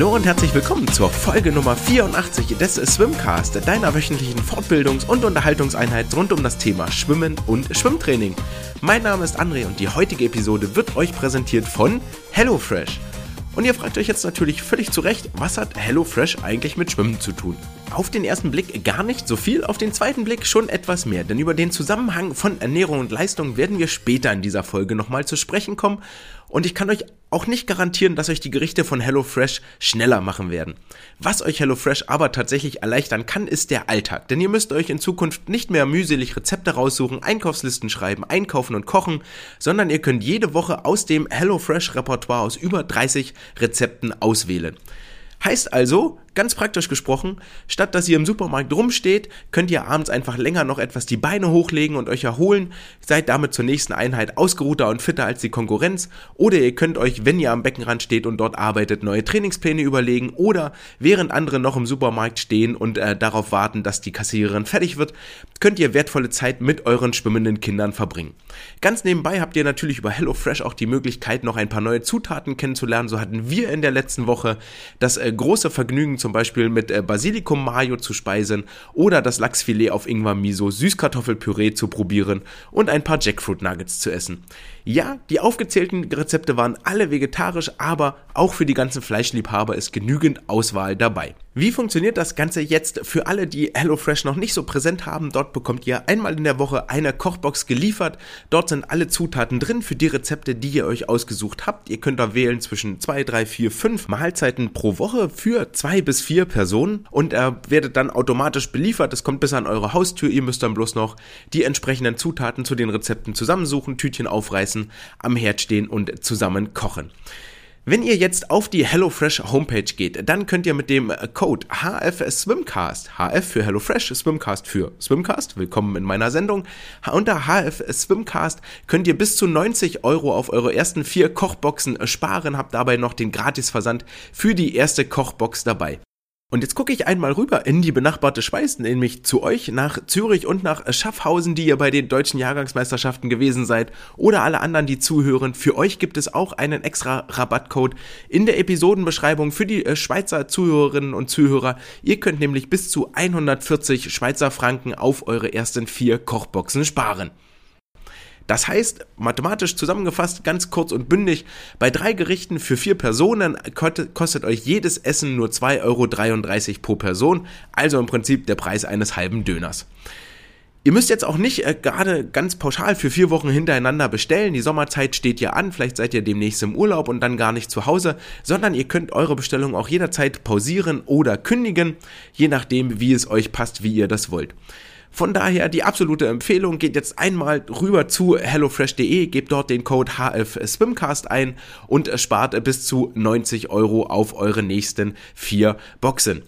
Hallo und herzlich willkommen zur Folge Nummer 84 des Swimcast, deiner wöchentlichen Fortbildungs- und Unterhaltungseinheit rund um das Thema Schwimmen und Schwimmtraining. Mein Name ist André und die heutige Episode wird euch präsentiert von HelloFresh. Und ihr fragt euch jetzt natürlich völlig zu Recht, was hat HelloFresh eigentlich mit Schwimmen zu tun? Auf den ersten Blick gar nicht so viel, auf den zweiten Blick schon etwas mehr, denn über den Zusammenhang von Ernährung und Leistung werden wir später in dieser Folge nochmal zu sprechen kommen und ich kann euch auch nicht garantieren, dass euch die Gerichte von HelloFresh schneller machen werden. Was euch HelloFresh aber tatsächlich erleichtern kann, ist der Alltag. Denn ihr müsst euch in Zukunft nicht mehr mühselig Rezepte raussuchen, Einkaufslisten schreiben, einkaufen und kochen, sondern ihr könnt jede Woche aus dem HelloFresh Repertoire aus über 30 Rezepten auswählen. Heißt also, Ganz praktisch gesprochen, statt dass ihr im Supermarkt rumsteht, könnt ihr abends einfach länger noch etwas die Beine hochlegen und euch erholen, seid damit zur nächsten Einheit ausgeruhter und fitter als die Konkurrenz oder ihr könnt euch, wenn ihr am Beckenrand steht und dort arbeitet, neue Trainingspläne überlegen oder während andere noch im Supermarkt stehen und äh, darauf warten, dass die Kassiererin fertig wird, könnt ihr wertvolle Zeit mit euren schwimmenden Kindern verbringen. Ganz nebenbei habt ihr natürlich über HelloFresh auch die Möglichkeit, noch ein paar neue Zutaten kennenzulernen. So hatten wir in der letzten Woche das äh, große Vergnügen, zum Beispiel mit äh, Basilikum Mayo zu speisen oder das Lachsfilet auf Ingwer Miso Süßkartoffelpüree zu probieren und ein paar Jackfruit Nuggets zu essen. Ja, die aufgezählten Rezepte waren alle vegetarisch, aber auch für die ganzen Fleischliebhaber ist genügend Auswahl dabei. Wie funktioniert das Ganze jetzt für alle, die HelloFresh noch nicht so präsent haben? Dort bekommt ihr einmal in der Woche eine Kochbox geliefert. Dort sind alle Zutaten drin für die Rezepte, die ihr euch ausgesucht habt. Ihr könnt da wählen zwischen zwei, drei, vier, fünf Mahlzeiten pro Woche für zwei bis vier Personen und er werdet dann automatisch beliefert. Es kommt bis an eure Haustür. Ihr müsst dann bloß noch die entsprechenden Zutaten zu den Rezepten zusammensuchen, Tütchen aufreißen Essen am Herd stehen und zusammen kochen. Wenn ihr jetzt auf die HelloFresh Homepage geht, dann könnt ihr mit dem Code HFSwimcast, HF für HelloFresh, Swimcast für Swimcast, willkommen in meiner Sendung, unter HFSwimcast könnt ihr bis zu 90 Euro auf eure ersten vier Kochboxen sparen, habt dabei noch den Gratisversand für die erste Kochbox dabei. Und jetzt gucke ich einmal rüber in die benachbarte Schweiz, nämlich zu euch nach Zürich und nach Schaffhausen, die ihr bei den deutschen Jahrgangsmeisterschaften gewesen seid, oder alle anderen, die zuhören. Für euch gibt es auch einen extra Rabattcode in der Episodenbeschreibung für die äh, Schweizer Zuhörerinnen und Zuhörer. Ihr könnt nämlich bis zu 140 Schweizer Franken auf eure ersten vier Kochboxen sparen. Das heißt, mathematisch zusammengefasst, ganz kurz und bündig, bei drei Gerichten für vier Personen kostet euch jedes Essen nur 2,33 Euro pro Person, also im Prinzip der Preis eines halben Döners. Ihr müsst jetzt auch nicht äh, gerade ganz pauschal für vier Wochen hintereinander bestellen. Die Sommerzeit steht ja an, vielleicht seid ihr demnächst im Urlaub und dann gar nicht zu Hause, sondern ihr könnt eure Bestellung auch jederzeit pausieren oder kündigen, je nachdem, wie es euch passt, wie ihr das wollt. Von daher die absolute Empfehlung, geht jetzt einmal rüber zu hellofresh.de, gebt dort den Code HFSwimcast ein und spart bis zu 90 Euro auf eure nächsten vier Boxen.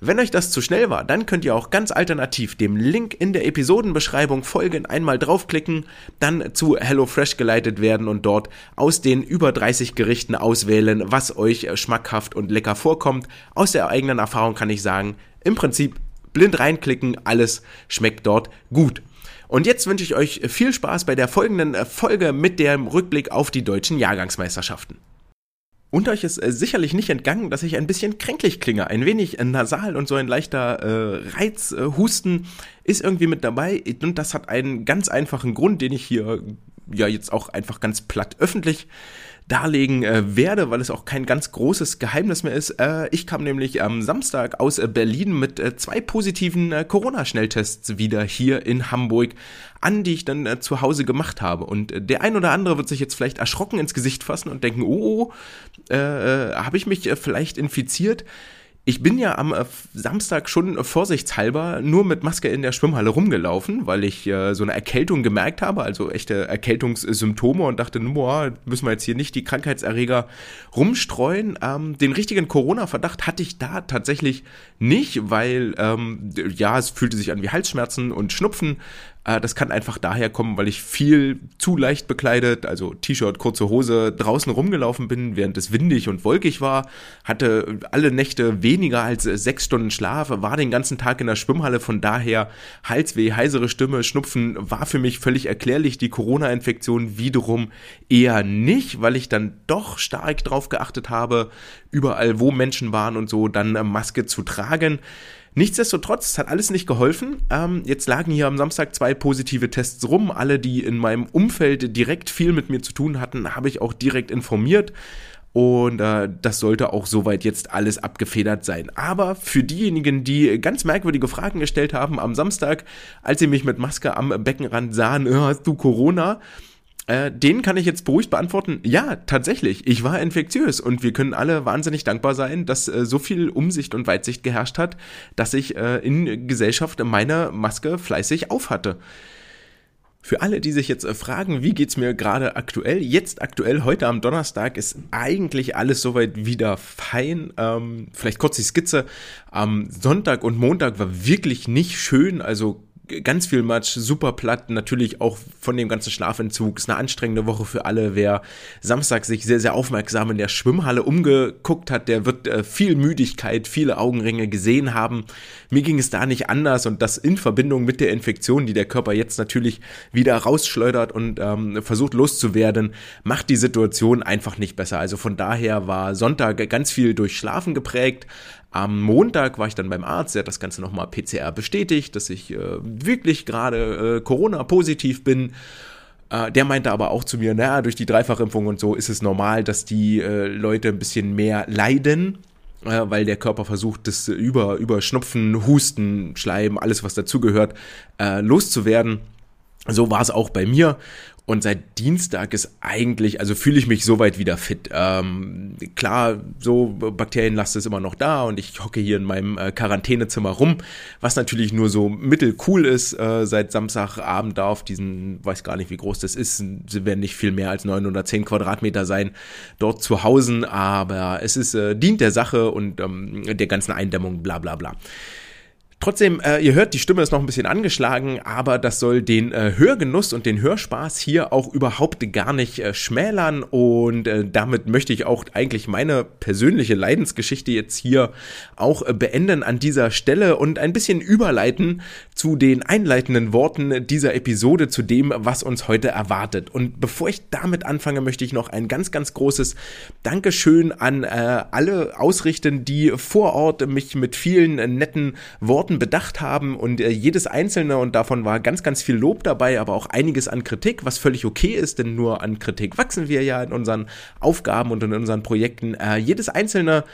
Wenn euch das zu schnell war, dann könnt ihr auch ganz alternativ dem Link in der Episodenbeschreibung folgen, einmal draufklicken, dann zu HelloFresh geleitet werden und dort aus den über 30 Gerichten auswählen, was euch schmackhaft und lecker vorkommt. Aus der eigenen Erfahrung kann ich sagen, im Prinzip blind reinklicken, alles schmeckt dort gut. Und jetzt wünsche ich euch viel Spaß bei der folgenden Folge mit dem Rückblick auf die deutschen Jahrgangsmeisterschaften. Und euch ist äh, sicherlich nicht entgangen, dass ich ein bisschen kränklich klinge, ein wenig äh, nasal und so ein leichter äh, Reizhusten äh, ist irgendwie mit dabei. Und das hat einen ganz einfachen Grund, den ich hier ja jetzt auch einfach ganz platt öffentlich darlegen äh, werde, weil es auch kein ganz großes Geheimnis mehr ist. Äh, ich kam nämlich am Samstag aus äh, Berlin mit äh, zwei positiven äh, Corona-Schnelltests wieder hier in Hamburg an, die ich dann äh, zu Hause gemacht habe. Und der ein oder andere wird sich jetzt vielleicht erschrocken ins Gesicht fassen und denken, oh, oh habe ich mich vielleicht infiziert? Ich bin ja am äh, Samstag schon vorsichtshalber nur mit Maske in der Schwimmhalle rumgelaufen, weil ich äh, so eine Erkältung gemerkt habe, also echte Erkältungssymptome und dachte, boah, müssen wir jetzt hier nicht die Krankheitserreger rumstreuen. Ähm, den richtigen Corona-Verdacht hatte ich da tatsächlich nicht, weil ähm, ja, es fühlte sich an wie Halsschmerzen und Schnupfen. Äh, das kann einfach daher kommen, weil ich viel zu leicht bekleidet, also T-Shirt, kurze Hose, draußen rumgelaufen bin, während es windig und wolkig war, hatte alle Nächte weniger als sechs Stunden Schlaf, war den ganzen Tag in der Schwimmhalle, von daher Halsweh, heisere Stimme, Schnupfen war für mich völlig erklärlich. Die Corona-Infektion wiederum eher nicht, weil ich dann doch stark drauf geachtet habe, überall wo Menschen waren und so dann Maske zu tragen. Nichtsdestotrotz, es hat alles nicht geholfen. Ähm, jetzt lagen hier am Samstag zwei positive Tests rum. Alle, die in meinem Umfeld direkt viel mit mir zu tun hatten, habe ich auch direkt informiert. Und äh, das sollte auch soweit jetzt alles abgefedert sein. Aber für diejenigen, die ganz merkwürdige Fragen gestellt haben am Samstag, als sie mich mit Maske am Beckenrand sahen, hast du Corona? Äh, den kann ich jetzt beruhigt beantworten. Ja, tatsächlich. Ich war infektiös und wir können alle wahnsinnig dankbar sein, dass äh, so viel Umsicht und Weitsicht geherrscht hat, dass ich äh, in Gesellschaft meine Maske fleißig aufhatte. Für alle, die sich jetzt äh, fragen, wie geht's mir gerade aktuell? Jetzt aktuell, heute am Donnerstag, ist eigentlich alles soweit wieder fein. Ähm, vielleicht kurz die Skizze. Am Sonntag und Montag war wirklich nicht schön, also ganz viel Matsch, super platt, natürlich auch von dem ganzen Schlafentzug. Ist eine anstrengende Woche für alle. Wer Samstag sich sehr, sehr aufmerksam in der Schwimmhalle umgeguckt hat, der wird äh, viel Müdigkeit, viele Augenringe gesehen haben. Mir ging es da nicht anders und das in Verbindung mit der Infektion, die der Körper jetzt natürlich wieder rausschleudert und ähm, versucht loszuwerden, macht die Situation einfach nicht besser. Also von daher war Sonntag ganz viel durch Schlafen geprägt. Am Montag war ich dann beim Arzt, der hat das Ganze nochmal PCR bestätigt, dass ich äh, wirklich gerade äh, Corona-positiv bin. Äh, der meinte aber auch zu mir, naja, durch die Dreifachimpfung und so ist es normal, dass die äh, Leute ein bisschen mehr leiden, äh, weil der Körper versucht, das über, über Schnupfen, Husten, Schleim, alles was dazugehört, äh, loszuwerden. So war es auch bei mir. Und seit Dienstag ist eigentlich, also fühle ich mich soweit wieder fit. Ähm, klar, so Bakterienlast ist immer noch da und ich hocke hier in meinem äh, Quarantänezimmer rum, was natürlich nur so mittelcool ist. Äh, seit Samstagabend da auf diesen, weiß gar nicht, wie groß das ist, sie werden nicht viel mehr als neun oder zehn Quadratmeter sein, dort zu Hause, aber es ist, äh, dient der Sache und ähm, der ganzen Eindämmung, bla bla bla. Trotzdem, äh, ihr hört, die Stimme ist noch ein bisschen angeschlagen, aber das soll den äh, Hörgenuss und den Hörspaß hier auch überhaupt gar nicht äh, schmälern und äh, damit möchte ich auch eigentlich meine persönliche Leidensgeschichte jetzt hier auch äh, beenden an dieser Stelle und ein bisschen überleiten zu den einleitenden Worten dieser Episode, zu dem, was uns heute erwartet. Und bevor ich damit anfange, möchte ich noch ein ganz, ganz großes Dankeschön an äh, alle ausrichten, die vor Ort mich mit vielen netten Worten Worten bedacht haben und äh, jedes einzelne, und davon war ganz, ganz viel Lob dabei, aber auch einiges an Kritik, was völlig okay ist, denn nur an Kritik wachsen wir ja in unseren Aufgaben und in unseren Projekten. Äh, jedes einzelne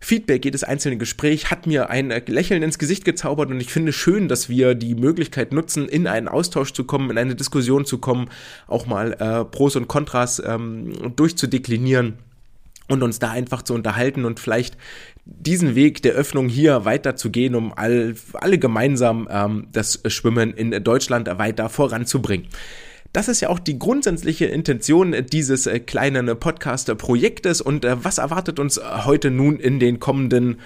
Feedback, jedes einzelne Gespräch hat mir ein äh, Lächeln ins Gesicht gezaubert und ich finde schön, dass wir die Möglichkeit nutzen, in einen Austausch zu kommen, in eine Diskussion zu kommen, auch mal äh, Pros und Kontras ähm, durchzudeklinieren und uns da einfach zu unterhalten und vielleicht diesen Weg der Öffnung hier weiterzugehen, um all, alle gemeinsam ähm, das Schwimmen in Deutschland weiter voranzubringen. Das ist ja auch die grundsätzliche Intention dieses äh, kleinen Podcast-Projektes und äh, was erwartet uns heute nun in den kommenden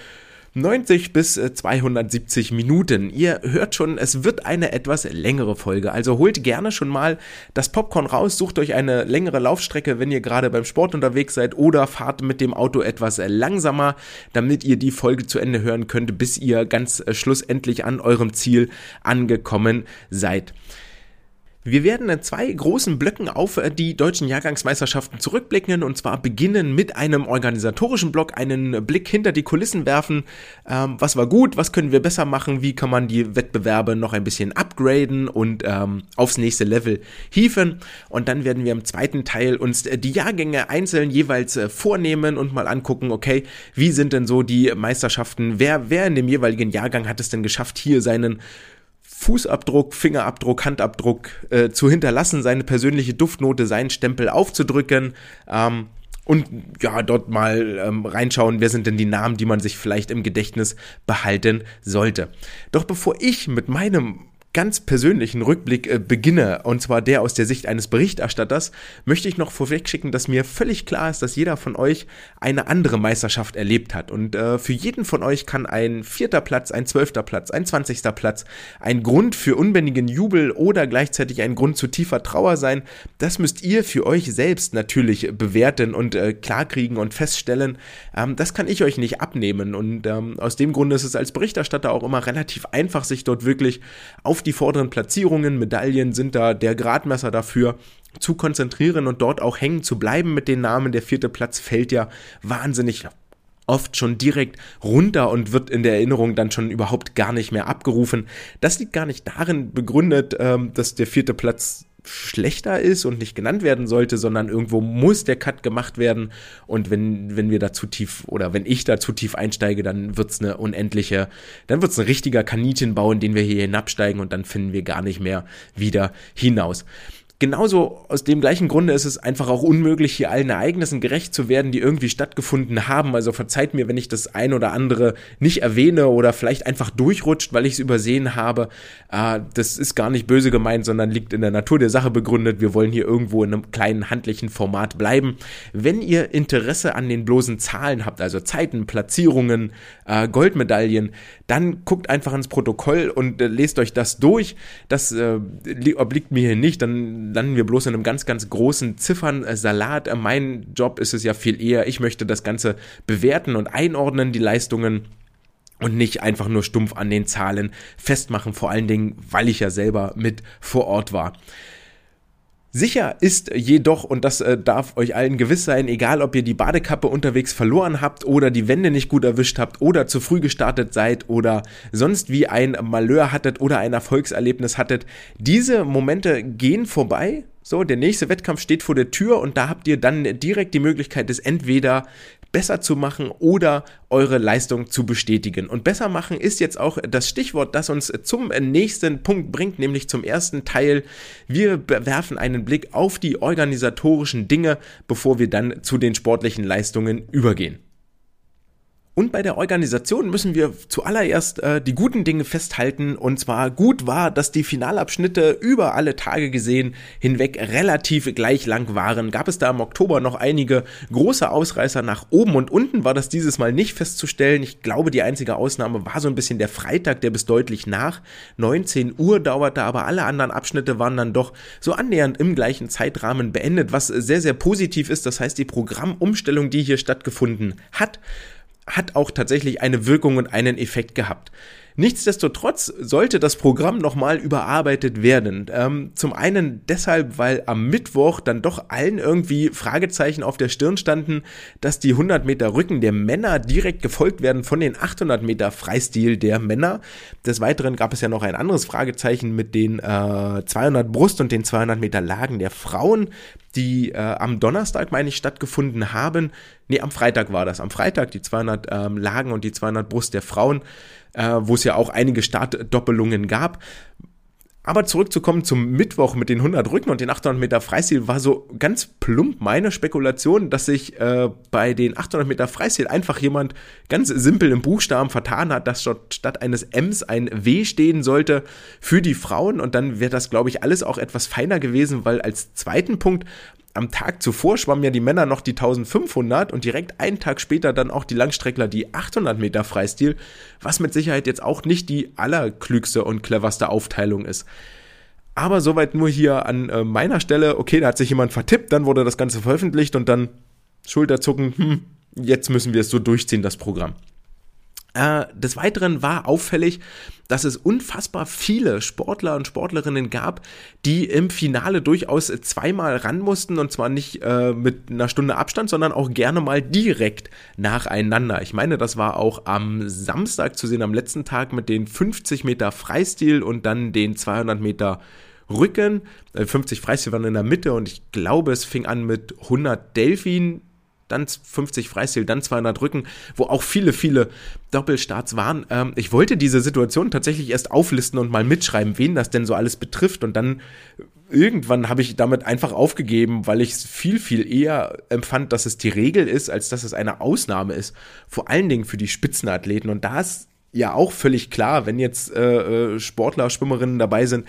90 bis 270 äh, Minuten. Ihr hört schon, es wird eine etwas längere Folge. Also holt gerne schon mal das Popcorn raus, sucht euch eine längere Laufstrecke, wenn ihr gerade beim Sport unterwegs seid oder fahrt mit dem Auto etwas langsamer, damit ihr die Folge zu Ende hören könnt, bis ihr ganz äh, schlussendlich an eurem Ziel angekommen seid. Wir werden in zwei großen Blöcken auf äh, die deutschen Jahrgangsmeisterschaften zurückblicken und zwar beginnen mit einem organisatorischen Block, einen Blick hinter die Kulissen werfen. Ähm, was war gut, was können wir besser machen, wie kann man die Wettbewerbe noch ein bisschen upgraden und ähm, aufs nächste Level hieven. Und dann werden wir im zweiten Teil uns äh, die Jahrgänge einzeln jeweils äh, vornehmen und mal angucken, okay, wie sind denn so die Meisterschaften, wer, wer in dem jeweiligen Jahrgang hat es denn geschafft, hier seinen Fußabdruck, Fingerabdruck, Handabdruck äh, zu hinterlassen, seine persönliche Duftnote, seinen Stempel aufzudrücken. Ähm, und ja, dort mal ähm, reinschauen, wer sind denn die Namen, die man sich vielleicht im Gedächtnis behalten sollte. Doch bevor ich mit meinem ganz persönlichen Rückblick äh, beginne, und zwar der aus der Sicht eines Berichterstatters, möchte ich noch vorwegschicken, dass mir völlig klar ist, dass jeder von euch eine andere Meisterschaft erlebt hat. Und äh, für jeden von euch kann ein vierter Platz, ein zwölfter Platz, ein zwanzigster Platz ein Grund für unbändigen Jubel oder gleichzeitig ein Grund zu tiefer Trauer sein. Das müsst ihr für euch selbst natürlich bewerten und äh, klarkriegen und feststellen. Ähm, das kann ich euch nicht abnehmen. Und ähm, aus dem Grunde ist es als Berichterstatter auch immer relativ einfach, sich dort wirklich auf die vorderen Platzierungen, Medaillen sind da der Gradmesser dafür, zu konzentrieren und dort auch hängen zu bleiben mit den Namen. Der vierte Platz fällt ja wahnsinnig oft schon direkt runter und wird in der Erinnerung dann schon überhaupt gar nicht mehr abgerufen. Das liegt gar nicht darin begründet, ähm, dass der vierte Platz schlechter ist und nicht genannt werden sollte, sondern irgendwo muss der Cut gemacht werden. Und wenn, wenn wir da zu tief oder wenn ich da zu tief einsteige, dann wird's eine unendliche, dann wird's ein richtiger Kaninchenbau, in den wir hier hinabsteigen und dann finden wir gar nicht mehr wieder hinaus. Genauso aus dem gleichen Grunde ist es einfach auch unmöglich, hier allen Ereignissen gerecht zu werden, die irgendwie stattgefunden haben. Also verzeiht mir, wenn ich das ein oder andere nicht erwähne oder vielleicht einfach durchrutscht, weil ich es übersehen habe. Äh, das ist gar nicht böse gemeint, sondern liegt in der Natur der Sache begründet. Wir wollen hier irgendwo in einem kleinen handlichen Format bleiben. Wenn ihr Interesse an den bloßen Zahlen habt, also Zeiten, Platzierungen, äh, Goldmedaillen, dann guckt einfach ins Protokoll und äh, lest euch das durch. Das äh, obliegt mir hier nicht. Dann landen wir bloß in einem ganz, ganz großen Ziffernsalat. Mein Job ist es ja viel eher, ich möchte das Ganze bewerten und einordnen, die Leistungen und nicht einfach nur stumpf an den Zahlen festmachen, vor allen Dingen, weil ich ja selber mit vor Ort war. Sicher ist jedoch, und das äh, darf euch allen gewiss sein, egal ob ihr die Badekappe unterwegs verloren habt oder die Wände nicht gut erwischt habt oder zu früh gestartet seid oder sonst wie ein Malheur hattet oder ein Erfolgserlebnis hattet, diese Momente gehen vorbei. So, der nächste Wettkampf steht vor der Tür und da habt ihr dann direkt die Möglichkeit, es entweder besser zu machen oder eure Leistung zu bestätigen. Und besser machen ist jetzt auch das Stichwort, das uns zum nächsten Punkt bringt, nämlich zum ersten Teil. Wir werfen einen Blick auf die organisatorischen Dinge, bevor wir dann zu den sportlichen Leistungen übergehen. Und bei der Organisation müssen wir zuallererst äh, die guten Dinge festhalten. Und zwar gut war, dass die Finalabschnitte über alle Tage gesehen hinweg relativ gleich lang waren. Gab es da im Oktober noch einige große Ausreißer nach oben und unten war das dieses Mal nicht festzustellen. Ich glaube, die einzige Ausnahme war so ein bisschen der Freitag, der bis deutlich nach 19 Uhr dauerte, aber alle anderen Abschnitte waren dann doch so annähernd im gleichen Zeitrahmen beendet, was sehr, sehr positiv ist. Das heißt, die Programmumstellung, die hier stattgefunden hat, hat auch tatsächlich eine Wirkung und einen Effekt gehabt. Nichtsdestotrotz sollte das Programm nochmal überarbeitet werden. Ähm, zum einen deshalb, weil am Mittwoch dann doch allen irgendwie Fragezeichen auf der Stirn standen, dass die 100 Meter Rücken der Männer direkt gefolgt werden von den 800 Meter Freistil der Männer. Des Weiteren gab es ja noch ein anderes Fragezeichen mit den äh, 200 Brust und den 200 Meter Lagen der Frauen die äh, am Donnerstag, meine ich, stattgefunden haben. Nee, am Freitag war das. Am Freitag die 200 ähm, Lagen und die 200 Brust der Frauen, äh, wo es ja auch einige Startdoppelungen gab. Aber zurückzukommen zum Mittwoch mit den 100 Rücken und den 800 Meter Freistil war so ganz plump meine Spekulation, dass sich äh, bei den 800 Meter Freistil einfach jemand ganz simpel im Buchstaben vertan hat, dass dort statt eines Ms ein W stehen sollte für die Frauen und dann wäre das, glaube ich, alles auch etwas feiner gewesen, weil als zweiten Punkt am Tag zuvor schwammen ja die Männer noch die 1500 und direkt einen Tag später dann auch die Langstreckler die 800 Meter Freistil, was mit Sicherheit jetzt auch nicht die allerklügste und cleverste Aufteilung ist. Aber soweit nur hier an äh, meiner Stelle, okay, da hat sich jemand vertippt, dann wurde das Ganze veröffentlicht und dann Schulterzucken, hm, jetzt müssen wir es so durchziehen, das Programm. Äh, des Weiteren war auffällig, dass es unfassbar viele Sportler und Sportlerinnen gab, die im Finale durchaus zweimal ran mussten und zwar nicht äh, mit einer Stunde Abstand, sondern auch gerne mal direkt nacheinander. Ich meine, das war auch am Samstag zu sehen, am letzten Tag mit den 50 Meter Freistil und dann den 200 Meter Rücken. 50 äh, Freistil waren in der Mitte und ich glaube, es fing an mit 100 Delfin dann 50 Freistil, dann 200 Rücken, wo auch viele, viele Doppelstarts waren. Ähm, ich wollte diese Situation tatsächlich erst auflisten und mal mitschreiben, wen das denn so alles betrifft und dann irgendwann habe ich damit einfach aufgegeben, weil ich es viel, viel eher empfand, dass es die Regel ist, als dass es eine Ausnahme ist. Vor allen Dingen für die Spitzenathleten. Und da ist ja auch völlig klar, wenn jetzt äh, äh Sportler, Schwimmerinnen dabei sind,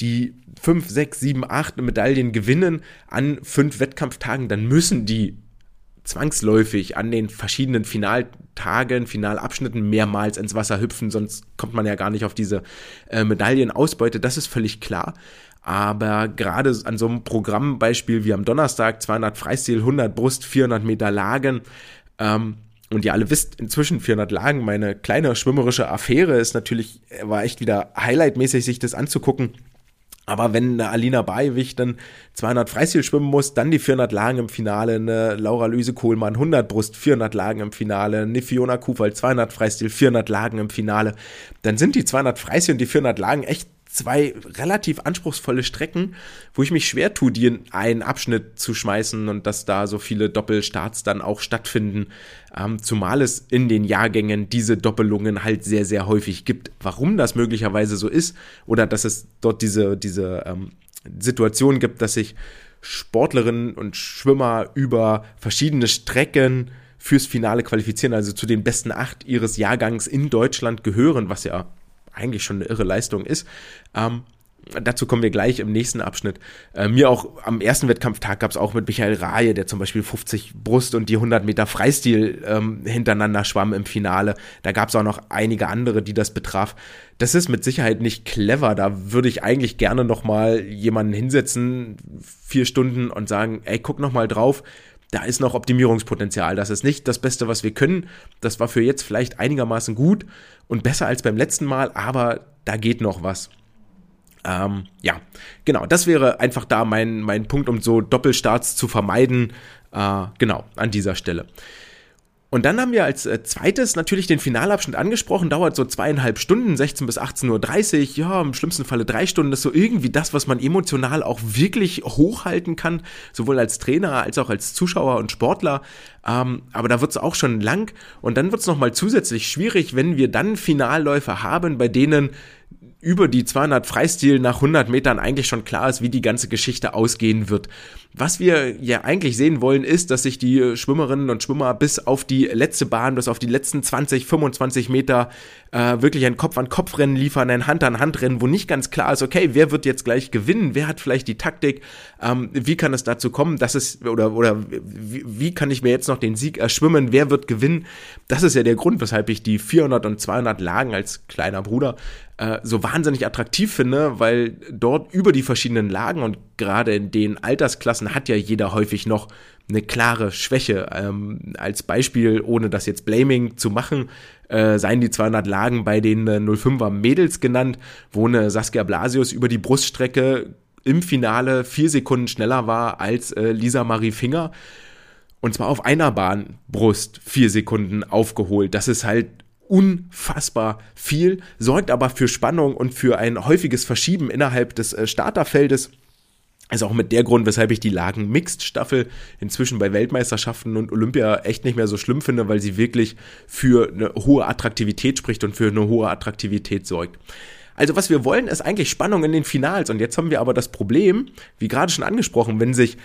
die fünf, sechs, sieben, acht Medaillen gewinnen an fünf Wettkampftagen, dann müssen die zwangsläufig an den verschiedenen Finaltagen, Finalabschnitten mehrmals ins Wasser hüpfen, sonst kommt man ja gar nicht auf diese äh, Medaillenausbeute, das ist völlig klar. Aber gerade an so einem Programmbeispiel wie am Donnerstag, 200 Freistil, 100 Brust, 400 Meter Lagen, ähm, und ihr alle wisst inzwischen 400 Lagen, meine kleine schwimmerische Affäre ist natürlich, war echt wieder highlightmäßig, sich das anzugucken. Aber wenn eine Alina Baiwich dann 200 Freistil schwimmen muss, dann die 400 Lagen im Finale, eine Laura Lüse Kohlmann 100 Brust, 400 Lagen im Finale, eine Fiona Kufal 200 Freistil, 400 Lagen im Finale, dann sind die 200 Freistil und die 400 Lagen echt zwei relativ anspruchsvolle Strecken, wo ich mich schwer tue, die in einen Abschnitt zu schmeißen und dass da so viele Doppelstarts dann auch stattfinden, ähm, zumal es in den Jahrgängen diese Doppelungen halt sehr, sehr häufig gibt. Warum das möglicherweise so ist oder dass es dort diese, diese ähm, Situation gibt, dass sich Sportlerinnen und Schwimmer über verschiedene Strecken fürs Finale qualifizieren, also zu den besten acht ihres Jahrgangs in Deutschland gehören, was ja eigentlich schon eine irre Leistung ist. Ähm, dazu kommen wir gleich im nächsten Abschnitt. Äh, mir auch am ersten Wettkampftag gab es auch mit Michael Rahe, der zum Beispiel 50 Brust und die 100 Meter Freistil ähm, hintereinander schwamm im Finale. Da gab es auch noch einige andere, die das betraf. Das ist mit Sicherheit nicht clever. Da würde ich eigentlich gerne noch mal jemanden hinsetzen, vier Stunden und sagen, ey, guck noch mal drauf da ist noch Optimierungspotenzial. Das ist nicht das Beste, was wir können. Das war für jetzt vielleicht einigermaßen gut und besser als beim letzten Mal, aber da geht noch was. Ähm, ja, genau, das wäre einfach da mein, mein Punkt, um so Doppelstarts zu vermeiden. Äh, genau, an dieser Stelle. Und dann haben wir als äh, zweites natürlich den Finalabschnitt angesprochen, dauert so zweieinhalb Stunden, 16 bis 18.30 Uhr, ja, im schlimmsten Falle drei Stunden, das ist so irgendwie das, was man emotional auch wirklich hochhalten kann, sowohl als Trainer als auch als Zuschauer und Sportler. Ähm, aber da wird es auch schon lang. Und dann wird es nochmal zusätzlich schwierig, wenn wir dann Finalläufe haben, bei denen über die 200 Freistil nach 100 Metern eigentlich schon klar ist, wie die ganze Geschichte ausgehen wird. Was wir ja eigentlich sehen wollen, ist, dass sich die Schwimmerinnen und Schwimmer bis auf die letzte Bahn, bis auf die letzten 20, 25 Meter äh, wirklich ein Kopf-an-Kopf-Rennen liefern, ein Hand-an-Hand-Rennen, wo nicht ganz klar ist, okay, wer wird jetzt gleich gewinnen, wer hat vielleicht die Taktik, ähm, wie kann es dazu kommen, dass es, oder, oder wie, wie kann ich mir jetzt noch den Sieg erschwimmen, wer wird gewinnen? Das ist ja der Grund, weshalb ich die 400 und 200 Lagen als kleiner Bruder äh, so wahnsinnig attraktiv finde, weil dort über die verschiedenen Lagen und gerade in den Altersklassen hat ja jeder häufig noch eine klare Schwäche. Ähm, als Beispiel, ohne das jetzt Blaming zu machen, äh, seien die 200 Lagen bei den äh, 05er Mädels genannt, wo eine Saskia Blasius über die Bruststrecke im Finale vier Sekunden schneller war als äh, Lisa Marie Finger. Und zwar auf einer Bahn Brust vier Sekunden aufgeholt. Das ist halt unfassbar viel, sorgt aber für Spannung und für ein häufiges Verschieben innerhalb des äh, Starterfeldes. Also auch mit der Grund, weshalb ich die Lagen Mixed Staffel inzwischen bei Weltmeisterschaften und Olympia echt nicht mehr so schlimm finde, weil sie wirklich für eine hohe Attraktivität spricht und für eine hohe Attraktivität sorgt. Also was wir wollen, ist eigentlich Spannung in den Finals. Und jetzt haben wir aber das Problem, wie gerade schon angesprochen, wenn sich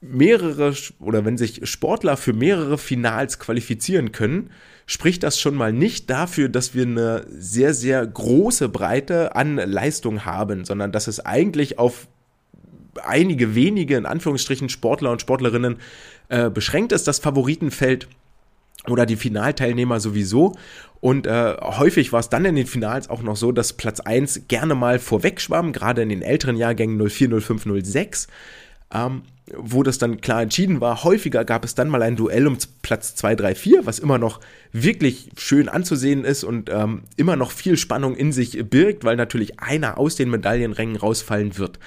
mehrere oder wenn sich Sportler für mehrere Finals qualifizieren können, spricht das schon mal nicht dafür, dass wir eine sehr, sehr große Breite an Leistung haben, sondern dass es eigentlich auf einige wenige, in Anführungsstrichen, Sportler und Sportlerinnen äh, beschränkt ist, das Favoritenfeld oder die Finalteilnehmer sowieso. Und äh, häufig war es dann in den Finals auch noch so, dass Platz 1 gerne mal vorweg schwamm, gerade in den älteren Jahrgängen 04, 05, 06 ähm, wo das dann klar entschieden war. Häufiger gab es dann mal ein Duell um Platz 2, 3, 4, was immer noch wirklich schön anzusehen ist und ähm, immer noch viel Spannung in sich birgt, weil natürlich einer aus den Medaillenrängen rausfallen wird.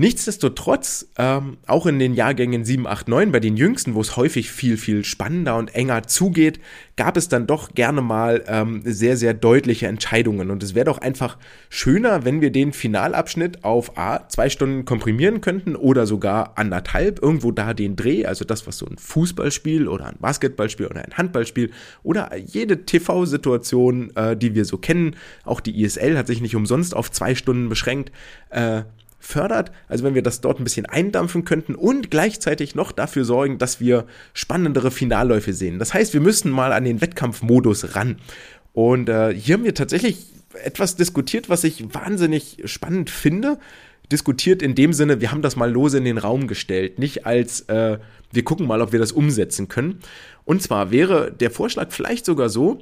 Nichtsdestotrotz, ähm, auch in den Jahrgängen 7, 8, 9, bei den Jüngsten, wo es häufig viel, viel spannender und enger zugeht, gab es dann doch gerne mal ähm, sehr, sehr deutliche Entscheidungen. Und es wäre doch einfach schöner, wenn wir den Finalabschnitt auf A, zwei Stunden komprimieren könnten oder sogar anderthalb, irgendwo da den Dreh, also das, was so ein Fußballspiel oder ein Basketballspiel oder ein Handballspiel oder jede TV-Situation, äh, die wir so kennen, auch die ISL hat sich nicht umsonst auf zwei Stunden beschränkt, äh, fördert. Also wenn wir das dort ein bisschen eindampfen könnten und gleichzeitig noch dafür sorgen, dass wir spannendere Finalläufe sehen. Das heißt, wir müssen mal an den Wettkampfmodus ran. Und äh, hier haben wir tatsächlich etwas diskutiert, was ich wahnsinnig spannend finde. Diskutiert in dem Sinne, wir haben das mal lose in den Raum gestellt, nicht als äh, wir gucken mal, ob wir das umsetzen können. Und zwar wäre der Vorschlag vielleicht sogar so,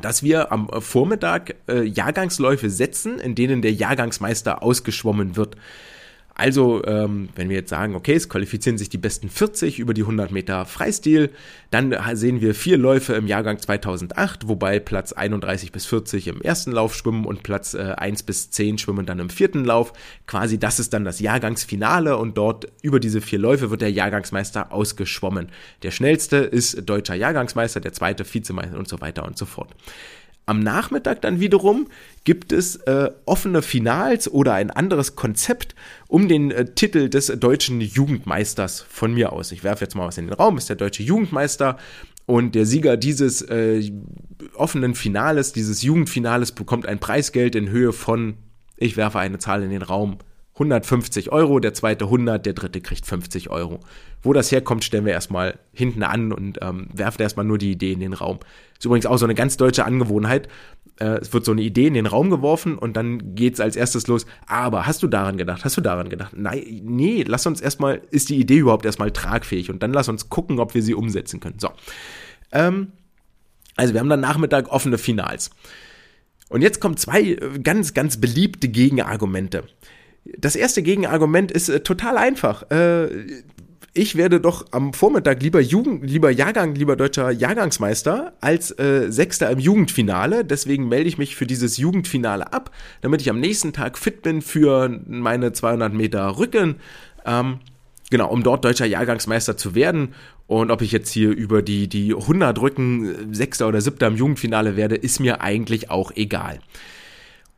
dass wir am Vormittag äh, Jahrgangsläufe setzen, in denen der Jahrgangsmeister ausgeschwommen wird. Also, ähm, wenn wir jetzt sagen, okay, es qualifizieren sich die besten 40 über die 100 Meter Freistil, dann sehen wir vier Läufe im Jahrgang 2008, wobei Platz 31 bis 40 im ersten Lauf schwimmen und Platz äh, 1 bis 10 schwimmen dann im vierten Lauf. Quasi das ist dann das Jahrgangsfinale und dort über diese vier Läufe wird der Jahrgangsmeister ausgeschwommen. Der schnellste ist deutscher Jahrgangsmeister, der zweite Vizemeister und so weiter und so fort. Am Nachmittag dann wiederum gibt es äh, offene Finals oder ein anderes Konzept um den äh, Titel des deutschen Jugendmeisters von mir aus. Ich werfe jetzt mal was in den Raum, ist der deutsche Jugendmeister und der Sieger dieses äh, offenen Finales, dieses Jugendfinales bekommt ein Preisgeld in Höhe von, ich werfe eine Zahl in den Raum, 150 Euro, der zweite 100, der dritte kriegt 50 Euro. Wo das herkommt, stellen wir erstmal hinten an und ähm, werfen erstmal nur die Idee in den Raum. Ist übrigens auch so eine ganz deutsche Angewohnheit. Äh, es wird so eine Idee in den Raum geworfen und dann geht's als erstes los. Aber hast du daran gedacht? Hast du daran gedacht? Nein, nee, lass uns erstmal, ist die Idee überhaupt erstmal tragfähig und dann lass uns gucken, ob wir sie umsetzen können. So. Ähm, also wir haben dann Nachmittag offene Finals. Und jetzt kommen zwei äh, ganz, ganz beliebte Gegenargumente. Das erste Gegenargument ist äh, total einfach. Äh, ich werde doch am Vormittag lieber Jugend, lieber Jahrgang, lieber deutscher Jahrgangsmeister als äh, Sechster im Jugendfinale. Deswegen melde ich mich für dieses Jugendfinale ab, damit ich am nächsten Tag fit bin für meine 200 Meter Rücken. Ähm, genau, um dort deutscher Jahrgangsmeister zu werden. Und ob ich jetzt hier über die, die 100 Rücken Sechster oder Siebter im Jugendfinale werde, ist mir eigentlich auch egal.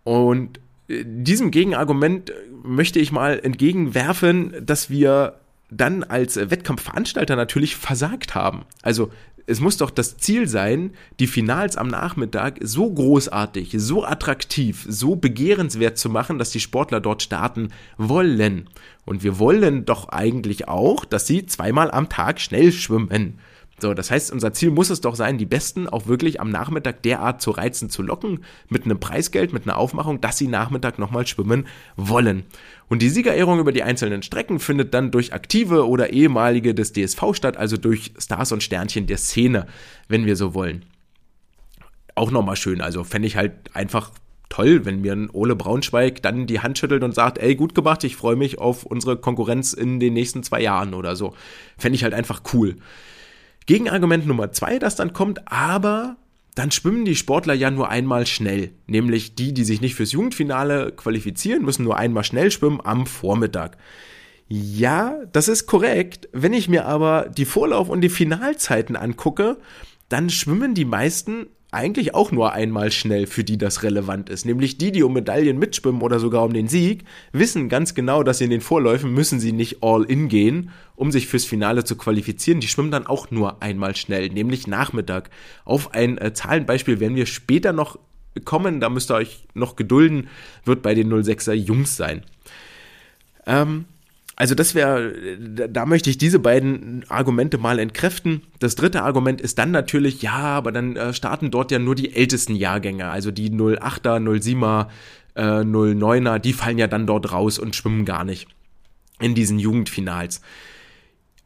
Und diesem Gegenargument möchte ich mal entgegenwerfen, dass wir dann als Wettkampfveranstalter natürlich versagt haben. Also es muss doch das Ziel sein, die Finals am Nachmittag so großartig, so attraktiv, so begehrenswert zu machen, dass die Sportler dort starten wollen. Und wir wollen doch eigentlich auch, dass sie zweimal am Tag schnell schwimmen. So, das heißt, unser Ziel muss es doch sein, die Besten auch wirklich am Nachmittag derart zu reizen, zu locken, mit einem Preisgeld, mit einer Aufmachung, dass sie Nachmittag nochmal schwimmen wollen. Und die Siegerehrung über die einzelnen Strecken findet dann durch aktive oder ehemalige des DSV statt, also durch Stars und Sternchen der Szene, wenn wir so wollen. Auch nochmal schön, also fände ich halt einfach toll, wenn mir ein Ole Braunschweig dann die Hand schüttelt und sagt, ey, gut gemacht, ich freue mich auf unsere Konkurrenz in den nächsten zwei Jahren oder so. Fände ich halt einfach cool. Gegenargument Nummer zwei, das dann kommt, aber dann schwimmen die Sportler ja nur einmal schnell. Nämlich die, die sich nicht fürs Jugendfinale qualifizieren, müssen nur einmal schnell schwimmen am Vormittag. Ja, das ist korrekt. Wenn ich mir aber die Vorlauf- und die Finalzeiten angucke, dann schwimmen die meisten eigentlich auch nur einmal schnell, für die das relevant ist. Nämlich die, die um Medaillen mitschwimmen oder sogar um den Sieg, wissen ganz genau, dass in den Vorläufen müssen sie nicht all in gehen, um sich fürs Finale zu qualifizieren. Die schwimmen dann auch nur einmal schnell, nämlich Nachmittag. Auf ein äh, Zahlenbeispiel werden wir später noch kommen, da müsst ihr euch noch gedulden, wird bei den 06er Jungs sein. Ähm, also das wäre, da möchte ich diese beiden Argumente mal entkräften. Das dritte Argument ist dann natürlich, ja, aber dann äh, starten dort ja nur die ältesten Jahrgänge, also die 08er, 07er, äh, 09er, die fallen ja dann dort raus und schwimmen gar nicht in diesen Jugendfinals.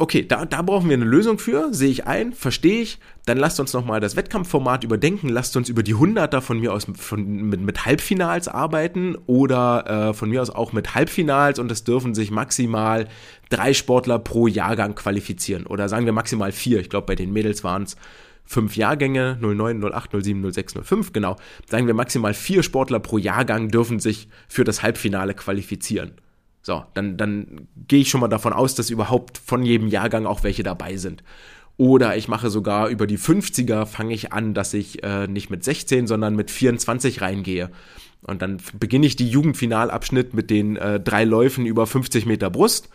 Okay, da, da brauchen wir eine Lösung für, sehe ich ein, verstehe ich. Dann lasst uns nochmal das Wettkampfformat überdenken, lasst uns über die Hunderter von mir aus von, mit, mit Halbfinals arbeiten oder äh, von mir aus auch mit Halbfinals und es dürfen sich maximal drei Sportler pro Jahrgang qualifizieren oder sagen wir maximal vier. Ich glaube, bei den Mädels waren es fünf Jahrgänge, 09, 08, 07, 06, 05, genau. Sagen wir maximal vier Sportler pro Jahrgang dürfen sich für das Halbfinale qualifizieren. So, dann, dann gehe ich schon mal davon aus, dass überhaupt von jedem Jahrgang auch welche dabei sind. Oder ich mache sogar über die 50er, fange ich an, dass ich äh, nicht mit 16, sondern mit 24 reingehe. Und dann beginne ich die Jugendfinalabschnitt mit den äh, drei Läufen über 50 Meter Brust,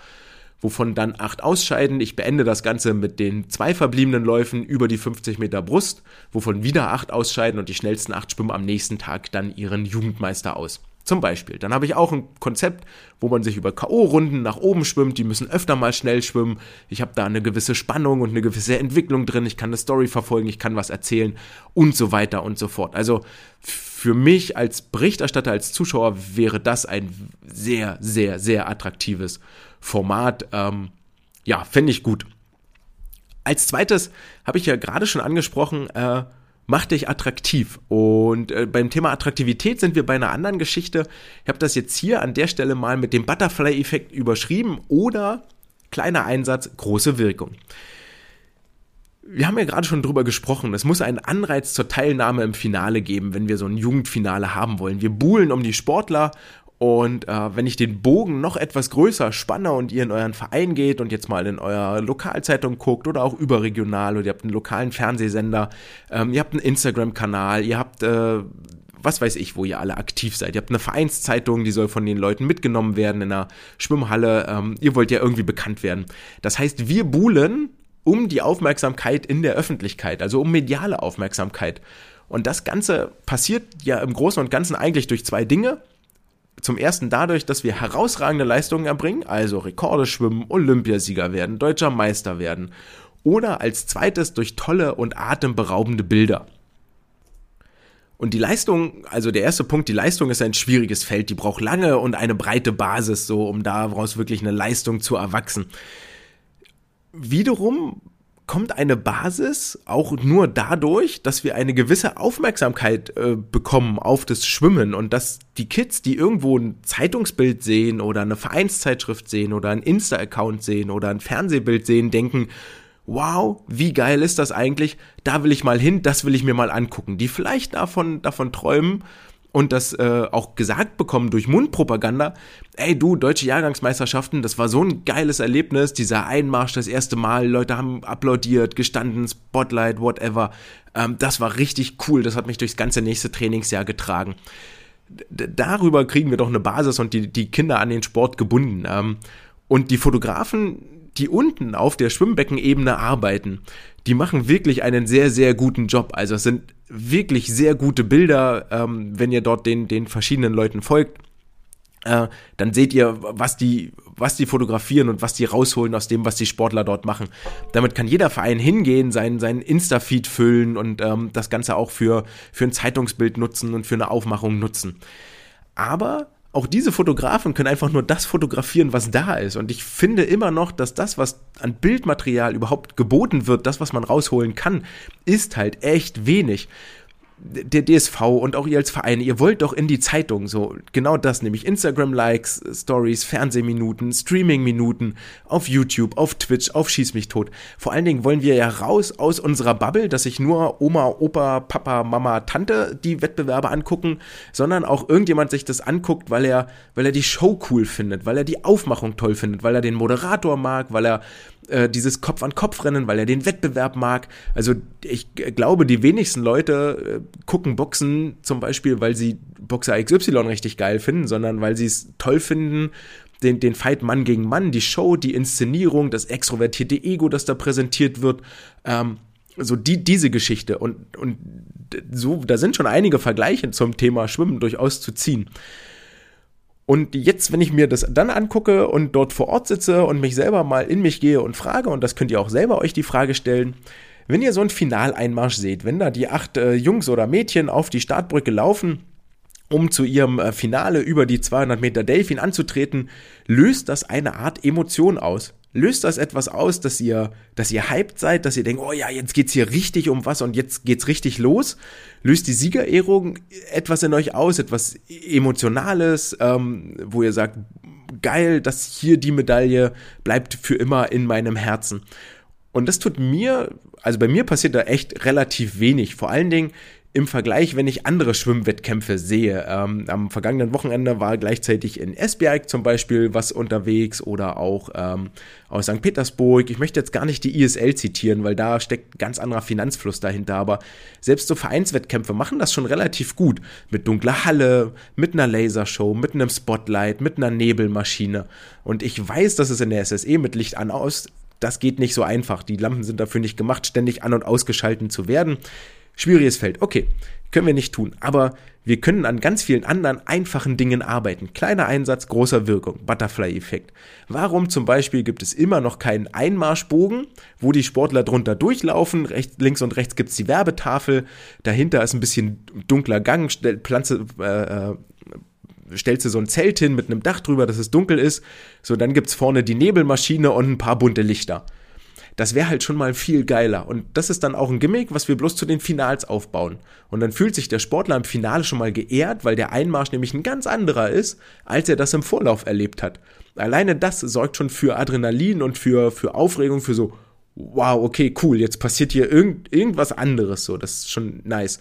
wovon dann acht ausscheiden. Ich beende das Ganze mit den zwei verbliebenen Läufen über die 50 Meter Brust, wovon wieder acht ausscheiden und die schnellsten acht schwimmen am nächsten Tag dann ihren Jugendmeister aus. Zum Beispiel. Dann habe ich auch ein Konzept, wo man sich über K.O.-Runden nach oben schwimmt. Die müssen öfter mal schnell schwimmen. Ich habe da eine gewisse Spannung und eine gewisse Entwicklung drin. Ich kann eine Story verfolgen, ich kann was erzählen und so weiter und so fort. Also für mich als Berichterstatter, als Zuschauer wäre das ein sehr, sehr, sehr attraktives Format. Ähm, ja, fände ich gut. Als zweites habe ich ja gerade schon angesprochen, äh, mach dich attraktiv. Und äh, beim Thema Attraktivität sind wir bei einer anderen Geschichte. Ich habe das jetzt hier an der Stelle mal mit dem Butterfly-Effekt überschrieben oder kleiner Einsatz, große Wirkung. Wir haben ja gerade schon drüber gesprochen, es muss einen Anreiz zur Teilnahme im Finale geben, wenn wir so ein Jugendfinale haben wollen. Wir buhlen um die Sportler und äh, wenn ich den Bogen noch etwas größer spanne und ihr in euren Verein geht und jetzt mal in eurer Lokalzeitung guckt oder auch überregional oder ihr habt einen lokalen Fernsehsender, ähm, ihr habt einen Instagram-Kanal, ihr habt äh, was weiß ich, wo ihr alle aktiv seid. Ihr habt eine Vereinszeitung, die soll von den Leuten mitgenommen werden in einer Schwimmhalle. Ähm, ihr wollt ja irgendwie bekannt werden. Das heißt, wir buhlen um die Aufmerksamkeit in der Öffentlichkeit, also um mediale Aufmerksamkeit. Und das Ganze passiert ja im Großen und Ganzen eigentlich durch zwei Dinge. Zum ersten dadurch, dass wir herausragende Leistungen erbringen, also Rekorde schwimmen, Olympiasieger werden, deutscher Meister werden. Oder als zweites durch tolle und atemberaubende Bilder. Und die Leistung, also der erste Punkt, die Leistung ist ein schwieriges Feld, die braucht lange und eine breite Basis, so um daraus wirklich eine Leistung zu erwachsen. Wiederum kommt eine Basis auch nur dadurch, dass wir eine gewisse Aufmerksamkeit äh, bekommen auf das Schwimmen und dass die Kids, die irgendwo ein Zeitungsbild sehen oder eine Vereinszeitschrift sehen oder ein Insta-Account sehen oder ein Fernsehbild sehen, denken, wow, wie geil ist das eigentlich? Da will ich mal hin, das will ich mir mal angucken. Die vielleicht davon, davon träumen, und das äh, auch gesagt bekommen durch Mundpropaganda, ey du, deutsche Jahrgangsmeisterschaften, das war so ein geiles Erlebnis, dieser Einmarsch das erste Mal, Leute haben applaudiert, gestanden, Spotlight, whatever, ähm, das war richtig cool, das hat mich durchs ganze nächste Trainingsjahr getragen. D darüber kriegen wir doch eine Basis und die, die Kinder an den Sport gebunden. Ähm, und die Fotografen, die unten auf der Schwimmbeckenebene arbeiten, die machen wirklich einen sehr, sehr guten Job. Also es sind wirklich sehr gute Bilder, ähm, wenn ihr dort den, den verschiedenen Leuten folgt. Äh, dann seht ihr, was die, was die fotografieren und was die rausholen aus dem, was die Sportler dort machen. Damit kann jeder Verein hingehen, seinen, seinen Insta-Feed füllen und ähm, das Ganze auch für, für ein Zeitungsbild nutzen und für eine Aufmachung nutzen. Aber auch diese Fotografen können einfach nur das fotografieren, was da ist. Und ich finde immer noch, dass das, was an Bildmaterial überhaupt geboten wird, das, was man rausholen kann, ist halt echt wenig der DSV und auch ihr als Verein, ihr wollt doch in die Zeitung so genau das, nämlich Instagram-Likes, Stories, Fernsehminuten, Streaming-Minuten auf YouTube, auf Twitch, auf Schieß mich tot. Vor allen Dingen wollen wir ja raus aus unserer Bubble, dass sich nur Oma, Opa, Papa, Mama, Tante die Wettbewerbe angucken, sondern auch irgendjemand sich das anguckt, weil er, weil er die Show cool findet, weil er die Aufmachung toll findet, weil er den Moderator mag, weil er äh, dieses Kopf-an-Kopf-Rennen, weil er den Wettbewerb mag. Also ich glaube, die wenigsten Leute äh, gucken Boxen zum Beispiel, weil sie Boxer XY richtig geil finden, sondern weil sie es toll finden, den, den Fight Mann gegen Mann, die Show, die Inszenierung, das extrovertierte Ego, das da präsentiert wird. Ähm, so die, diese Geschichte. Und, und so, da sind schon einige Vergleiche zum Thema Schwimmen durchaus zu ziehen. Und jetzt, wenn ich mir das dann angucke und dort vor Ort sitze und mich selber mal in mich gehe und frage, und das könnt ihr auch selber euch die Frage stellen, wenn ihr so einen Finaleinmarsch seht, wenn da die acht äh, Jungs oder Mädchen auf die Startbrücke laufen, um zu ihrem äh, Finale über die 200 Meter Delfin anzutreten, löst das eine Art Emotion aus. Löst das etwas aus, dass ihr, dass ihr hyped seid, dass ihr denkt, oh ja, jetzt geht's hier richtig um was und jetzt geht's richtig los? Löst die Siegerehrung etwas in euch aus, etwas Emotionales, ähm, wo ihr sagt, geil, dass hier die Medaille bleibt für immer in meinem Herzen. Und das tut mir, also bei mir passiert da echt relativ wenig. Vor allen Dingen im Vergleich, wenn ich andere Schwimmwettkämpfe sehe. Ähm, am vergangenen Wochenende war gleichzeitig in Esbjerg zum Beispiel was unterwegs oder auch ähm, aus St. Petersburg. Ich möchte jetzt gar nicht die ISL zitieren, weil da steckt ganz anderer Finanzfluss dahinter. Aber selbst so Vereinswettkämpfe machen das schon relativ gut. Mit dunkler Halle, mit einer Lasershow, mit einem Spotlight, mit einer Nebelmaschine. Und ich weiß, dass es in der SSE mit Licht an aus das geht nicht so einfach. Die Lampen sind dafür nicht gemacht, ständig an- und ausgeschalten zu werden. Schwieriges Feld. Okay, können wir nicht tun. Aber wir können an ganz vielen anderen einfachen Dingen arbeiten. Kleiner Einsatz, großer Wirkung. Butterfly-Effekt. Warum zum Beispiel gibt es immer noch keinen Einmarschbogen, wo die Sportler drunter durchlaufen? Rechts, links und rechts gibt's die Werbetafel. Dahinter ist ein bisschen dunkler Gang. Pflanze, äh, äh, stellst du so ein Zelt hin mit einem Dach drüber, dass es dunkel ist. So, dann gibt's vorne die Nebelmaschine und ein paar bunte Lichter. Das wäre halt schon mal viel geiler. Und das ist dann auch ein Gimmick, was wir bloß zu den Finals aufbauen. Und dann fühlt sich der Sportler im Finale schon mal geehrt, weil der Einmarsch nämlich ein ganz anderer ist, als er das im Vorlauf erlebt hat. Alleine das sorgt schon für Adrenalin und für, für Aufregung, für so, wow, okay, cool, jetzt passiert hier irgend, irgendwas anderes, so, das ist schon nice.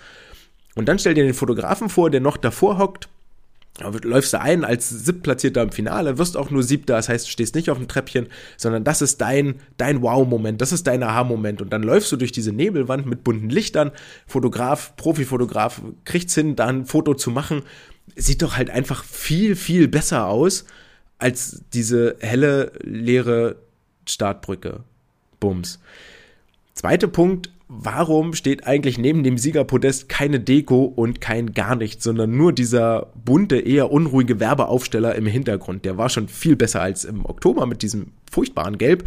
Und dann stell dir den Fotografen vor, der noch davor hockt läufst du ein als siebtplatzierter im Finale, wirst auch nur siebter, das heißt, du stehst nicht auf dem Treppchen, sondern das ist dein, dein Wow-Moment, das ist dein Aha-Moment. Und dann läufst du durch diese Nebelwand mit bunten Lichtern, Fotograf, Profifotograf, kriegt's hin, da ein Foto zu machen. Sieht doch halt einfach viel, viel besser aus als diese helle, leere Startbrücke. Bums. Zweiter Punkt, warum steht eigentlich neben dem Siegerpodest keine Deko und kein gar nichts, sondern nur dieser bunte, eher unruhige Werbeaufsteller im Hintergrund. Der war schon viel besser als im Oktober mit diesem furchtbaren Gelb.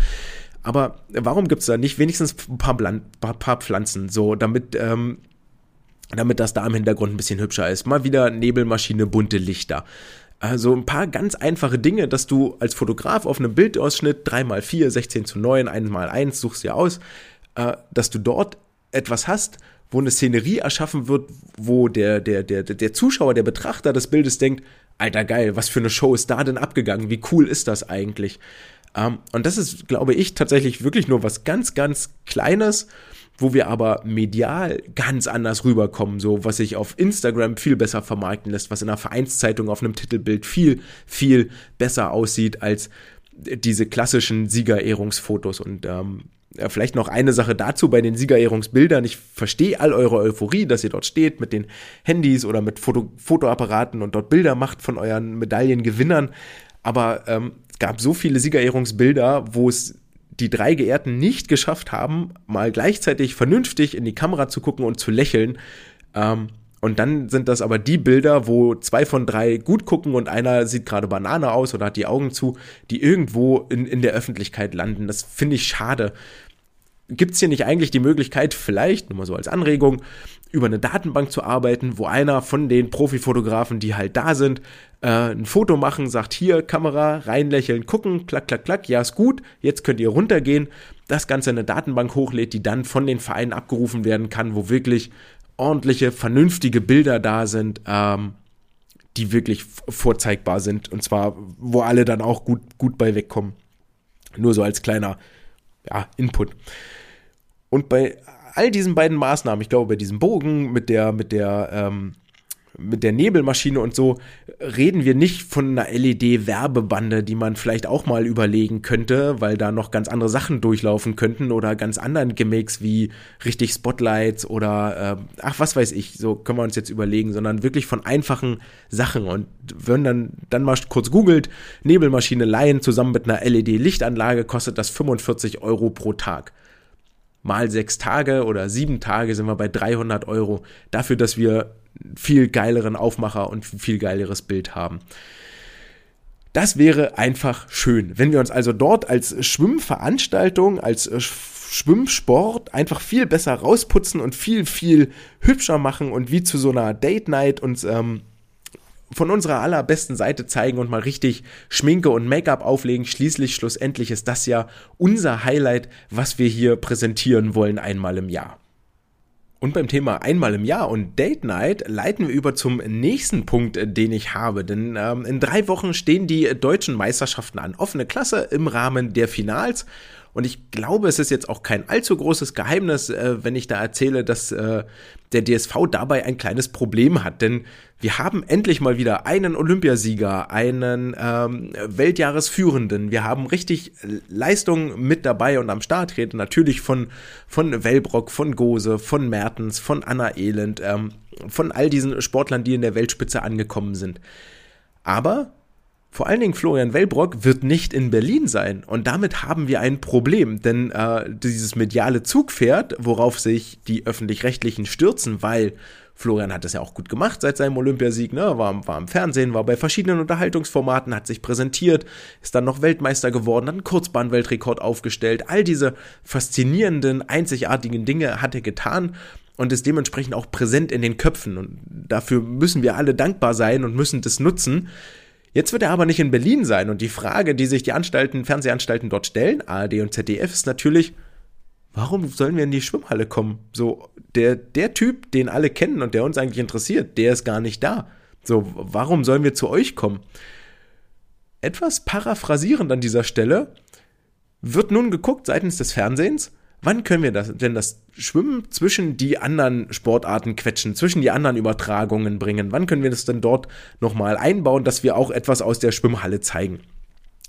Aber warum gibt's da nicht wenigstens ein paar, Blan paar, paar Pflanzen, so damit, ähm, damit das da im Hintergrund ein bisschen hübscher ist? Mal wieder Nebelmaschine, bunte Lichter. Also ein paar ganz einfache Dinge, dass du als Fotograf auf einem Bildausschnitt 3x4, 16 zu 9, 1x1 suchst dir aus, dass du dort etwas hast, wo eine Szenerie erschaffen wird, wo der, der, der, der Zuschauer, der Betrachter des Bildes denkt, alter geil, was für eine Show ist da denn abgegangen? Wie cool ist das eigentlich? Ähm, und das ist, glaube ich, tatsächlich wirklich nur was ganz, ganz Kleines, wo wir aber medial ganz anders rüberkommen, so was sich auf Instagram viel besser vermarkten lässt, was in einer Vereinszeitung auf einem Titelbild viel, viel besser aussieht als diese klassischen Siegerehrungsfotos. Und ähm, ja, vielleicht noch eine Sache dazu bei den Siegerehrungsbildern. Ich verstehe all eure Euphorie, dass ihr dort steht mit den Handys oder mit Foto Fotoapparaten und dort Bilder macht von euren Medaillengewinnern. Aber ähm, es gab so viele Siegerehrungsbilder, wo es die drei Geehrten nicht geschafft haben, mal gleichzeitig vernünftig in die Kamera zu gucken und zu lächeln. Ähm, und dann sind das aber die Bilder, wo zwei von drei gut gucken und einer sieht gerade Banane aus oder hat die Augen zu, die irgendwo in, in der Öffentlichkeit landen. Das finde ich schade. Gibt es hier nicht eigentlich die Möglichkeit, vielleicht, nur mal so als Anregung, über eine Datenbank zu arbeiten, wo einer von den Profifotografen, die halt da sind, äh, ein Foto machen, sagt hier Kamera, reinlächeln, gucken, klack, klack, klack, ja ist gut, jetzt könnt ihr runtergehen, das Ganze in eine Datenbank hochlädt, die dann von den Vereinen abgerufen werden kann, wo wirklich ordentliche, vernünftige Bilder da sind, ähm, die wirklich vorzeigbar sind. Und zwar, wo alle dann auch gut, gut bei wegkommen. Nur so als kleiner ja, Input. Und bei all diesen beiden Maßnahmen, ich glaube, bei diesem Bogen mit der, mit der, ähm, mit der Nebelmaschine und so reden wir nicht von einer LED-Werbebande, die man vielleicht auch mal überlegen könnte, weil da noch ganz andere Sachen durchlaufen könnten oder ganz anderen Gimmicks wie richtig Spotlights oder äh, ach was weiß ich, so können wir uns jetzt überlegen, sondern wirklich von einfachen Sachen. Und wenn dann dann mal kurz googelt, Nebelmaschine leihen zusammen mit einer LED-Lichtanlage kostet das 45 Euro pro Tag mal sechs Tage oder sieben Tage sind wir bei 300 Euro dafür, dass wir viel geileren Aufmacher und viel geileres Bild haben. Das wäre einfach schön, wenn wir uns also dort als Schwimmveranstaltung, als äh, Schwimmsport einfach viel besser rausputzen und viel, viel hübscher machen und wie zu so einer Date Night uns ähm, von unserer allerbesten Seite zeigen und mal richtig Schminke und Make-up auflegen. Schließlich, schlussendlich ist das ja unser Highlight, was wir hier präsentieren wollen einmal im Jahr. Und beim Thema einmal im Jahr und Date Night leiten wir über zum nächsten Punkt, äh, den ich habe. Denn ähm, in drei Wochen stehen die deutschen Meisterschaften an. Offene Klasse im Rahmen der Finals. Und ich glaube, es ist jetzt auch kein allzu großes Geheimnis, äh, wenn ich da erzähle, dass äh, der DSV dabei ein kleines Problem hat. Denn wir haben endlich mal wieder einen Olympiasieger, einen ähm, Weltjahresführenden. Wir haben richtig Leistungen mit dabei und am Start treten. Natürlich von, von Wellbrock, von Gose, von Mertens, von Anna Elend, ähm, von all diesen Sportlern, die in der Weltspitze angekommen sind. Aber vor allen Dingen Florian Wellbrock wird nicht in Berlin sein. Und damit haben wir ein Problem, denn äh, dieses mediale Zugpferd, worauf sich die öffentlich-rechtlichen stürzen, weil Florian hat das ja auch gut gemacht seit seinem Olympiasieg, ne? war, war im Fernsehen, war bei verschiedenen Unterhaltungsformaten, hat sich präsentiert, ist dann noch Weltmeister geworden, hat einen Kurzbahnweltrekord aufgestellt. All diese faszinierenden, einzigartigen Dinge hat er getan und ist dementsprechend auch präsent in den Köpfen. Und dafür müssen wir alle dankbar sein und müssen das nutzen. Jetzt wird er aber nicht in Berlin sein. Und die Frage, die sich die Anstalten, Fernsehanstalten dort stellen, ARD und ZDF, ist natürlich, warum sollen wir in die Schwimmhalle kommen? So, der, der Typ, den alle kennen und der uns eigentlich interessiert, der ist gar nicht da. So, warum sollen wir zu euch kommen? Etwas paraphrasierend an dieser Stelle wird nun geguckt seitens des Fernsehens, wann können wir das, denn das Schwimmen zwischen die anderen Sportarten quetschen, zwischen die anderen Übertragungen bringen? Wann können wir das denn dort nochmal einbauen, dass wir auch etwas aus der Schwimmhalle zeigen?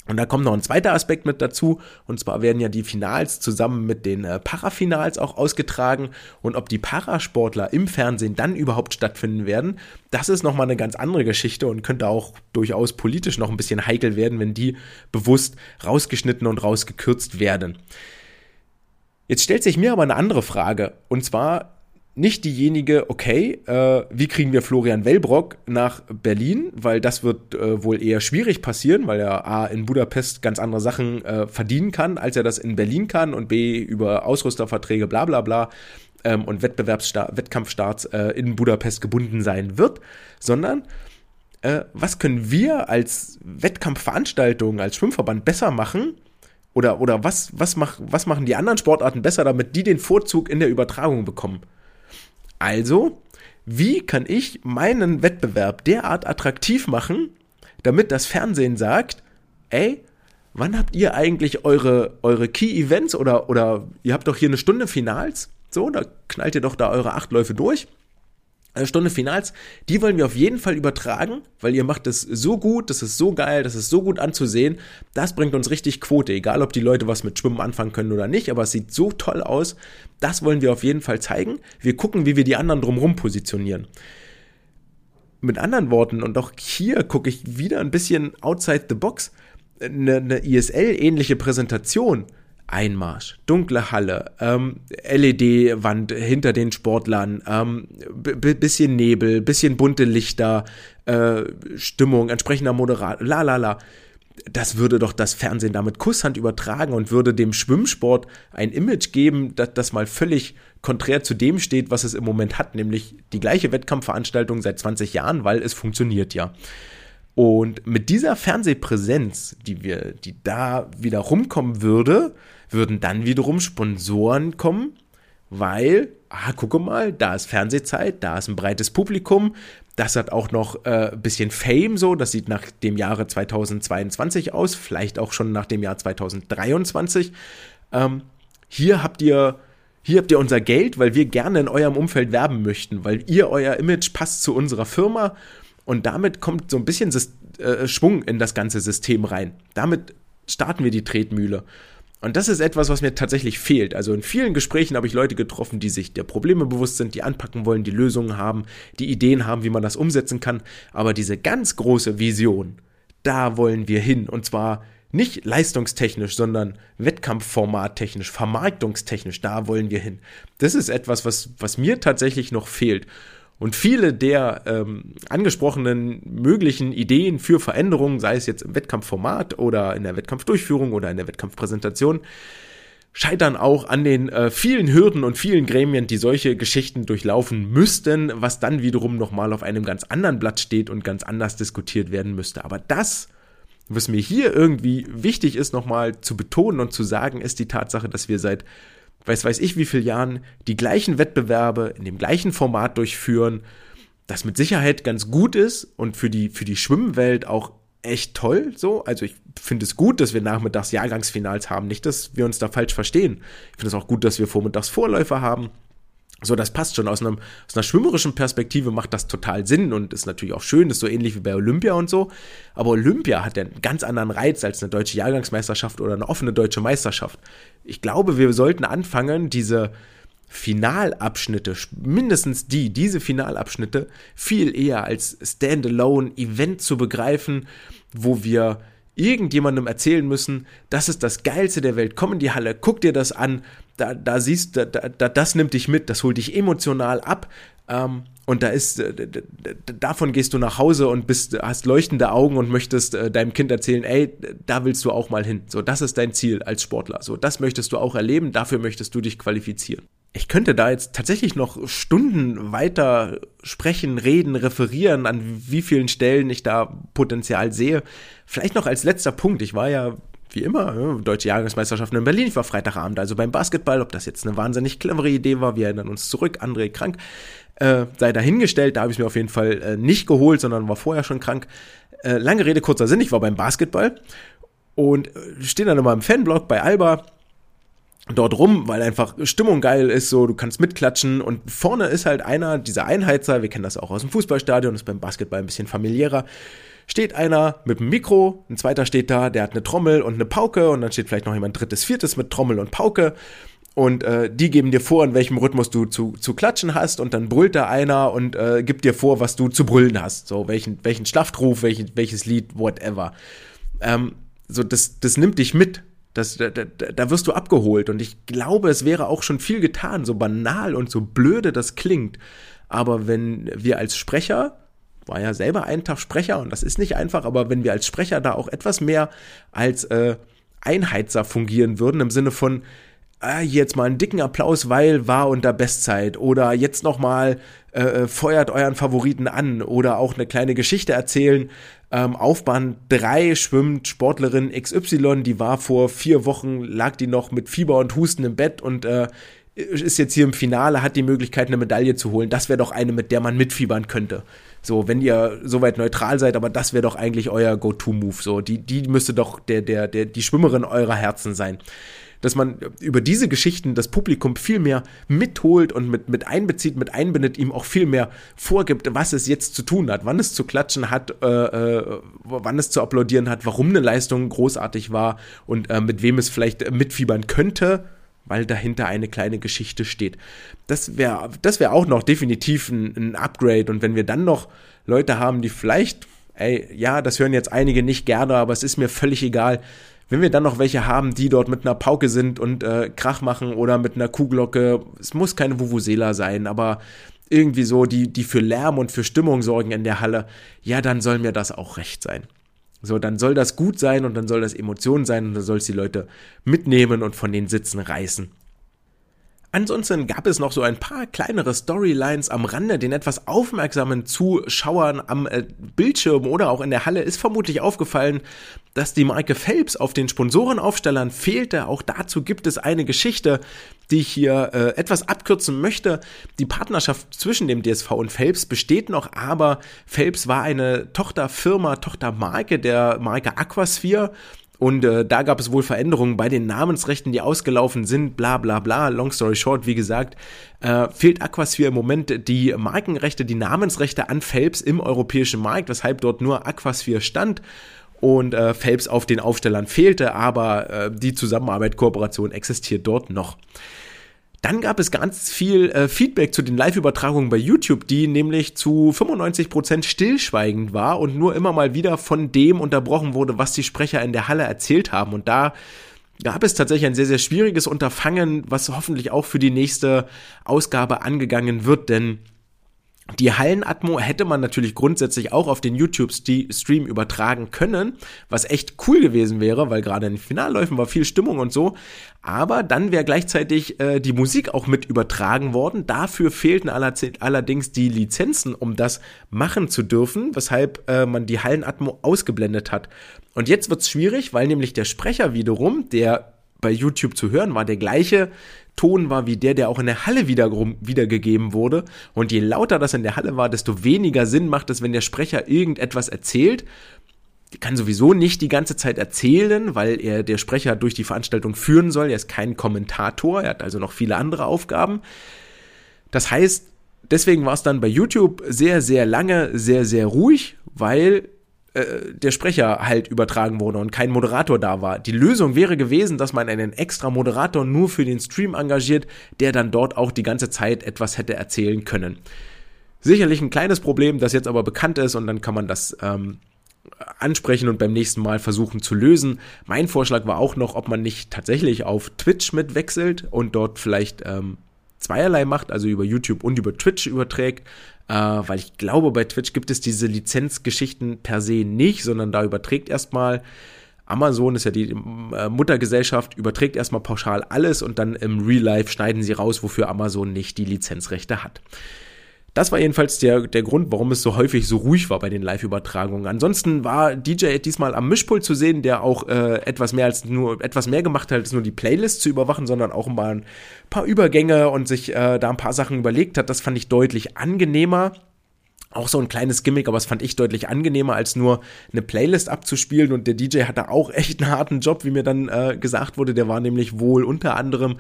Und da kommt noch ein zweiter Aspekt mit dazu, und zwar werden ja die Finals zusammen mit den äh, Parafinals auch ausgetragen. Und ob die Parasportler im Fernsehen dann überhaupt stattfinden werden, das ist nochmal eine ganz andere Geschichte und könnte auch durchaus politisch noch ein bisschen heikel werden, wenn die bewusst rausgeschnitten und rausgekürzt werden. Jetzt stellt sich mir aber eine andere Frage, und zwar nicht diejenige, okay, äh, wie kriegen wir Florian Wellbrock nach Berlin, weil das wird äh, wohl eher schwierig passieren, weil er A in Budapest ganz andere Sachen äh, verdienen kann, als er das in Berlin kann und B über Ausrüsterverträge bla bla bla ähm, und Wettbewerbsstart, Wettkampfstarts äh, in Budapest gebunden sein wird, sondern äh, was können wir als Wettkampfveranstaltung, als Schwimmverband besser machen, oder, oder was, was, mach, was machen die anderen Sportarten besser, damit die den Vorzug in der Übertragung bekommen? Also, wie kann ich meinen Wettbewerb derart attraktiv machen, damit das Fernsehen sagt, ey, wann habt ihr eigentlich eure, eure Key-Events oder, oder ihr habt doch hier eine Stunde Finals? So, da knallt ihr doch da eure acht Läufe durch. Äh, Stunde Finals, die wollen wir auf jeden Fall übertragen, weil ihr macht es so gut, das ist so geil, das ist so gut anzusehen. Das bringt uns richtig Quote, egal ob die Leute was mit Schwimmen anfangen können oder nicht, aber es sieht so toll aus. Das wollen wir auf jeden Fall zeigen. Wir gucken, wie wir die anderen drumherum positionieren. Mit anderen Worten, und auch hier gucke ich wieder ein bisschen outside the box, eine, eine ISL-ähnliche Präsentation Einmarsch, dunkle Halle, ähm, LED-Wand hinter den Sportlern, ähm, bisschen Nebel, bisschen bunte Lichter, äh, Stimmung, entsprechender Moderator, la la la. Das würde doch das Fernsehen damit Kusshand übertragen und würde dem Schwimmsport ein Image geben, das, das mal völlig konträr zu dem steht, was es im Moment hat, nämlich die gleiche Wettkampfveranstaltung seit 20 Jahren, weil es funktioniert ja. Und mit dieser Fernsehpräsenz, die wir, die da wieder rumkommen würde, würden dann wiederum Sponsoren kommen, weil, ah, gucke mal, da ist Fernsehzeit, da ist ein breites Publikum, das hat auch noch äh, ein bisschen Fame so, das sieht nach dem Jahre 2022 aus, vielleicht auch schon nach dem Jahr 2023. Ähm, hier habt ihr hier habt ihr unser Geld, weil wir gerne in eurem Umfeld werben möchten, weil ihr euer Image passt zu unserer Firma und damit kommt so ein bisschen äh, Schwung in das ganze System rein. Damit starten wir die Tretmühle. Und das ist etwas, was mir tatsächlich fehlt. Also in vielen Gesprächen habe ich Leute getroffen, die sich der Probleme bewusst sind, die anpacken wollen, die Lösungen haben, die Ideen haben, wie man das umsetzen kann. Aber diese ganz große Vision, da wollen wir hin. Und zwar nicht leistungstechnisch, sondern wettkampfformattechnisch, vermarktungstechnisch, da wollen wir hin. Das ist etwas, was, was mir tatsächlich noch fehlt. Und viele der ähm, angesprochenen möglichen Ideen für Veränderungen, sei es jetzt im Wettkampfformat oder in der Wettkampfdurchführung oder in der Wettkampfpräsentation, scheitern auch an den äh, vielen Hürden und vielen Gremien, die solche Geschichten durchlaufen müssten, was dann wiederum nochmal auf einem ganz anderen Blatt steht und ganz anders diskutiert werden müsste. Aber das, was mir hier irgendwie wichtig ist, nochmal zu betonen und zu sagen, ist die Tatsache, dass wir seit weiß weiß ich wie viel Jahren die gleichen Wettbewerbe in dem gleichen Format durchführen, das mit Sicherheit ganz gut ist und für die, für die Schwimmwelt auch echt toll, so. Also ich finde es gut, dass wir nachmittags Jahrgangsfinals haben, nicht, dass wir uns da falsch verstehen. Ich finde es auch gut, dass wir vormittags Vorläufer haben. So, das passt schon. Aus, einem, aus einer schwimmerischen Perspektive macht das total Sinn und ist natürlich auch schön, ist so ähnlich wie bei Olympia und so. Aber Olympia hat ja einen ganz anderen Reiz als eine deutsche Jahrgangsmeisterschaft oder eine offene deutsche Meisterschaft. Ich glaube, wir sollten anfangen, diese, Finalabschnitte, mindestens die, diese Finalabschnitte, viel eher als Standalone-Event zu begreifen, wo wir irgendjemandem erzählen müssen, das ist das Geilste der Welt, komm in die Halle, guck dir das an, da, da siehst du, da, da, das nimmt dich mit, das holt dich emotional ab. Ähm, und da ist, davon gehst du nach Hause und bist, hast leuchtende Augen und möchtest äh, deinem Kind erzählen, ey, da willst du auch mal hin. So, das ist dein Ziel als Sportler. So, das möchtest du auch erleben, dafür möchtest du dich qualifizieren. Ich könnte da jetzt tatsächlich noch Stunden weiter sprechen, reden, referieren, an wie vielen Stellen ich da Potenzial sehe. Vielleicht noch als letzter Punkt. Ich war ja wie immer, ja, deutsche Jahrgangsmeisterschaften in Berlin. Ich war Freitagabend also beim Basketball. Ob das jetzt eine wahnsinnig clevere Idee war, wir erinnern uns zurück. André krank. Äh, sei dahingestellt, da habe ich mir auf jeden Fall äh, nicht geholt, sondern war vorher schon krank. Äh, lange Rede, kurzer Sinn, ich war beim Basketball und äh, stehe dann immer im Fanblog bei Alba dort rum, weil einfach Stimmung geil ist, so du kannst mitklatschen und vorne ist halt einer, dieser Einheizer, wir kennen das auch aus dem Fußballstadion, ist beim Basketball ein bisschen familiärer, steht einer mit einem Mikro, ein zweiter steht da, der hat eine Trommel und eine Pauke und dann steht vielleicht noch jemand drittes, viertes mit Trommel und Pauke und äh, die geben dir vor, in welchem Rhythmus du zu, zu klatschen hast und dann brüllt da einer und äh, gibt dir vor, was du zu brüllen hast, so welchen, welchen Schlachtruf, welchen, welches Lied, whatever. Ähm, so, das, das nimmt dich mit. Das, da, da, da wirst du abgeholt. Und ich glaube, es wäre auch schon viel getan, so banal und so blöde das klingt. Aber wenn wir als Sprecher war ja selber einen Tag Sprecher und das ist nicht einfach, aber wenn wir als Sprecher da auch etwas mehr als äh, Einheizer fungieren würden, im Sinne von, ah, jetzt mal einen dicken Applaus, weil war unter Bestzeit oder jetzt noch mal äh, äh feuert euren Favoriten an oder auch eine kleine Geschichte erzählen. Ähm, auf Bahn 3 schwimmt Sportlerin XY, die war vor vier Wochen, lag die noch mit Fieber und Husten im Bett und äh, ist jetzt hier im Finale, hat die Möglichkeit, eine Medaille zu holen. Das wäre doch eine, mit der man mitfiebern könnte. So, wenn ihr soweit neutral seid, aber das wäre doch eigentlich euer Go-To-Move. So, die, die müsste doch der, der, der, die Schwimmerin eurer Herzen sein. Dass man über diese Geschichten das Publikum viel mehr mitholt und mit, mit einbezieht, mit einbindet, ihm auch viel mehr vorgibt, was es jetzt zu tun hat, wann es zu klatschen hat, äh, äh, wann es zu applaudieren hat, warum eine Leistung großartig war und äh, mit wem es vielleicht mitfiebern könnte weil dahinter eine kleine Geschichte steht. Das wäre das wäre auch noch definitiv ein, ein Upgrade und wenn wir dann noch Leute haben, die vielleicht, ey, ja, das hören jetzt einige nicht gerne, aber es ist mir völlig egal, wenn wir dann noch welche haben, die dort mit einer Pauke sind und äh, Krach machen oder mit einer Kuhglocke, es muss keine Vuvuzela sein, aber irgendwie so, die, die für Lärm und für Stimmung sorgen in der Halle, ja, dann soll mir das auch recht sein. So, dann soll das gut sein und dann soll das Emotion sein und dann soll es die Leute mitnehmen und von den Sitzen reißen. Ansonsten gab es noch so ein paar kleinere Storylines am Rande. Den etwas aufmerksamen Zuschauern am äh, Bildschirm oder auch in der Halle ist vermutlich aufgefallen, dass die Marke Phelps auf den Sponsorenaufstellern fehlte. Auch dazu gibt es eine Geschichte, die ich hier äh, etwas abkürzen möchte. Die Partnerschaft zwischen dem DSV und Phelps besteht noch, aber Phelps war eine Tochterfirma, Tochtermarke der Marke Aquasphere und äh, da gab es wohl Veränderungen bei den Namensrechten, die ausgelaufen sind, bla bla bla. Long story short, wie gesagt, äh, fehlt Aquasphere im Moment die Markenrechte, die Namensrechte an Phelps im europäischen Markt, weshalb dort nur Aquasphere stand und äh, Phelps auf den Aufstellern fehlte, aber äh, die Zusammenarbeit, Kooperation existiert dort noch. Dann gab es ganz viel äh, Feedback zu den Live-Übertragungen bei YouTube, die nämlich zu 95% stillschweigend war und nur immer mal wieder von dem unterbrochen wurde, was die Sprecher in der Halle erzählt haben. Und da gab es tatsächlich ein sehr, sehr schwieriges Unterfangen, was hoffentlich auch für die nächste Ausgabe angegangen wird, denn die Hallenatmo hätte man natürlich grundsätzlich auch auf den YouTube-Stream übertragen können, was echt cool gewesen wäre, weil gerade in den Finalläufen war viel Stimmung und so. Aber dann wäre gleichzeitig äh, die Musik auch mit übertragen worden. Dafür fehlten allerdings die Lizenzen, um das machen zu dürfen, weshalb äh, man die Hallenatmo ausgeblendet hat. Und jetzt wird's schwierig, weil nämlich der Sprecher wiederum, der bei YouTube zu hören war, der gleiche Ton war wie der, der auch in der Halle wiedergegeben wurde. Und je lauter das in der Halle war, desto weniger Sinn macht es, wenn der Sprecher irgendetwas erzählt. Der kann sowieso nicht die ganze Zeit erzählen, weil er der Sprecher durch die Veranstaltung führen soll. Er ist kein Kommentator, er hat also noch viele andere Aufgaben. Das heißt, deswegen war es dann bei YouTube sehr, sehr lange, sehr, sehr ruhig, weil äh, der Sprecher halt übertragen wurde und kein Moderator da war. Die Lösung wäre gewesen, dass man einen extra Moderator nur für den Stream engagiert, der dann dort auch die ganze Zeit etwas hätte erzählen können. Sicherlich ein kleines Problem, das jetzt aber bekannt ist und dann kann man das ähm, ansprechen und beim nächsten Mal versuchen zu lösen. Mein Vorschlag war auch noch, ob man nicht tatsächlich auf Twitch mitwechselt und dort vielleicht ähm, zweierlei macht, also über YouTube und über Twitch überträgt, äh, weil ich glaube, bei Twitch gibt es diese Lizenzgeschichten per se nicht, sondern da überträgt erstmal Amazon ist ja die äh, Muttergesellschaft, überträgt erstmal pauschal alles und dann im Real Life schneiden sie raus, wofür Amazon nicht die Lizenzrechte hat. Das war jedenfalls der, der Grund, warum es so häufig so ruhig war bei den Live-Übertragungen. Ansonsten war DJ diesmal am Mischpult zu sehen, der auch äh, etwas mehr als nur etwas mehr gemacht hat, als nur die Playlist zu überwachen, sondern auch mal ein paar Übergänge und sich äh, da ein paar Sachen überlegt hat. Das fand ich deutlich angenehmer. Auch so ein kleines Gimmick, aber das fand ich deutlich angenehmer, als nur eine Playlist abzuspielen. Und der DJ hatte auch echt einen harten Job, wie mir dann äh, gesagt wurde. Der war nämlich wohl unter anderem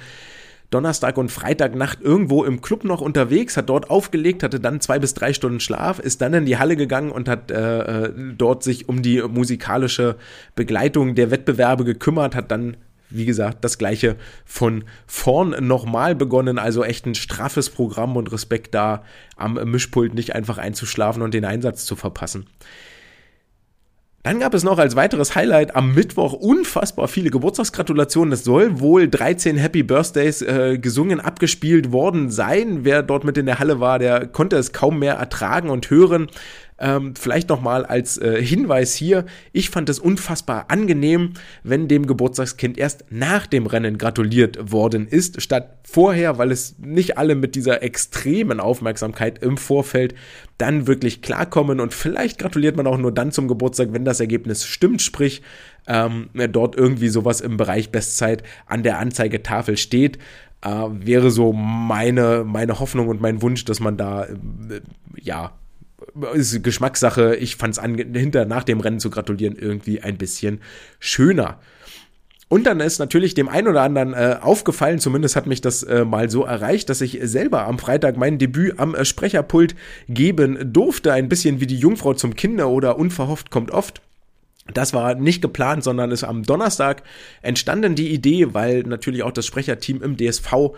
Donnerstag und Freitagnacht irgendwo im Club noch unterwegs, hat dort aufgelegt, hatte dann zwei bis drei Stunden Schlaf, ist dann in die Halle gegangen und hat äh, äh, dort sich um die musikalische Begleitung der Wettbewerbe gekümmert, hat dann wie gesagt, das gleiche von vorn nochmal begonnen, also echt ein straffes Programm und Respekt da am Mischpult nicht einfach einzuschlafen und den Einsatz zu verpassen. Dann gab es noch als weiteres Highlight am Mittwoch unfassbar viele Geburtstagsgratulationen. Es soll wohl 13 Happy Birthdays äh, gesungen, abgespielt worden sein. Wer dort mit in der Halle war, der konnte es kaum mehr ertragen und hören. Ähm, vielleicht nochmal als äh, Hinweis hier, ich fand es unfassbar angenehm, wenn dem Geburtstagskind erst nach dem Rennen gratuliert worden ist, statt vorher, weil es nicht alle mit dieser extremen Aufmerksamkeit im Vorfeld dann wirklich klarkommen und vielleicht gratuliert man auch nur dann zum Geburtstag, wenn das Ergebnis stimmt, sprich ähm, dort irgendwie sowas im Bereich Bestzeit an der Anzeigetafel steht. Äh, wäre so meine, meine Hoffnung und mein Wunsch, dass man da, äh, ja, ist Geschmackssache. Ich fand es hinter nach dem Rennen zu gratulieren irgendwie ein bisschen schöner. Und dann ist natürlich dem einen oder anderen äh, aufgefallen, zumindest hat mich das äh, mal so erreicht, dass ich selber am Freitag mein Debüt am äh, Sprecherpult geben durfte. Ein bisschen wie die Jungfrau zum Kinder oder unverhofft kommt oft. Das war nicht geplant, sondern ist am Donnerstag entstanden die Idee, weil natürlich auch das Sprecherteam im DSV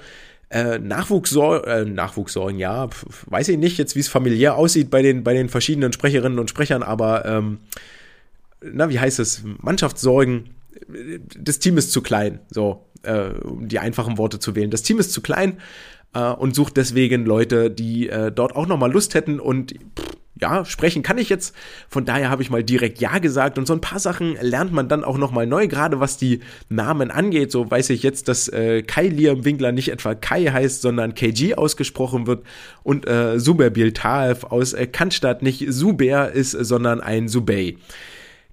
äh, Nachwuchssorgen, äh, Nachwuchssorgen, ja, weiß ich nicht jetzt, wie es familiär aussieht bei den, bei den verschiedenen Sprecherinnen und Sprechern, aber ähm, na, wie heißt es? Mannschaftssorgen. Das Team ist zu klein, so, äh, um die einfachen Worte zu wählen. Das Team ist zu klein äh, und sucht deswegen Leute, die äh, dort auch nochmal Lust hätten und pff, ja, sprechen kann ich jetzt. Von daher habe ich mal direkt Ja gesagt und so ein paar Sachen lernt man dann auch nochmal neu, gerade was die Namen angeht. So weiß ich jetzt, dass äh, Kai Liam Winkler nicht etwa Kai heißt, sondern KG ausgesprochen wird und äh, Suber Biltaev aus äh, Cannstatt nicht Suber ist, sondern ein Subey.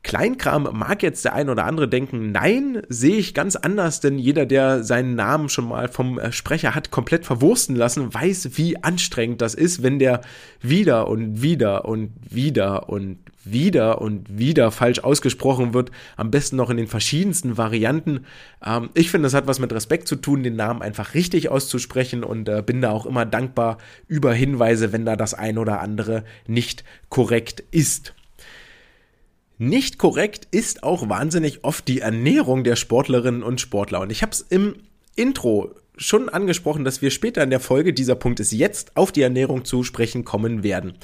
Kleinkram mag jetzt der ein oder andere denken, nein, sehe ich ganz anders, denn jeder, der seinen Namen schon mal vom äh, Sprecher hat komplett verwursten lassen, weiß, wie anstrengend das ist, wenn der wieder und wieder und wieder und wieder und wieder falsch ausgesprochen wird, am besten noch in den verschiedensten Varianten. Ähm, ich finde, das hat was mit Respekt zu tun, den Namen einfach richtig auszusprechen und äh, bin da auch immer dankbar über Hinweise, wenn da das ein oder andere nicht korrekt ist. Nicht korrekt ist auch wahnsinnig oft die Ernährung der Sportlerinnen und Sportler. Und ich habe es im Intro schon angesprochen, dass wir später in der Folge, dieser Punkt ist jetzt, auf die Ernährung zu sprechen kommen werden.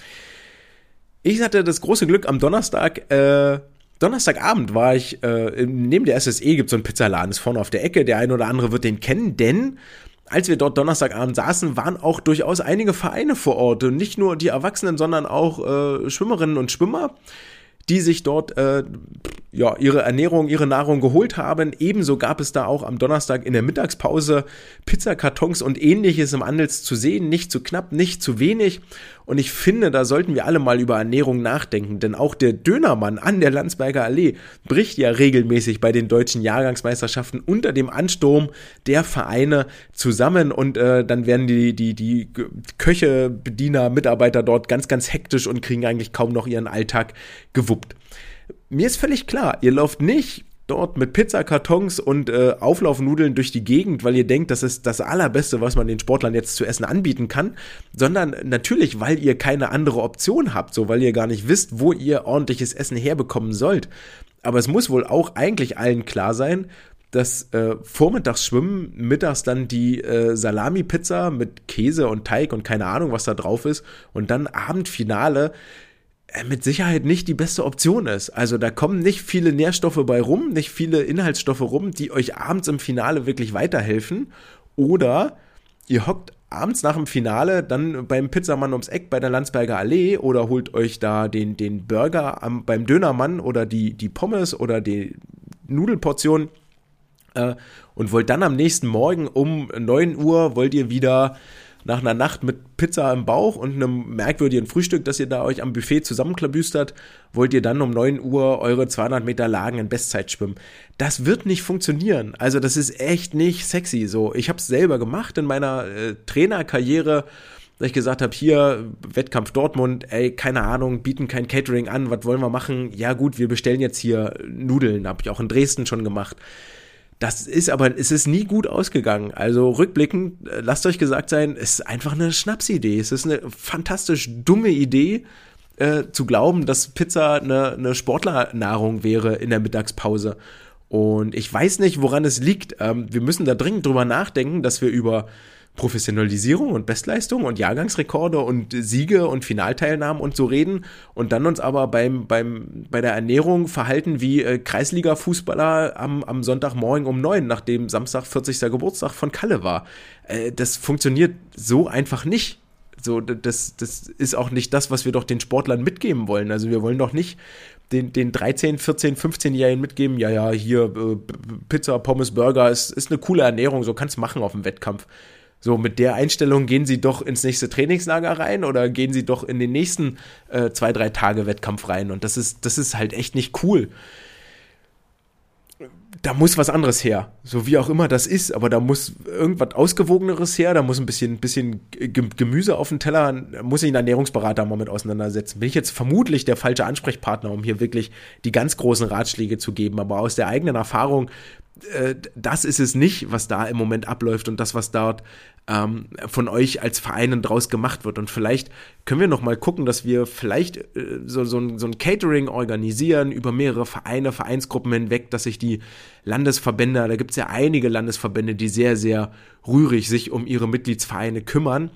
Ich hatte das große Glück am Donnerstag, äh, Donnerstagabend war ich, äh, neben der SSE gibt es so einen Pizzaladen, ist vorne auf der Ecke, der eine oder andere wird den kennen, denn als wir dort Donnerstagabend saßen, waren auch durchaus einige Vereine vor Ort. Und nicht nur die Erwachsenen, sondern auch äh, Schwimmerinnen und Schwimmer die sich dort äh, ja, ihre Ernährung, ihre Nahrung geholt haben. Ebenso gab es da auch am Donnerstag in der Mittagspause Pizzakartons und ähnliches im Andels zu sehen. Nicht zu knapp, nicht zu wenig. Und ich finde, da sollten wir alle mal über Ernährung nachdenken, denn auch der Dönermann an der Landsberger Allee bricht ja regelmäßig bei den deutschen Jahrgangsmeisterschaften unter dem Ansturm der Vereine zusammen und äh, dann werden die, die, die Köche, Bediener, Mitarbeiter dort ganz, ganz hektisch und kriegen eigentlich kaum noch ihren Alltag gewuppt. Mir ist völlig klar, ihr lauft nicht dort mit Pizzakartons und äh, Auflaufnudeln durch die Gegend, weil ihr denkt, das ist das Allerbeste, was man den Sportlern jetzt zu essen anbieten kann, sondern natürlich, weil ihr keine andere Option habt, so weil ihr gar nicht wisst, wo ihr ordentliches Essen herbekommen sollt. Aber es muss wohl auch eigentlich allen klar sein, dass äh, vormittags schwimmen, mittags dann die äh, Salami-Pizza mit Käse und Teig und keine Ahnung, was da drauf ist und dann Abendfinale mit Sicherheit nicht die beste Option ist. Also da kommen nicht viele Nährstoffe bei rum, nicht viele Inhaltsstoffe rum, die euch abends im Finale wirklich weiterhelfen. Oder ihr hockt abends nach dem Finale dann beim Pizzamann ums Eck bei der Landsberger Allee oder holt euch da den, den Burger am, beim Dönermann oder die, die Pommes oder die Nudelportion äh, und wollt dann am nächsten Morgen um 9 Uhr wollt ihr wieder nach einer Nacht mit Pizza im Bauch und einem merkwürdigen Frühstück, das ihr da euch am Buffet zusammenklabüstert, wollt ihr dann um 9 Uhr eure 200 Meter Lagen in Bestzeit schwimmen. Das wird nicht funktionieren. Also das ist echt nicht sexy. So, ich habe es selber gemacht in meiner äh, Trainerkarriere dass ich gesagt habe, hier Wettkampf Dortmund, ey, keine Ahnung, bieten kein Catering an, was wollen wir machen? Ja gut, wir bestellen jetzt hier Nudeln, habe ich auch in Dresden schon gemacht. Das ist aber, es ist nie gut ausgegangen. Also rückblickend, äh, lasst euch gesagt sein, es ist einfach eine Schnapsidee. Es ist eine fantastisch dumme Idee, äh, zu glauben, dass Pizza eine, eine Sportlernahrung wäre in der Mittagspause. Und ich weiß nicht, woran es liegt. Ähm, wir müssen da dringend drüber nachdenken, dass wir über Professionalisierung und Bestleistung und Jahrgangsrekorde und Siege und Finalteilnahmen und so reden und dann uns aber beim, beim, bei der Ernährung verhalten wie äh, Kreisliga-Fußballer am, am Sonntagmorgen um neun, nachdem Samstag 40. Geburtstag von Kalle war. Äh, das funktioniert so einfach nicht. So, das, das ist auch nicht das, was wir doch den Sportlern mitgeben wollen. Also wir wollen doch nicht den, den 13, 14, 15-Jährigen mitgeben, ja, ja, hier äh, Pizza, Pommes, Burger ist, ist eine coole Ernährung, so kannst machen auf dem Wettkampf. So, mit der Einstellung gehen sie doch ins nächste Trainingslager rein oder gehen sie doch in den nächsten äh, zwei, drei Tage Wettkampf rein. Und das ist, das ist halt echt nicht cool. Da muss was anderes her. So wie auch immer das ist, aber da muss irgendwas Ausgewogeneres her, da muss ein bisschen, bisschen Gemüse auf den Teller, muss sich ein Ernährungsberater mal mit auseinandersetzen. Bin ich jetzt vermutlich der falsche Ansprechpartner, um hier wirklich die ganz großen Ratschläge zu geben, aber aus der eigenen Erfahrung äh, das ist es nicht, was da im Moment abläuft und das, was dort ähm, von euch als Vereinen draus gemacht wird. Und vielleicht können wir noch mal gucken, dass wir vielleicht äh, so, so, ein, so ein Catering organisieren über mehrere Vereine, Vereinsgruppen hinweg, dass sich die Landesverbände, da gibt es ja einige Landesverbände, die sehr, sehr rührig sich um ihre Mitgliedsvereine kümmern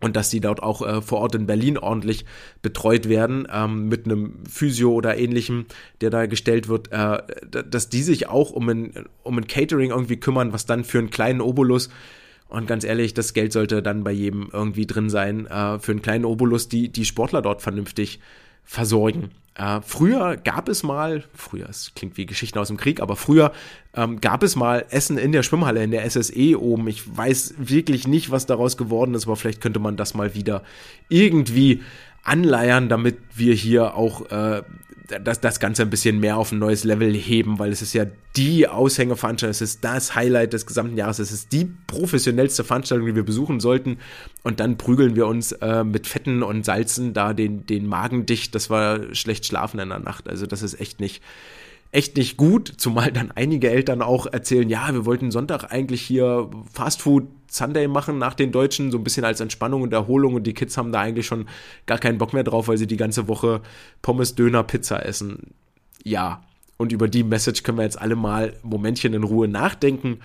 und dass die dort auch äh, vor Ort in Berlin ordentlich betreut werden ähm, mit einem Physio oder ähnlichem, der da gestellt wird, äh, dass die sich auch um ein, um ein Catering irgendwie kümmern, was dann für einen kleinen Obolus und ganz ehrlich, das Geld sollte dann bei jedem irgendwie drin sein, äh, für einen kleinen Obolus die, die Sportler dort vernünftig versorgen. Äh, früher gab es mal, früher, es klingt wie Geschichten aus dem Krieg, aber früher ähm, gab es mal Essen in der Schwimmhalle, in der SSE oben. Ich weiß wirklich nicht, was daraus geworden ist, aber vielleicht könnte man das mal wieder irgendwie anleiern, damit wir hier auch äh, das, das Ganze ein bisschen mehr auf ein neues Level heben, weil es ist ja die Aushängeveranstaltung, es ist das Highlight des gesamten Jahres, es ist die professionellste Veranstaltung, die wir besuchen sollten. Und dann prügeln wir uns äh, mit Fetten und Salzen da den, den Magen dicht, das war schlecht schlafen in der Nacht, also das ist echt nicht, echt nicht gut, zumal dann einige Eltern auch erzählen, ja, wir wollten Sonntag eigentlich hier Fastfood Sunday machen nach den Deutschen, so ein bisschen als Entspannung und Erholung und die Kids haben da eigentlich schon gar keinen Bock mehr drauf, weil sie die ganze Woche Pommes, Döner, Pizza essen. Ja, und über die Message können wir jetzt alle mal Momentchen in Ruhe nachdenken.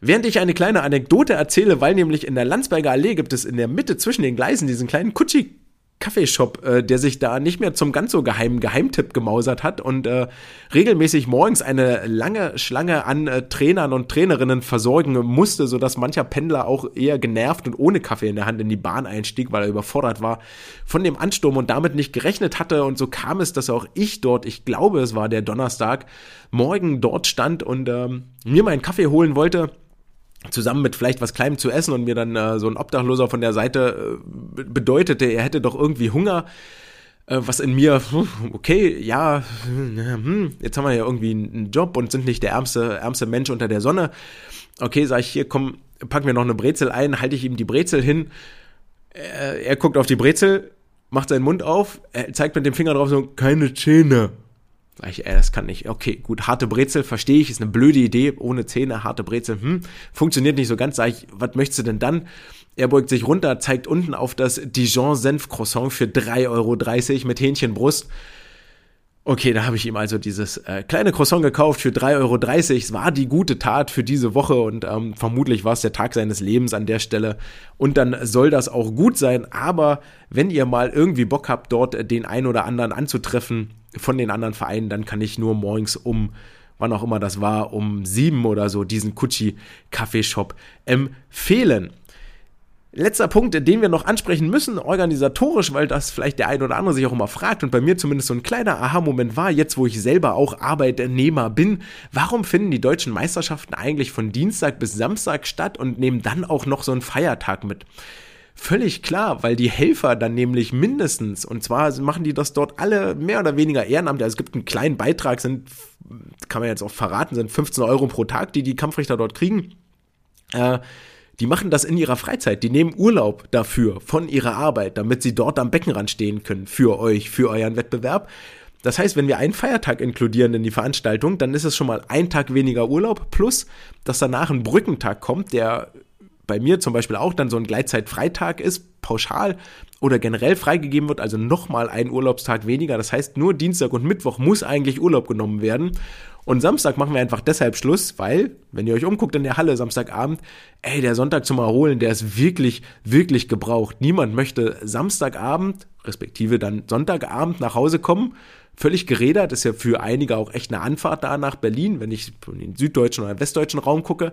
Während ich eine kleine Anekdote erzähle, weil nämlich in der Landsberger Allee gibt es in der Mitte zwischen den Gleisen diesen kleinen Kutschi Kaffeeshop, äh, der sich da nicht mehr zum ganz so geheimen Geheimtipp gemausert hat und äh, regelmäßig morgens eine lange Schlange an äh, Trainern und Trainerinnen versorgen musste, sodass mancher Pendler auch eher genervt und ohne Kaffee in der Hand in die Bahn einstieg, weil er überfordert war von dem Ansturm und damit nicht gerechnet hatte. Und so kam es, dass auch ich dort, ich glaube, es war der Donnerstag, morgen dort stand und ähm, mir meinen Kaffee holen wollte zusammen mit vielleicht was Kleinem zu essen und mir dann äh, so ein Obdachloser von der Seite äh, bedeutete, er hätte doch irgendwie Hunger, äh, was in mir, okay, ja, hm, jetzt haben wir ja irgendwie einen Job und sind nicht der ärmste, ärmste Mensch unter der Sonne. Okay, sag ich hier, komm, pack mir noch eine Brezel ein, halte ich ihm die Brezel hin. Er, er guckt auf die Brezel, macht seinen Mund auf, zeigt mit dem Finger drauf so, keine Zähne. Ich, ey, das kann nicht. Okay, gut, harte Brezel, verstehe ich, ist eine blöde Idee, ohne Zähne, harte Brezel, hm, funktioniert nicht so ganz. Sag ich, was möchtest du denn dann? Er beugt sich runter, zeigt unten auf das Dijon-Senf-Croissant für 3,30 Euro mit Hähnchenbrust. Okay, da habe ich ihm also dieses äh, kleine Croissant gekauft für 3,30 Euro. Es war die gute Tat für diese Woche und ähm, vermutlich war es der Tag seines Lebens an der Stelle. Und dann soll das auch gut sein. Aber wenn ihr mal irgendwie Bock habt, dort den einen oder anderen anzutreffen von den anderen Vereinen, dann kann ich nur morgens um wann auch immer das war, um sieben oder so diesen Kutschi Kaffeeshop empfehlen. Letzter Punkt, den wir noch ansprechen müssen, organisatorisch, weil das vielleicht der ein oder andere sich auch immer fragt und bei mir zumindest so ein kleiner Aha-Moment war, jetzt wo ich selber auch Arbeitnehmer bin, warum finden die deutschen Meisterschaften eigentlich von Dienstag bis Samstag statt und nehmen dann auch noch so einen Feiertag mit? Völlig klar, weil die Helfer dann nämlich mindestens, und zwar machen die das dort alle mehr oder weniger ehrenamtlich, also es gibt einen kleinen Beitrag, sind, kann man jetzt auch verraten, sind 15 Euro pro Tag, die die Kampfrichter dort kriegen. Äh, die machen das in ihrer Freizeit. Die nehmen Urlaub dafür von ihrer Arbeit, damit sie dort am Beckenrand stehen können für euch, für euren Wettbewerb. Das heißt, wenn wir einen Feiertag inkludieren in die Veranstaltung, dann ist es schon mal ein Tag weniger Urlaub, plus dass danach ein Brückentag kommt, der bei mir zum Beispiel auch dann so ein Gleitzeitfreitag ist, pauschal oder generell freigegeben wird, also nochmal ein Urlaubstag weniger. Das heißt, nur Dienstag und Mittwoch muss eigentlich Urlaub genommen werden. Und Samstag machen wir einfach deshalb Schluss, weil, wenn ihr euch umguckt in der Halle Samstagabend, ey, der Sonntag zum Erholen, der ist wirklich, wirklich gebraucht. Niemand möchte Samstagabend, respektive dann Sonntagabend nach Hause kommen, völlig gerädert, ist ja für einige auch echt eine Anfahrt da nach Berlin, wenn ich in den süddeutschen oder westdeutschen Raum gucke.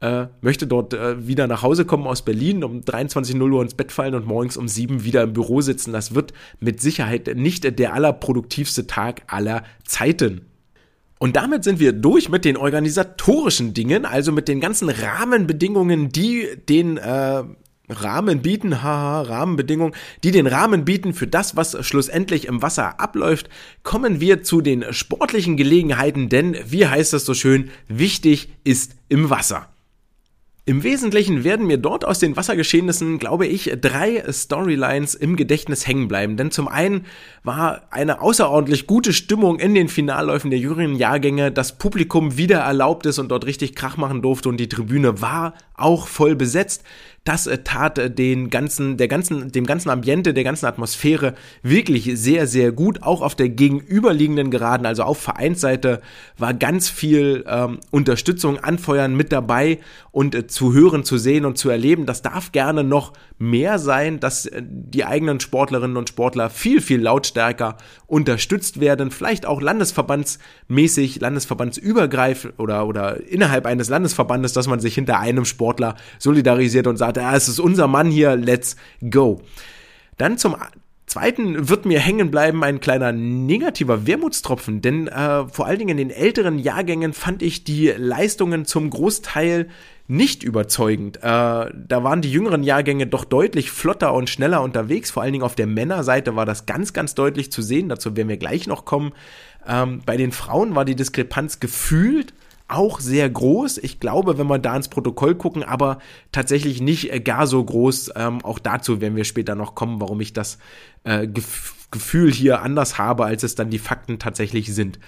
Äh, möchte dort äh, wieder nach Hause kommen aus Berlin, um 23.0 Uhr ins Bett fallen und morgens um 7 wieder im Büro sitzen. Das wird mit Sicherheit nicht der allerproduktivste Tag aller Zeiten. Und damit sind wir durch mit den organisatorischen Dingen, also mit den ganzen Rahmenbedingungen, die den äh, Rahmen bieten, haha, Rahmenbedingungen, die den Rahmen bieten für das, was schlussendlich im Wasser abläuft, kommen wir zu den sportlichen Gelegenheiten, denn wie heißt es so schön, wichtig ist im Wasser. Im Wesentlichen werden mir dort aus den Wassergeschehnissen, glaube ich, drei Storylines im Gedächtnis hängen bleiben. Denn zum einen war eine außerordentlich gute Stimmung in den Finalläufen der Juryjahrgänge, das Publikum wieder erlaubt ist und dort richtig Krach machen durfte und die Tribüne war auch voll besetzt das äh, tat äh, den ganzen, der ganzen, dem ganzen Ambiente, der ganzen Atmosphäre wirklich sehr, sehr gut. Auch auf der gegenüberliegenden Geraden, also auf Vereinsseite, war ganz viel ähm, Unterstützung, Anfeuern mit dabei und äh, zu hören, zu sehen und zu erleben. Das darf gerne noch mehr sein, dass äh, die eigenen Sportlerinnen und Sportler viel, viel lautstärker unterstützt werden. Vielleicht auch landesverbandsmäßig, landesverbandsübergreifend oder, oder innerhalb eines Landesverbandes, dass man sich hinter einem Sportler solidarisiert und sagt, hat, ah, es ist unser Mann hier, let's go. Dann zum Zweiten wird mir hängen bleiben ein kleiner negativer Wermutstropfen, denn äh, vor allen Dingen in den älteren Jahrgängen fand ich die Leistungen zum Großteil nicht überzeugend. Äh, da waren die jüngeren Jahrgänge doch deutlich flotter und schneller unterwegs. Vor allen Dingen auf der Männerseite war das ganz, ganz deutlich zu sehen. Dazu werden wir gleich noch kommen. Ähm, bei den Frauen war die Diskrepanz gefühlt auch sehr groß. Ich glaube, wenn wir da ins Protokoll gucken, aber tatsächlich nicht äh, gar so groß. Ähm, auch dazu werden wir später noch kommen, warum ich das äh, Gef Gefühl hier anders habe, als es dann die Fakten tatsächlich sind.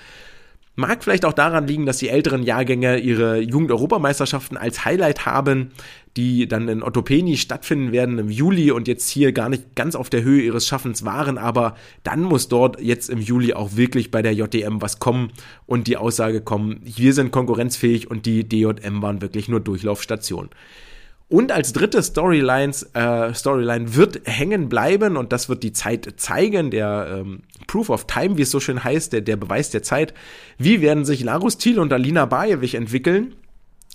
Mag vielleicht auch daran liegen, dass die älteren Jahrgänge ihre Jugend-Europameisterschaften als Highlight haben, die dann in Ottopeni stattfinden werden im Juli und jetzt hier gar nicht ganz auf der Höhe ihres Schaffens waren, aber dann muss dort jetzt im Juli auch wirklich bei der JDM was kommen und die Aussage kommen, wir sind konkurrenzfähig und die DJM waren wirklich nur Durchlaufstation. Und als dritte Storylines, äh, Storyline wird hängen bleiben und das wird die Zeit zeigen, der ähm, Proof of Time, wie es so schön heißt, der, der Beweis der Zeit. Wie werden sich Larus Thiel und Alina Bajewich entwickeln?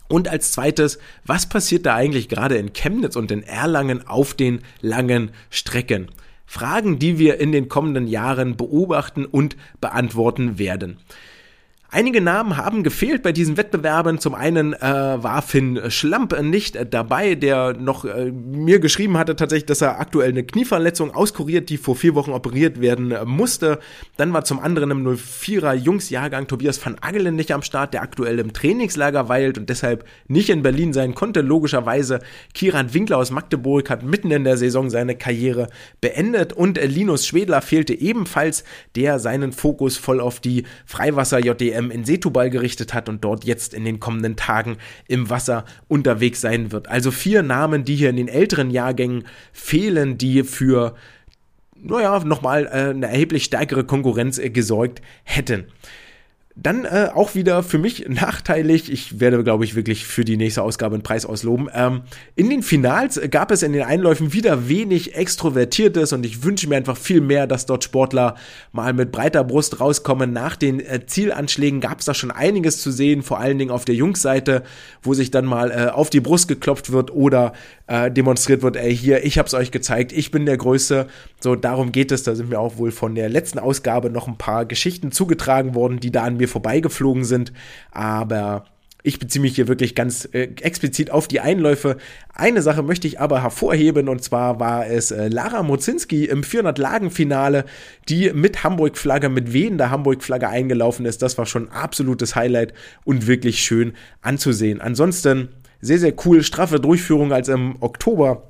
Und als zweites, was passiert da eigentlich gerade in Chemnitz und in Erlangen auf den langen Strecken? Fragen, die wir in den kommenden Jahren beobachten und beantworten werden. Einige Namen haben gefehlt bei diesen Wettbewerben. Zum einen äh, war Finn Schlamp nicht dabei, der noch äh, mir geschrieben hatte tatsächlich, dass er aktuell eine Knieverletzung auskuriert, die vor vier Wochen operiert werden äh, musste. Dann war zum anderen im 04er Jungsjahrgang Tobias van Agelen nicht am Start, der aktuell im Trainingslager weilt und deshalb nicht in Berlin sein konnte. Logischerweise Kieran Winkler aus Magdeburg hat mitten in der Saison seine Karriere beendet und äh, Linus Schwedler fehlte ebenfalls, der seinen Fokus voll auf die Freiwasser JDM ähm, in Setubal gerichtet hat und dort jetzt in den kommenden Tagen im Wasser unterwegs sein wird. Also vier Namen, die hier in den älteren Jahrgängen fehlen, die für naja, nochmal äh, eine erheblich stärkere Konkurrenz äh, gesorgt hätten. Dann äh, auch wieder für mich nachteilig. Ich werde, glaube ich, wirklich für die nächste Ausgabe einen Preis ausloben. Ähm, in den Finals gab es in den Einläufen wieder wenig Extrovertiertes und ich wünsche mir einfach viel mehr, dass dort Sportler mal mit breiter Brust rauskommen. Nach den äh, Zielanschlägen gab es da schon einiges zu sehen, vor allen Dingen auf der Jungsseite, wo sich dann mal äh, auf die Brust geklopft wird oder äh, demonstriert wird, ey, hier, ich hab's euch gezeigt, ich bin der Größte. So, darum geht es. Da sind mir auch wohl von der letzten Ausgabe noch ein paar Geschichten zugetragen worden, die da an mir vorbeigeflogen sind. Aber ich beziehe mich hier wirklich ganz äh, explizit auf die Einläufe. Eine Sache möchte ich aber hervorheben und zwar war es äh, Lara Mozinski im 400-Lagen-Finale, die mit Hamburg-Flagge, mit wehender Hamburg-Flagge eingelaufen ist. Das war schon ein absolutes Highlight und wirklich schön anzusehen. Ansonsten sehr, sehr cool, straffe Durchführung als im Oktober.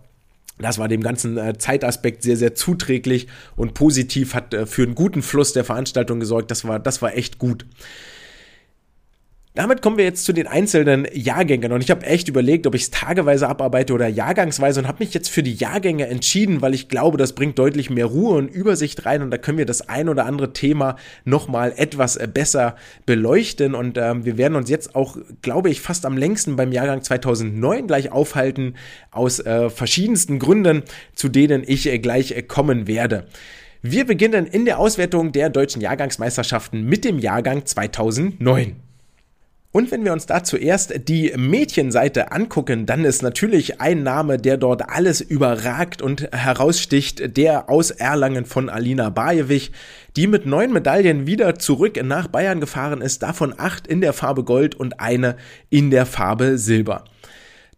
Das war dem ganzen äh, Zeitaspekt sehr, sehr zuträglich und positiv, hat äh, für einen guten Fluss der Veranstaltung gesorgt. Das war, das war echt gut. Damit kommen wir jetzt zu den einzelnen Jahrgängen und ich habe echt überlegt, ob ich es tageweise abarbeite oder jahrgangsweise und habe mich jetzt für die Jahrgänge entschieden, weil ich glaube, das bringt deutlich mehr Ruhe und Übersicht rein und da können wir das ein oder andere Thema nochmal etwas äh, besser beleuchten und ähm, wir werden uns jetzt auch, glaube ich, fast am längsten beim Jahrgang 2009 gleich aufhalten, aus äh, verschiedensten Gründen, zu denen ich äh, gleich äh, kommen werde. Wir beginnen in der Auswertung der deutschen Jahrgangsmeisterschaften mit dem Jahrgang 2009. Und wenn wir uns da zuerst die Mädchenseite angucken, dann ist natürlich ein Name, der dort alles überragt und heraussticht, der aus Erlangen von Alina Bajewich, die mit neun Medaillen wieder zurück nach Bayern gefahren ist, davon acht in der Farbe Gold und eine in der Farbe Silber.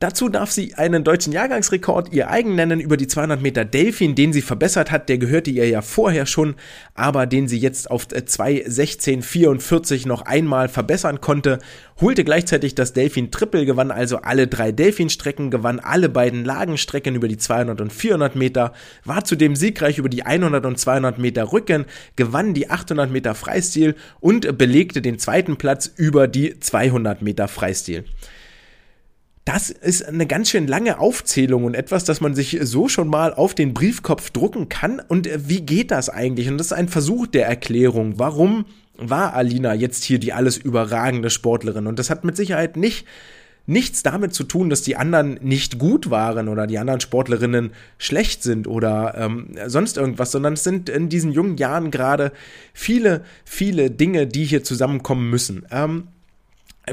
Dazu darf sie einen deutschen Jahrgangsrekord ihr eigen nennen über die 200 Meter Delfin, den sie verbessert hat. Der gehörte ihr ja vorher schon, aber den sie jetzt auf 2.16.44 noch einmal verbessern konnte. Holte gleichzeitig das Delfin Triple, gewann also alle drei Delfin-Strecken, gewann alle beiden Lagenstrecken über die 200 und 400 Meter, war zudem siegreich über die 100 und 200 Meter Rücken, gewann die 800 Meter Freistil und belegte den zweiten Platz über die 200 Meter Freistil. Das ist eine ganz schön lange Aufzählung und etwas, das man sich so schon mal auf den Briefkopf drucken kann. Und äh, wie geht das eigentlich? Und das ist ein Versuch der Erklärung. Warum war Alina jetzt hier die alles überragende Sportlerin? Und das hat mit Sicherheit nicht nichts damit zu tun, dass die anderen nicht gut waren oder die anderen Sportlerinnen schlecht sind oder ähm, sonst irgendwas, sondern es sind in diesen jungen Jahren gerade viele, viele Dinge, die hier zusammenkommen müssen. Ähm,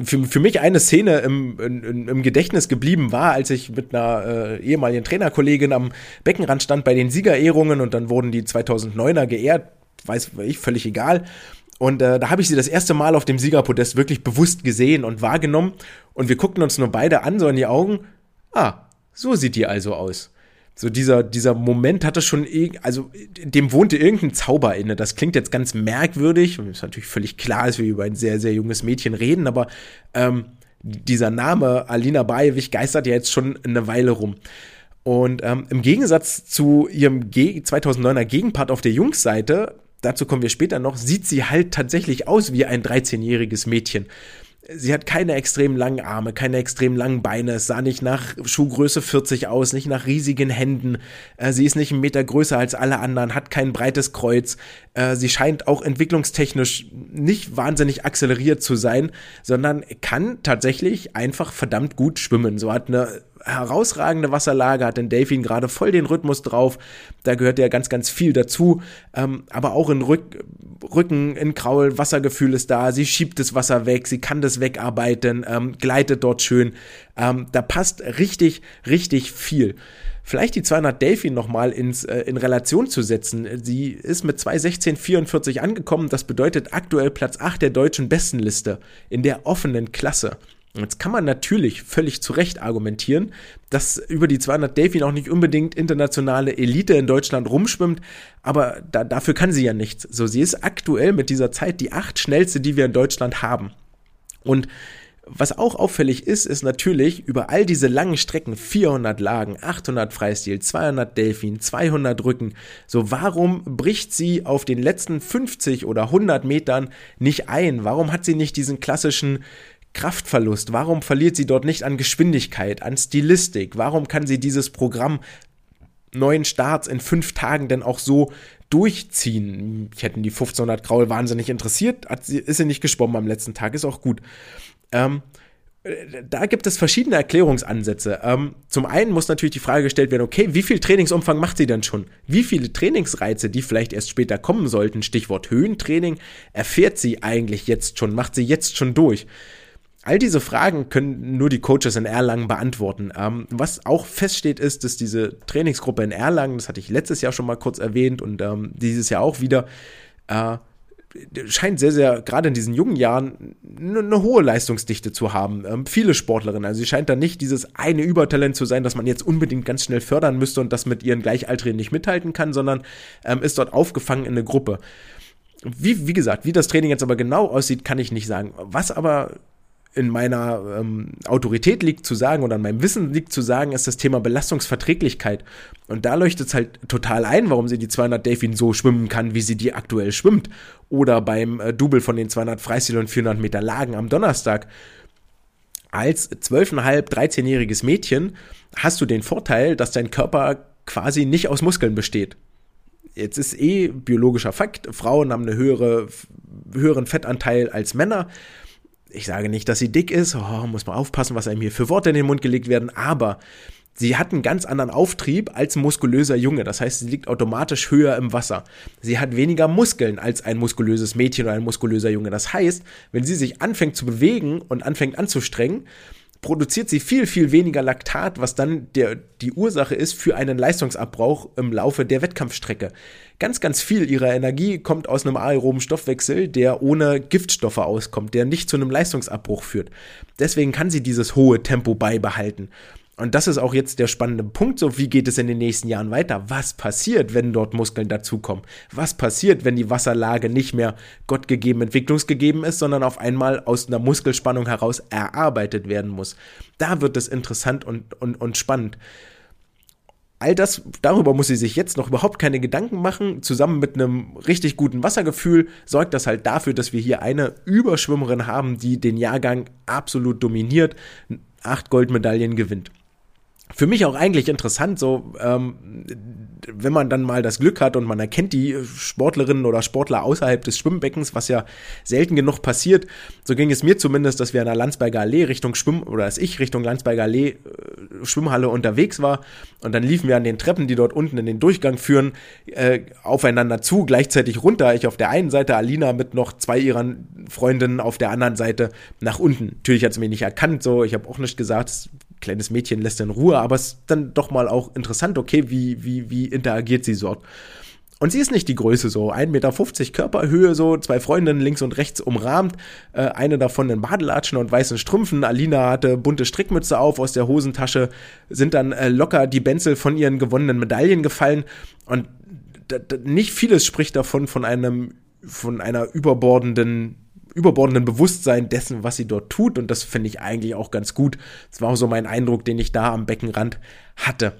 für, für mich eine Szene im, im, im Gedächtnis geblieben war, als ich mit einer äh, ehemaligen Trainerkollegin am Beckenrand stand bei den Siegerehrungen und dann wurden die 2009er geehrt, weiß ich, völlig egal. Und äh, da habe ich sie das erste Mal auf dem Siegerpodest wirklich bewusst gesehen und wahrgenommen und wir guckten uns nur beide an, so in die Augen. Ah, so sieht die also aus so dieser, dieser Moment hatte schon, also dem wohnte irgendein Zauber inne. Das klingt jetzt ganz merkwürdig und ist natürlich völlig klar, dass wir über ein sehr, sehr junges Mädchen reden, aber ähm, dieser Name Alina Bajewich geistert ja jetzt schon eine Weile rum. Und ähm, im Gegensatz zu ihrem Ge 2009er Gegenpart auf der Jungsseite, dazu kommen wir später noch, sieht sie halt tatsächlich aus wie ein 13-jähriges Mädchen. Sie hat keine extrem langen Arme, keine extrem langen Beine. Es sah nicht nach Schuhgröße 40 aus, nicht nach riesigen Händen. Äh, sie ist nicht einen Meter größer als alle anderen, hat kein breites Kreuz. Äh, sie scheint auch entwicklungstechnisch nicht wahnsinnig akzeleriert zu sein, sondern kann tatsächlich einfach verdammt gut schwimmen. So hat eine herausragende Wasserlage, hat den Delfin gerade voll den Rhythmus drauf. Da gehört ja ganz, ganz viel dazu. Ähm, aber auch in Rück Rücken, in Kraul, Wassergefühl ist da. Sie schiebt das Wasser weg, sie kann das wegarbeiten, ähm, gleitet dort schön. Ähm, da passt richtig, richtig viel. vielleicht die 200 Delfin nochmal ins, äh, in Relation zu setzen. Sie ist mit 2.16.44 angekommen. Das bedeutet aktuell Platz 8 der deutschen Bestenliste in der offenen Klasse. Jetzt kann man natürlich völlig zu Recht argumentieren, dass über die 200 Delfin auch nicht unbedingt internationale Elite in Deutschland rumschwimmt, aber da, dafür kann sie ja nichts. So, sie ist aktuell mit dieser Zeit die acht schnellste, die wir in Deutschland haben. Und was auch auffällig ist, ist natürlich über all diese langen Strecken, 400 Lagen, 800 Freistil, 200 Delfin, 200 Rücken, so warum bricht sie auf den letzten 50 oder 100 Metern nicht ein? Warum hat sie nicht diesen klassischen Kraftverlust? Warum verliert sie dort nicht an Geschwindigkeit, an Stilistik? Warum kann sie dieses Programm neuen Starts in fünf Tagen denn auch so durchziehen? Ich hätte die 1500 Graul wahnsinnig interessiert, sie, ist sie nicht geschwommen am letzten Tag, ist auch gut. Ähm, da gibt es verschiedene Erklärungsansätze. Ähm, zum einen muss natürlich die Frage gestellt werden, okay, wie viel Trainingsumfang macht sie denn schon? Wie viele Trainingsreize, die vielleicht erst später kommen sollten, Stichwort Höhentraining, erfährt sie eigentlich jetzt schon, macht sie jetzt schon durch? All diese Fragen können nur die Coaches in Erlangen beantworten. Ähm, was auch feststeht, ist, dass diese Trainingsgruppe in Erlangen, das hatte ich letztes Jahr schon mal kurz erwähnt und ähm, dieses Jahr auch wieder, äh, scheint sehr, sehr, gerade in diesen jungen Jahren, eine, hohe Leistungsdichte zu haben. Ähm, viele Sportlerinnen. Also sie scheint da nicht dieses eine Übertalent zu sein, das man jetzt unbedingt ganz schnell fördern müsste und das mit ihren Gleichaltrigen nicht mithalten kann, sondern ähm, ist dort aufgefangen in eine Gruppe. Wie, wie gesagt, wie das Training jetzt aber genau aussieht, kann ich nicht sagen. Was aber in meiner ähm, Autorität liegt zu sagen oder an meinem Wissen liegt zu sagen, ist das Thema Belastungsverträglichkeit. Und da leuchtet es halt total ein, warum sie die 200 Delfin so schwimmen kann, wie sie die aktuell schwimmt. Oder beim äh, Double von den 200 Freistil und 400 Meter Lagen am Donnerstag. Als 12,5, 13-jähriges Mädchen hast du den Vorteil, dass dein Körper quasi nicht aus Muskeln besteht. Jetzt ist eh biologischer Fakt, Frauen haben einen höhere, höheren Fettanteil als Männer ich sage nicht, dass sie dick ist, oh, muss man aufpassen, was einem hier für Worte in den Mund gelegt werden, aber sie hat einen ganz anderen Auftrieb als muskulöser Junge. Das heißt, sie liegt automatisch höher im Wasser. Sie hat weniger Muskeln als ein muskulöses Mädchen oder ein muskulöser Junge. Das heißt, wenn sie sich anfängt zu bewegen und anfängt anzustrengen, produziert sie viel, viel weniger Laktat, was dann der, die Ursache ist für einen Leistungsabbruch im Laufe der Wettkampfstrecke. Ganz, ganz viel ihrer Energie kommt aus einem aeroben Stoffwechsel, der ohne Giftstoffe auskommt, der nicht zu einem Leistungsabbruch führt. Deswegen kann sie dieses hohe Tempo beibehalten. Und das ist auch jetzt der spannende Punkt, so wie geht es in den nächsten Jahren weiter? Was passiert, wenn dort Muskeln dazukommen? Was passiert, wenn die Wasserlage nicht mehr gottgegeben, entwicklungsgegeben ist, sondern auf einmal aus einer Muskelspannung heraus erarbeitet werden muss? Da wird es interessant und, und, und spannend. All das, darüber muss sie sich jetzt noch überhaupt keine Gedanken machen. Zusammen mit einem richtig guten Wassergefühl sorgt das halt dafür, dass wir hier eine Überschwimmerin haben, die den Jahrgang absolut dominiert, acht Goldmedaillen gewinnt für mich auch eigentlich interessant, so ähm, wenn man dann mal das Glück hat und man erkennt die Sportlerinnen oder Sportler außerhalb des Schwimmbeckens, was ja selten genug passiert. So ging es mir zumindest, dass wir an der Landsberger Allee Richtung Schwimm oder dass ich Richtung Landsberger Allee äh, Schwimmhalle unterwegs war und dann liefen wir an den Treppen, die dort unten in den Durchgang führen, äh, aufeinander zu, gleichzeitig runter. Ich auf der einen Seite, Alina mit noch zwei ihrer Freundinnen auf der anderen Seite nach unten. Natürlich hat sie mich nicht erkannt, so ich habe auch nicht gesagt, kleines Mädchen lässt in Ruhe, aber es ist dann doch mal auch interessant, okay, wie, wie, wie interagiert sie dort. Und sie ist nicht die Größe so, 1,50 Meter Körperhöhe so, zwei Freundinnen links und rechts umrahmt, äh, eine davon in Badelatschen und weißen Strümpfen, Alina hatte bunte Strickmütze auf aus der Hosentasche, sind dann äh, locker die Benzel von ihren gewonnenen Medaillen gefallen und nicht vieles spricht davon von einem, von einer überbordenden überbordenden Bewusstsein dessen, was sie dort tut. Und das finde ich eigentlich auch ganz gut. Das war auch so mein Eindruck, den ich da am Beckenrand hatte.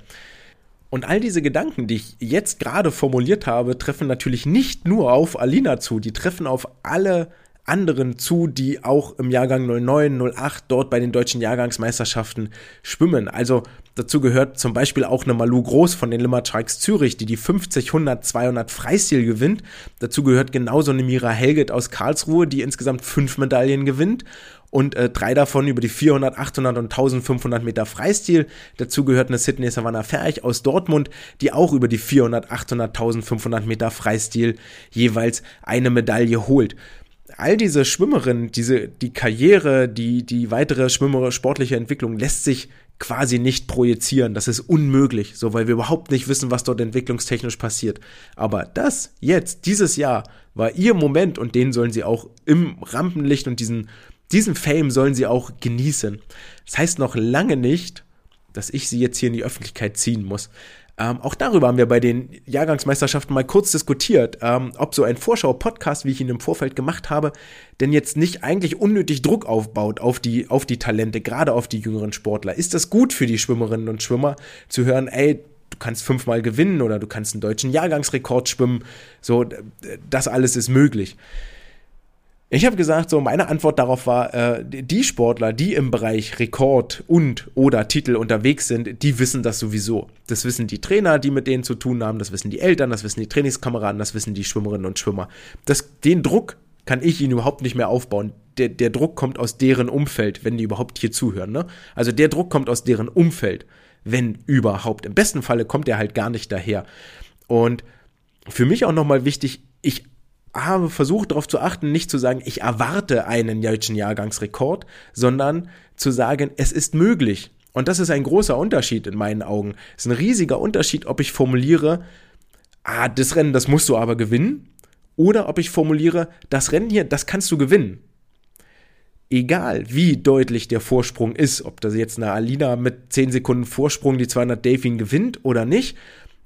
Und all diese Gedanken, die ich jetzt gerade formuliert habe, treffen natürlich nicht nur auf Alina zu, die treffen auf alle anderen zu, die auch im Jahrgang 09, 08 dort bei den deutschen Jahrgangsmeisterschaften schwimmen. Also dazu gehört zum Beispiel auch eine Malu Groß von den Limmer Sharks Zürich, die die 50, 100, 200 Freistil gewinnt. Dazu gehört genauso eine Mira Helget aus Karlsruhe, die insgesamt fünf Medaillen gewinnt und äh, drei davon über die 400, 800 und 1500 Meter Freistil. Dazu gehört eine Sydney Savannah Ferch aus Dortmund, die auch über die 400, 800, 1500 Meter Freistil jeweils eine Medaille holt all diese Schwimmerinnen, diese, die Karriere, die, die weitere Schwimmer, sportliche Entwicklung lässt sich quasi nicht projizieren. Das ist unmöglich, so weil wir überhaupt nicht wissen, was dort entwicklungstechnisch passiert. Aber das jetzt, dieses Jahr, war ihr Moment und den sollen sie auch im Rampenlicht und diesen, diesen Fame sollen sie auch genießen. Das heißt noch lange nicht, dass ich sie jetzt hier in die Öffentlichkeit ziehen muss. Ähm, auch darüber haben wir bei den Jahrgangsmeisterschaften mal kurz diskutiert, ähm, ob so ein Vorschau-Podcast, wie ich ihn im Vorfeld gemacht habe, denn jetzt nicht eigentlich unnötig Druck aufbaut auf die, auf die Talente, gerade auf die jüngeren Sportler. Ist das gut für die Schwimmerinnen und Schwimmer zu hören, ey, du kannst fünfmal gewinnen oder du kannst einen deutschen Jahrgangsrekord schwimmen, so, das alles ist möglich. Ich habe gesagt, so meine Antwort darauf war, äh, die Sportler, die im Bereich Rekord und oder Titel unterwegs sind, die wissen das sowieso. Das wissen die Trainer, die mit denen zu tun haben, das wissen die Eltern, das wissen die Trainingskameraden, das wissen die Schwimmerinnen und Schwimmer. Das, den Druck kann ich ihnen überhaupt nicht mehr aufbauen. Der, der Druck kommt aus deren Umfeld, wenn die überhaupt hier zuhören. Ne? Also der Druck kommt aus deren Umfeld, wenn überhaupt. Im besten Falle kommt er halt gar nicht daher. Und für mich auch nochmal wichtig, ich habe versucht darauf zu achten, nicht zu sagen, ich erwarte einen deutschen Jahrgangsrekord, sondern zu sagen, es ist möglich. Und das ist ein großer Unterschied in meinen Augen. Es ist ein riesiger Unterschied, ob ich formuliere, ah, das Rennen, das musst du aber gewinnen, oder ob ich formuliere, das Rennen hier, das kannst du gewinnen. Egal, wie deutlich der Vorsprung ist, ob das jetzt eine Alina mit 10 Sekunden Vorsprung die 200 Delfin gewinnt oder nicht,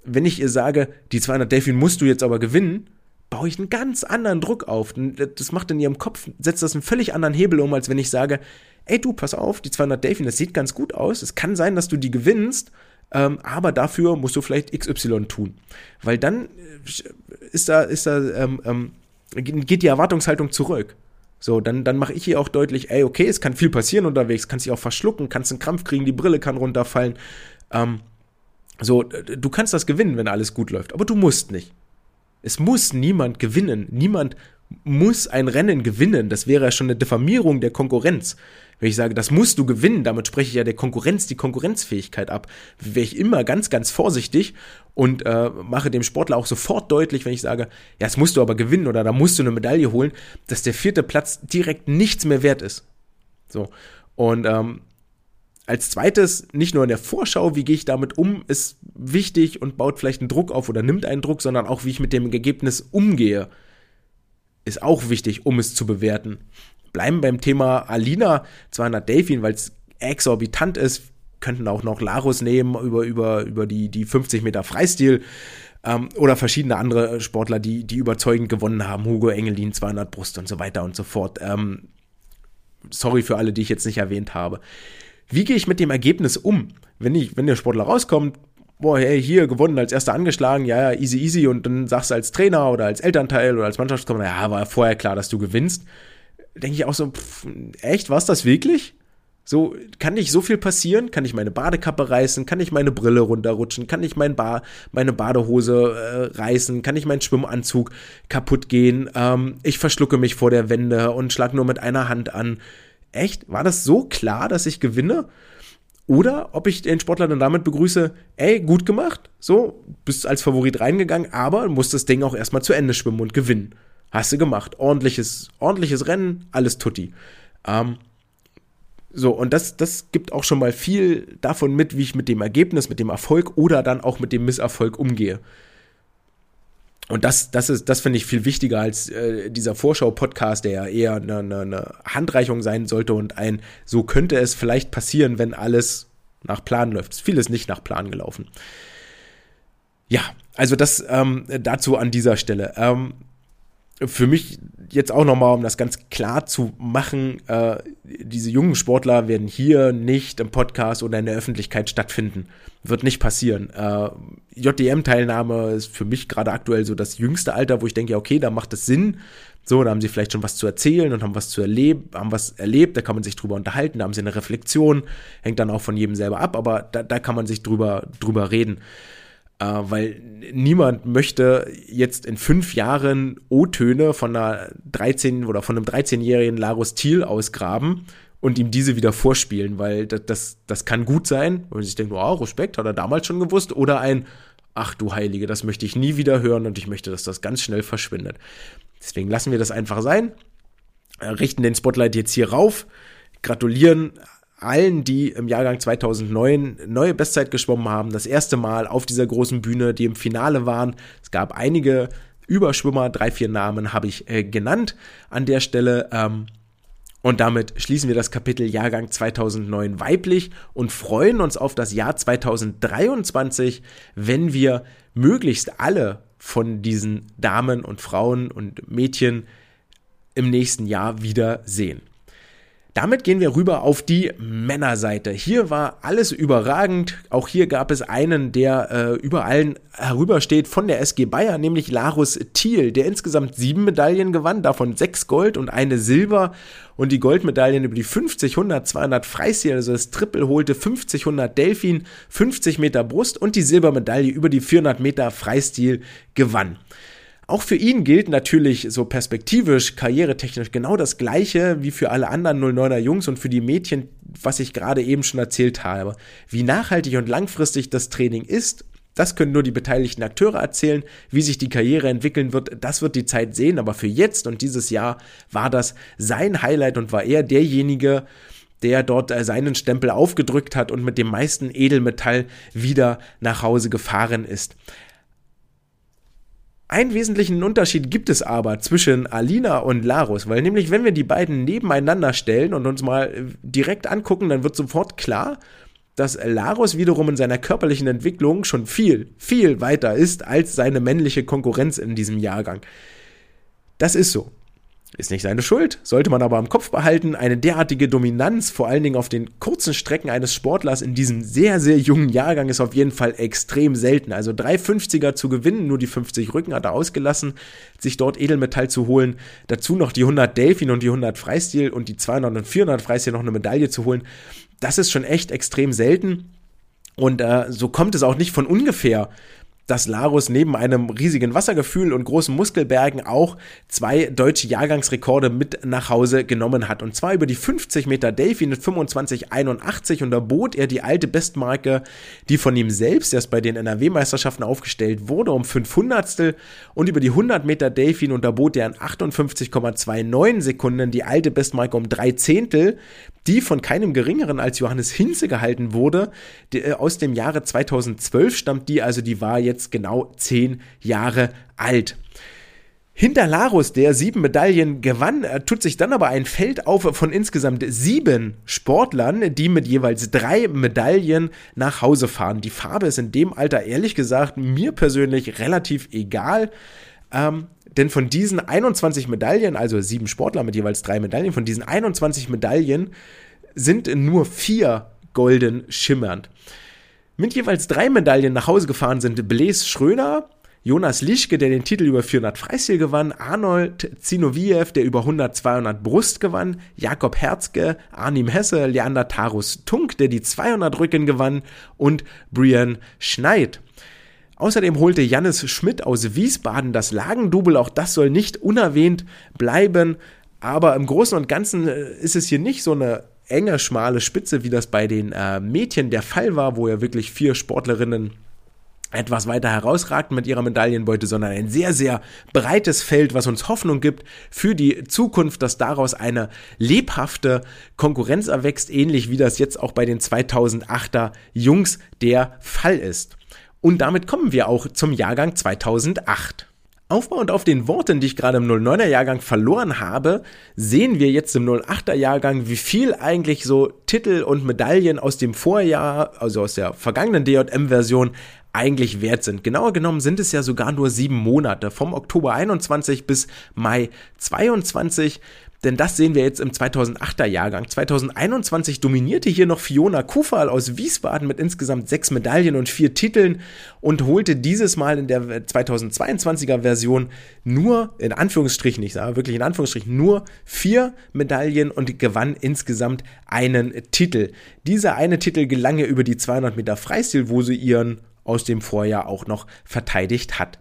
wenn ich ihr sage, die 200 Delfin musst du jetzt aber gewinnen, baue ich einen ganz anderen Druck auf. Das macht in ihrem Kopf, setzt das einen völlig anderen Hebel um, als wenn ich sage, ey du, pass auf, die 200 Delfin, das sieht ganz gut aus. Es kann sein, dass du die gewinnst, ähm, aber dafür musst du vielleicht XY tun. Weil dann äh, ist da, ist da, ähm, ähm, geht die Erwartungshaltung zurück. So, dann, dann mache ich hier auch deutlich, ey, okay, es kann viel passieren unterwegs, kannst dich auch verschlucken, kannst einen Krampf kriegen, die Brille kann runterfallen. Ähm, so, du kannst das gewinnen, wenn alles gut läuft, aber du musst nicht. Es muss niemand gewinnen. Niemand muss ein Rennen gewinnen. Das wäre ja schon eine Diffamierung der Konkurrenz. Wenn ich sage, das musst du gewinnen, damit spreche ich ja der Konkurrenz die Konkurrenzfähigkeit ab. Wäre ich immer ganz, ganz vorsichtig und äh, mache dem Sportler auch sofort deutlich, wenn ich sage, ja, das musst du aber gewinnen oder da musst du eine Medaille holen, dass der vierte Platz direkt nichts mehr wert ist. So. Und ähm, als zweites, nicht nur in der Vorschau, wie gehe ich damit um, ist wichtig und baut vielleicht einen Druck auf oder nimmt einen Druck, sondern auch, wie ich mit dem Ergebnis umgehe, ist auch wichtig, um es zu bewerten. Bleiben beim Thema Alina, 200 Delfin, weil es exorbitant ist, könnten auch noch Larus nehmen über, über, über die, die 50 Meter Freistil ähm, oder verschiedene andere Sportler, die, die überzeugend gewonnen haben, Hugo Engelin, 200 Brust und so weiter und so fort. Ähm, sorry für alle, die ich jetzt nicht erwähnt habe. Wie gehe ich mit dem Ergebnis um? Wenn, ich, wenn der Sportler rauskommt, boah, hey, hier gewonnen, als erster angeschlagen, ja, ja, easy, easy, und dann sagst du als Trainer oder als Elternteil oder als Mannschaftskammer, ja, war vorher klar, dass du gewinnst. Denke ich auch so, pff, echt, war es das wirklich? So, kann nicht so viel passieren? Kann ich meine Badekappe reißen? Kann ich meine Brille runterrutschen? Kann ich mein ba meine Badehose äh, reißen? Kann ich meinen Schwimmanzug kaputt gehen? Ähm, ich verschlucke mich vor der Wende und schlag nur mit einer Hand an echt, war das so klar, dass ich gewinne? Oder ob ich den Sportler dann damit begrüße, ey, gut gemacht, so, bist als Favorit reingegangen, aber musst das Ding auch erstmal zu Ende schwimmen und gewinnen. Hast du gemacht. Ordentliches, ordentliches Rennen, alles tutti. Ähm, so, und das, das gibt auch schon mal viel davon mit, wie ich mit dem Ergebnis, mit dem Erfolg oder dann auch mit dem Misserfolg umgehe. Und das, das ist, das finde ich viel wichtiger als äh, dieser Vorschau-Podcast, der ja eher eine, eine, eine Handreichung sein sollte und ein, so könnte es vielleicht passieren, wenn alles nach Plan läuft. Vieles nicht nach Plan gelaufen. Ja, also das ähm, dazu an dieser Stelle. Ähm, für mich jetzt auch nochmal, um das ganz klar zu machen, äh, diese jungen Sportler werden hier nicht im Podcast oder in der Öffentlichkeit stattfinden. Wird nicht passieren. Äh, JDM-Teilnahme ist für mich gerade aktuell so das jüngste Alter, wo ich denke, okay, da macht es Sinn. So, da haben sie vielleicht schon was zu erzählen und haben was zu erleben, haben was erlebt, da kann man sich drüber unterhalten, da haben sie eine Reflexion, hängt dann auch von jedem selber ab, aber da, da kann man sich drüber, drüber reden. Äh, weil niemand möchte jetzt in fünf Jahren O-Töne von einer 13 oder von einem 13-jährigen Larus Thiel ausgraben und ihm diese wieder vorspielen, weil das, das, das kann gut sein, wenn man sich denkt, wow, Respekt, hat er damals schon gewusst, oder ein, ach du Heilige, das möchte ich nie wieder hören und ich möchte, dass das ganz schnell verschwindet. Deswegen lassen wir das einfach sein, richten den Spotlight jetzt hier rauf, gratulieren allen, die im Jahrgang 2009 neue Bestzeit geschwommen haben, das erste Mal auf dieser großen Bühne, die im Finale waren. Es gab einige Überschwimmer, drei, vier Namen habe ich äh, genannt an der Stelle. Ähm, und damit schließen wir das Kapitel Jahrgang 2009 weiblich und freuen uns auf das Jahr 2023, wenn wir möglichst alle von diesen Damen und Frauen und Mädchen im nächsten Jahr wieder sehen. Damit gehen wir rüber auf die Männerseite. Hier war alles überragend. Auch hier gab es einen, der äh, über allen herübersteht von der SG Bayern, nämlich Larus Thiel, der insgesamt sieben Medaillen gewann, davon sechs Gold und eine Silber. Und die Goldmedaillen über die 50, 100, 200 Freistil, also das Triple holte 50, 100 Delfin, 50 Meter Brust und die Silbermedaille über die 400 Meter Freistil gewann. Auch für ihn gilt natürlich so perspektivisch, karrieretechnisch genau das Gleiche wie für alle anderen 09er Jungs und für die Mädchen, was ich gerade eben schon erzählt habe. Wie nachhaltig und langfristig das Training ist, das können nur die beteiligten Akteure erzählen. Wie sich die Karriere entwickeln wird, das wird die Zeit sehen. Aber für jetzt und dieses Jahr war das sein Highlight und war er derjenige, der dort äh, seinen Stempel aufgedrückt hat und mit dem meisten Edelmetall wieder nach Hause gefahren ist. Einen wesentlichen Unterschied gibt es aber zwischen Alina und Larus, weil nämlich, wenn wir die beiden nebeneinander stellen und uns mal äh, direkt angucken, dann wird sofort klar, dass Larus wiederum in seiner körperlichen Entwicklung schon viel, viel weiter ist als seine männliche Konkurrenz in diesem Jahrgang. Das ist so. Ist nicht seine Schuld, sollte man aber im Kopf behalten. Eine derartige Dominanz, vor allen Dingen auf den kurzen Strecken eines Sportlers in diesem sehr, sehr jungen Jahrgang, ist auf jeden Fall extrem selten. Also 350er zu gewinnen, nur die 50 Rücken hat er ausgelassen, sich dort Edelmetall zu holen. Dazu noch die 100 Delfin und die 100 Freistil und die 200 und 400 Freistil noch eine Medaille zu holen. Das ist schon echt extrem selten. Und äh, so kommt es auch nicht von ungefähr, dass Larus neben einem riesigen Wassergefühl und großen Muskelbergen auch zwei deutsche Jahrgangsrekorde mit nach Hause genommen hat. Und zwar über die 50 Meter Delfin mit 25,81 und da bot er die alte Bestmarke, die von ihm selbst erst bei den NRW-Meisterschaften aufgestellt wurde, um 500 und über die 100 Meter Delfin und da bot er in 58,29 Sekunden die alte Bestmarke um drei Zehntel, die von keinem geringeren als Johannes Hinze gehalten wurde. Die, äh, aus dem Jahre 2012 stammt die, also die war jetzt genau zehn Jahre alt. Hinter Larus, der sieben Medaillen gewann, äh, tut sich dann aber ein Feld auf von insgesamt sieben Sportlern, die mit jeweils drei Medaillen nach Hause fahren. Die Farbe ist in dem Alter ehrlich gesagt mir persönlich relativ egal. Ähm, denn von diesen 21 Medaillen, also sieben Sportler mit jeweils drei Medaillen, von diesen 21 Medaillen sind nur vier golden schimmernd. Mit jeweils drei Medaillen nach Hause gefahren sind Blaise Schröner, Jonas Lischke, der den Titel über 400 Freistil gewann, Arnold Zinoviev, der über 100, 200 Brust gewann, Jakob Herzke, Arnim Hesse, Leander Tarus Tunk, der die 200 Rücken gewann und Brian Schneid. Außerdem holte Jannis Schmidt aus Wiesbaden das Lagendubel, auch das soll nicht unerwähnt bleiben. Aber im Großen und Ganzen äh, ist es hier nicht so eine enge, schmale Spitze, wie das bei den äh, Mädchen der Fall war, wo ja wirklich vier Sportlerinnen etwas weiter herausragten mit ihrer Medaillenbeute, sondern ein sehr, sehr breites Feld, was uns Hoffnung gibt für die Zukunft, dass daraus eine lebhafte Konkurrenz erwächst, ähnlich wie das jetzt auch bei den 2008er Jungs der Fall ist. Und damit kommen wir auch zum Jahrgang 2008. Aufbauend auf den Worten, die ich gerade im 09er Jahrgang verloren habe, sehen wir jetzt im 08er Jahrgang, wie viel eigentlich so Titel und Medaillen aus dem Vorjahr, also aus der vergangenen DJM-Version, eigentlich wert sind. Genauer genommen sind es ja sogar nur sieben Monate, vom Oktober 21 bis Mai 22 denn das sehen wir jetzt im 2008er Jahrgang. 2021 dominierte hier noch Fiona Kufal aus Wiesbaden mit insgesamt sechs Medaillen und vier Titeln und holte dieses Mal in der 2022er Version nur, in Anführungsstrichen, ich sage wirklich in Anführungsstrichen, nur vier Medaillen und gewann insgesamt einen Titel. Dieser eine Titel gelang ihr über die 200 Meter Freistil, wo sie ihren aus dem Vorjahr auch noch verteidigt hat.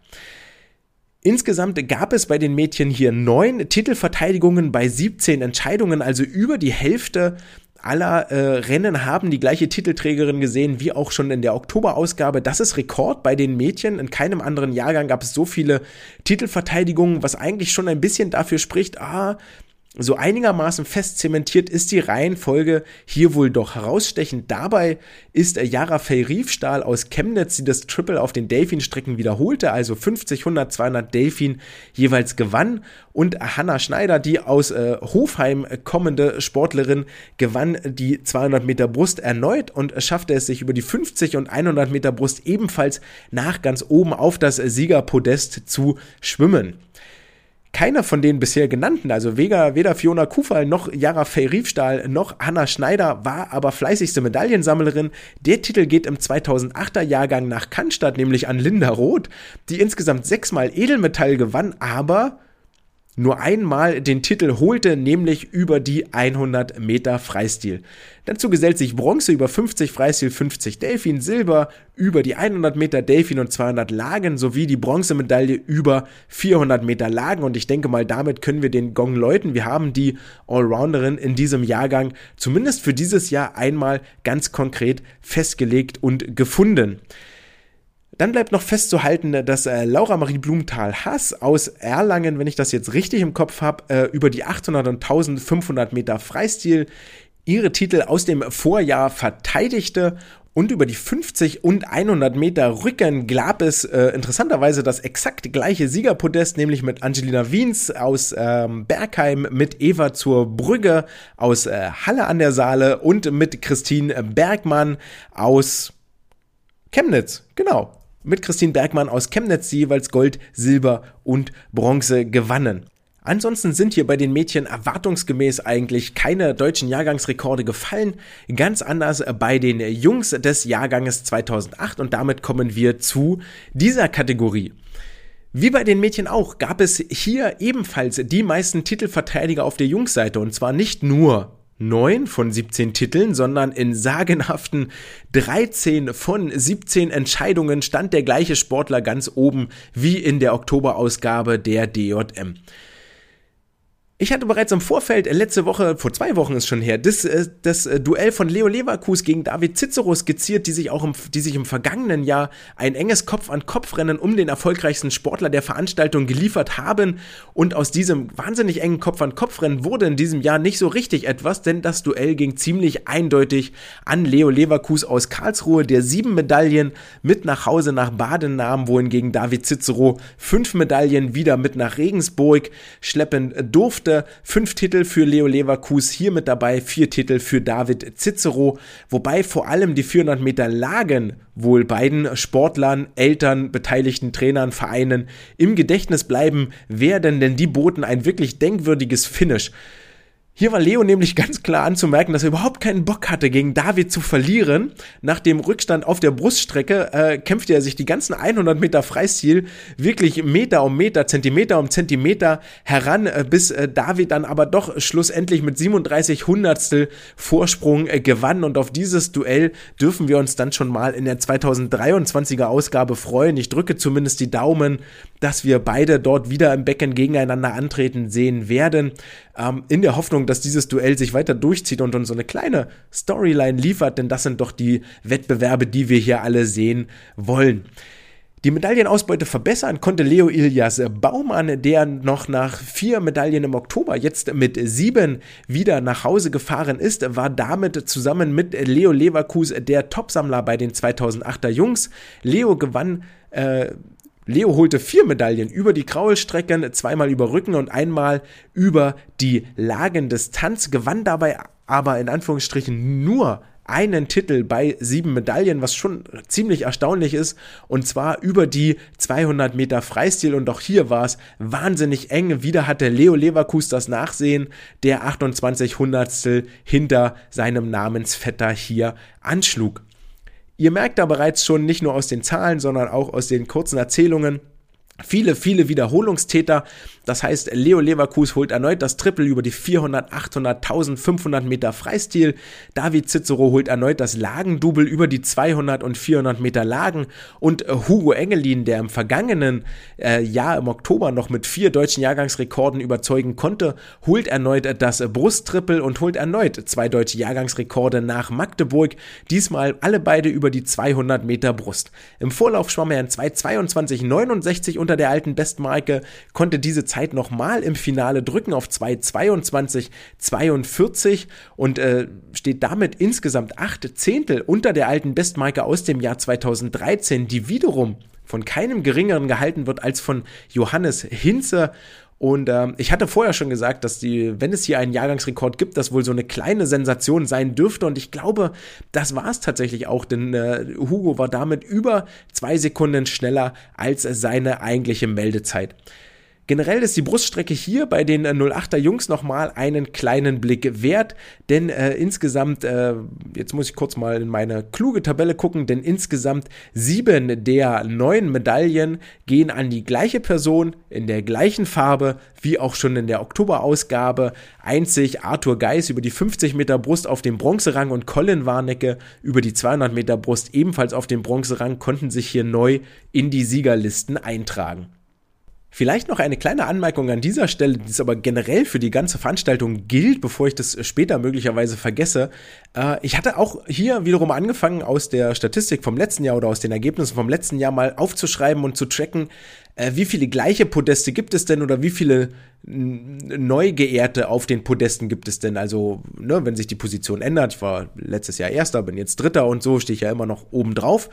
Insgesamt gab es bei den Mädchen hier neun Titelverteidigungen bei 17 Entscheidungen, also über die Hälfte aller äh, Rennen haben die gleiche Titelträgerin gesehen wie auch schon in der Oktoberausgabe. Das ist Rekord bei den Mädchen. In keinem anderen Jahrgang gab es so viele Titelverteidigungen, was eigentlich schon ein bisschen dafür spricht, ah, so einigermaßen fest zementiert ist die Reihenfolge hier wohl doch herausstechend. Dabei ist Yara Riefstahl aus Chemnitz, die das Triple auf den Delfin-Strecken wiederholte, also 50, 100, 200 Delfin jeweils gewann. Und Hanna Schneider, die aus äh, Hofheim kommende Sportlerin, gewann die 200 Meter Brust erneut und schaffte es sich über die 50 und 100 Meter Brust ebenfalls nach ganz oben auf das Siegerpodest zu schwimmen keiner von den bisher genannten, also weder, weder Fiona Kufal noch Jara Fey-Riefstahl noch Hanna Schneider war aber fleißigste Medaillensammlerin. Der Titel geht im 2008er Jahrgang nach Cannstatt, nämlich an Linda Roth, die insgesamt sechsmal Edelmetall gewann, aber nur einmal den Titel holte, nämlich über die 100 Meter Freistil. Dazu gesellt sich Bronze über 50 Freistil, 50 Delfin, Silber über die 100 Meter Delfin und 200 Lagen sowie die Bronzemedaille über 400 Meter Lagen und ich denke mal, damit können wir den Gong läuten. Wir haben die Allrounderin in diesem Jahrgang zumindest für dieses Jahr einmal ganz konkret festgelegt und gefunden. Dann bleibt noch festzuhalten, dass äh, Laura Marie Blumenthal-Hass aus Erlangen, wenn ich das jetzt richtig im Kopf habe, äh, über die 800 und 1500 Meter Freistil ihre Titel aus dem Vorjahr verteidigte und über die 50 und 100 Meter Rücken gab es äh, interessanterweise das exakt gleiche Siegerpodest, nämlich mit Angelina Wiens aus ähm, Bergheim, mit Eva zur Brügge aus äh, Halle an der Saale und mit Christine Bergmann aus Chemnitz. Genau mit Christine Bergmann aus Chemnitz jeweils Gold, Silber und Bronze gewannen. Ansonsten sind hier bei den Mädchen erwartungsgemäß eigentlich keine deutschen Jahrgangsrekorde gefallen. Ganz anders bei den Jungs des Jahrganges 2008 und damit kommen wir zu dieser Kategorie. Wie bei den Mädchen auch gab es hier ebenfalls die meisten Titelverteidiger auf der Jungsseite und zwar nicht nur 9 von 17 Titeln, sondern in sagenhaften 13 von 17 Entscheidungen stand der gleiche Sportler ganz oben wie in der Oktoberausgabe der DJM. Ich hatte bereits im Vorfeld, äh, letzte Woche, vor zwei Wochen ist schon her, das, äh, das äh, Duell von Leo Leverkus gegen David Cicero skizziert, die sich auch im, die sich im vergangenen Jahr ein enges Kopf-an-Kopf-Rennen um den erfolgreichsten Sportler der Veranstaltung geliefert haben. Und aus diesem wahnsinnig engen Kopf-an-Kopf-Rennen wurde in diesem Jahr nicht so richtig etwas, denn das Duell ging ziemlich eindeutig an Leo Leverkus aus Karlsruhe, der sieben Medaillen mit nach Hause nach Baden nahm, wohingegen David Cicero fünf Medaillen wieder mit nach Regensburg schleppen durfte durfte. Fünf Titel für Leo Leverkus hier mit dabei, vier Titel für David Cicero, wobei vor allem die 400 Meter Lagen wohl beiden Sportlern, Eltern, beteiligten Trainern, Vereinen im Gedächtnis bleiben werden, denn die boten ein wirklich denkwürdiges Finish. Hier war Leo nämlich ganz klar anzumerken, dass er überhaupt keinen Bock hatte, gegen David zu verlieren. Nach dem Rückstand auf der Bruststrecke äh, kämpfte er sich die ganzen 100 Meter Freistil wirklich Meter um Meter, Zentimeter um Zentimeter heran, äh, bis äh, David dann aber doch schlussendlich mit 37 Hundertstel Vorsprung äh, gewann. Und auf dieses Duell dürfen wir uns dann schon mal in der 2023er Ausgabe freuen. Ich drücke zumindest die Daumen, dass wir beide dort wieder im Becken gegeneinander antreten sehen werden ähm, in der Hoffnung, dass dieses Duell sich weiter durchzieht und uns so eine kleine Storyline liefert, denn das sind doch die Wettbewerbe, die wir hier alle sehen wollen. Die Medaillenausbeute verbessern konnte Leo Ilias Baumann, der noch nach vier Medaillen im Oktober jetzt mit sieben wieder nach Hause gefahren ist, war damit zusammen mit Leo Leverkus der Topsammler bei den 2008er Jungs. Leo gewann äh, Leo holte vier Medaillen über die Kraulstrecken, zweimal über Rücken und einmal über die Lagendistanz, gewann dabei aber in Anführungsstrichen nur einen Titel bei sieben Medaillen, was schon ziemlich erstaunlich ist, und zwar über die 200 Meter Freistil. Und auch hier war es wahnsinnig eng. Wieder hatte Leo Leverkus das Nachsehen, der 28 Hundertstel hinter seinem Namensvetter hier anschlug. Ihr merkt da bereits schon nicht nur aus den Zahlen, sondern auch aus den kurzen Erzählungen, Viele, viele Wiederholungstäter. Das heißt, Leo Leverkus holt erneut das Triple über die 400, 800, 1500 Meter Freistil. David Cicero holt erneut das Lagendouble über die 200 und 400 Meter Lagen. Und äh, Hugo Engelin, der im vergangenen äh, Jahr im Oktober noch mit vier deutschen Jahrgangsrekorden überzeugen konnte, holt erneut das Brusttriple und holt erneut zwei deutsche Jahrgangsrekorde nach Magdeburg. Diesmal alle beide über die 200 Meter Brust. Im Vorlauf schwamm er in 2,22,69 unter der alten Bestmarke, konnte diese Zeit nochmal im Finale drücken auf 2,22,42 und äh, steht damit insgesamt acht Zehntel unter der alten Bestmarke aus dem Jahr 2013, die wiederum von keinem geringeren gehalten wird als von Johannes Hinze. Und äh, ich hatte vorher schon gesagt, dass die, wenn es hier einen Jahrgangsrekord gibt, das wohl so eine kleine Sensation sein dürfte. Und ich glaube, das war es tatsächlich auch, denn äh, Hugo war damit über zwei Sekunden schneller als seine eigentliche Meldezeit. Generell ist die Bruststrecke hier bei den 08er äh, Jungs nochmal einen kleinen Blick wert, denn äh, insgesamt, äh, jetzt muss ich kurz mal in meine kluge Tabelle gucken, denn insgesamt sieben der neun Medaillen gehen an die gleiche Person in der gleichen Farbe wie auch schon in der Oktoberausgabe. Einzig Arthur Geis über die 50 Meter Brust auf dem Bronzerang und Colin Warnecke über die 200 Meter Brust ebenfalls auf dem Bronzerang konnten sich hier neu in die Siegerlisten eintragen. Vielleicht noch eine kleine Anmerkung an dieser Stelle, die es aber generell für die ganze Veranstaltung gilt, bevor ich das später möglicherweise vergesse. Äh, ich hatte auch hier wiederum angefangen, aus der Statistik vom letzten Jahr oder aus den Ergebnissen vom letzten Jahr mal aufzuschreiben und zu tracken, äh, wie viele gleiche Podeste gibt es denn oder wie viele neu geehrte auf den Podesten gibt es denn? Also, ne, wenn sich die Position ändert, ich war letztes Jahr Erster, bin jetzt Dritter und so, stehe ich ja immer noch oben drauf.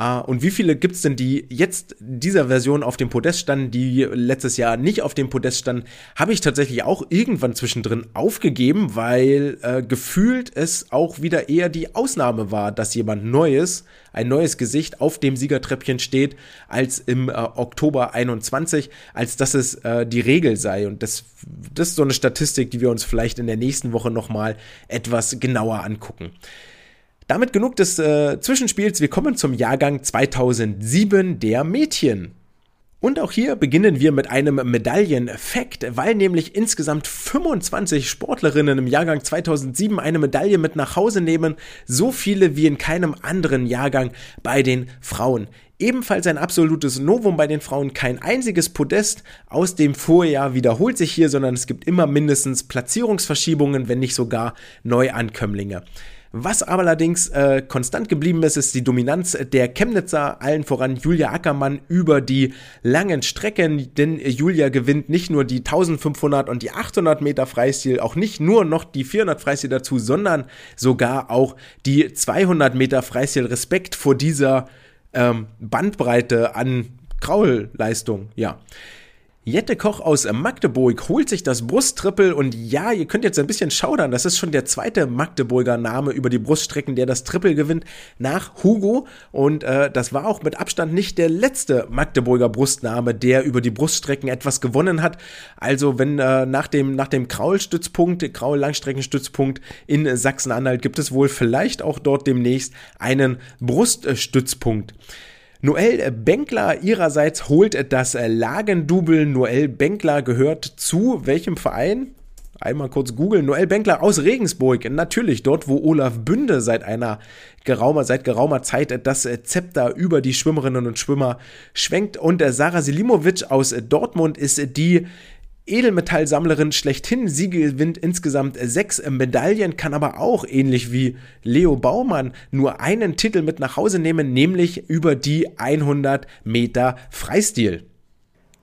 Uh, und wie viele gibt es denn, die jetzt dieser Version auf dem Podest standen, die letztes Jahr nicht auf dem Podest standen, habe ich tatsächlich auch irgendwann zwischendrin aufgegeben, weil äh, gefühlt es auch wieder eher die Ausnahme war, dass jemand Neues, ein neues Gesicht auf dem Siegertreppchen steht, als im äh, Oktober 21, als dass es äh, die Regel sei. Und das, das ist so eine Statistik, die wir uns vielleicht in der nächsten Woche nochmal etwas genauer angucken. Damit genug des äh, Zwischenspiels. Wir kommen zum Jahrgang 2007 der Mädchen. Und auch hier beginnen wir mit einem Medaillenfakt, weil nämlich insgesamt 25 Sportlerinnen im Jahrgang 2007 eine Medaille mit nach Hause nehmen, so viele wie in keinem anderen Jahrgang bei den Frauen. Ebenfalls ein absolutes Novum bei den Frauen, kein einziges Podest aus dem Vorjahr wiederholt sich hier, sondern es gibt immer mindestens Platzierungsverschiebungen, wenn nicht sogar Neuankömmlinge. Was aber allerdings äh, konstant geblieben ist, ist die Dominanz der Chemnitzer, allen voran Julia Ackermann über die langen Strecken, denn Julia gewinnt nicht nur die 1500 und die 800 Meter Freistil, auch nicht nur noch die 400 Freistil dazu, sondern sogar auch die 200 Meter Freistil. Respekt vor dieser ähm, Bandbreite an Kraulleistung, ja. Jette Koch aus Magdeburg holt sich das Brusttrippel und ja, ihr könnt jetzt ein bisschen schaudern, das ist schon der zweite Magdeburger Name über die Bruststrecken, der das Trippel gewinnt, nach Hugo und äh, das war auch mit Abstand nicht der letzte Magdeburger Brustname, der über die Bruststrecken etwas gewonnen hat. Also wenn äh, nach dem, nach dem Kraul-Stützpunkt, Kraul-Langstreckenstützpunkt in Sachsen-Anhalt gibt es wohl vielleicht auch dort demnächst einen Bruststützpunkt. Noel Benkler ihrerseits holt das Lagendubel. Noel Benkler gehört zu welchem Verein? Einmal kurz googeln. Noel Benkler aus Regensburg. Natürlich dort, wo Olaf Bünde seit einer geraumer, seit geraumer Zeit das Zepter über die Schwimmerinnen und Schwimmer schwenkt. Und Sarah Selimovic aus Dortmund ist die Edelmetallsammlerin schlechthin. Sie gewinnt insgesamt sechs Medaillen, kann aber auch ähnlich wie Leo Baumann nur einen Titel mit nach Hause nehmen, nämlich über die 100 Meter Freistil.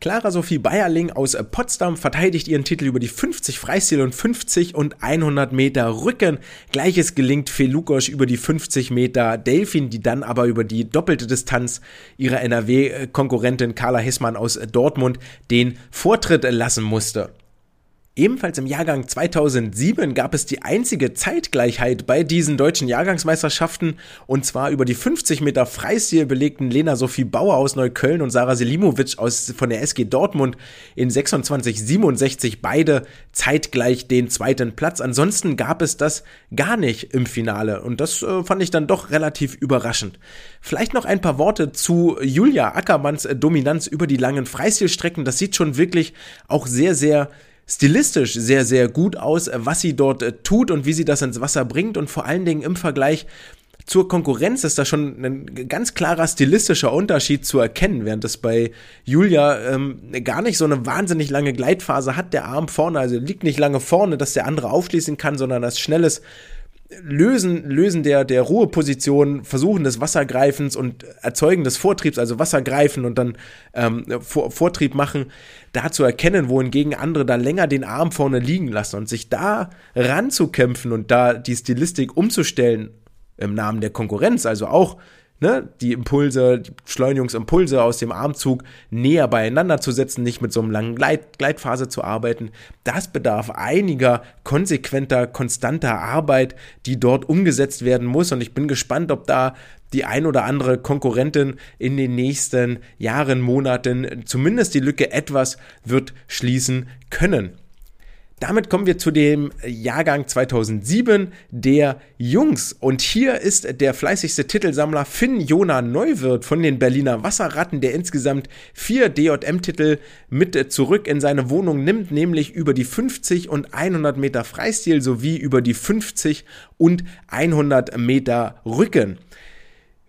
Clara Sophie Bayerling aus Potsdam verteidigt ihren Titel über die 50 Freistil und 50 und 100 Meter Rücken. Gleiches gelingt Felukosch über die 50 Meter Delfin, die dann aber über die doppelte Distanz ihrer NRW-Konkurrentin Carla Hessmann aus Dortmund den Vortritt lassen musste. Ebenfalls im Jahrgang 2007 gab es die einzige Zeitgleichheit bei diesen deutschen Jahrgangsmeisterschaften und zwar über die 50 Meter Freistil belegten Lena Sophie Bauer aus Neukölln und Sarah Selimovic aus, von der SG Dortmund in 26,67 beide zeitgleich den zweiten Platz. Ansonsten gab es das gar nicht im Finale und das äh, fand ich dann doch relativ überraschend. Vielleicht noch ein paar Worte zu Julia Ackermanns Dominanz über die langen Freistilstrecken. Das sieht schon wirklich auch sehr, sehr stilistisch sehr, sehr gut aus, was sie dort äh, tut und wie sie das ins Wasser bringt und vor allen Dingen im Vergleich zur Konkurrenz ist da schon ein ganz klarer stilistischer Unterschied zu erkennen, während es bei Julia ähm, gar nicht so eine wahnsinnig lange Gleitphase hat, der Arm vorne, also liegt nicht lange vorne, dass der andere aufschließen kann, sondern das schnelles Lösen, Lösen der, der Ruheposition, Versuchen des Wassergreifens und Erzeugen des Vortriebs, also Wassergreifen und dann ähm, Vor Vortrieb machen, da zu erkennen, wohingegen andere da länger den Arm vorne liegen lassen und sich da ranzukämpfen und da die Stilistik umzustellen im Namen der Konkurrenz, also auch ne, die Impulse, die Beschleunigungsimpulse aus dem Armzug näher beieinander zu setzen, nicht mit so einem langen Gleit, Gleitphase zu arbeiten. Das bedarf einiger konsequenter, konstanter Arbeit, die dort umgesetzt werden muss. Und ich bin gespannt, ob da die ein oder andere Konkurrentin in den nächsten Jahren, Monaten zumindest die Lücke etwas wird schließen können. Damit kommen wir zu dem Jahrgang 2007 der Jungs. Und hier ist der fleißigste Titelsammler Finn Jona Neuwirth von den Berliner Wasserratten, der insgesamt vier DJM-Titel mit zurück in seine Wohnung nimmt, nämlich über die 50 und 100 Meter Freistil sowie über die 50 und 100 Meter Rücken.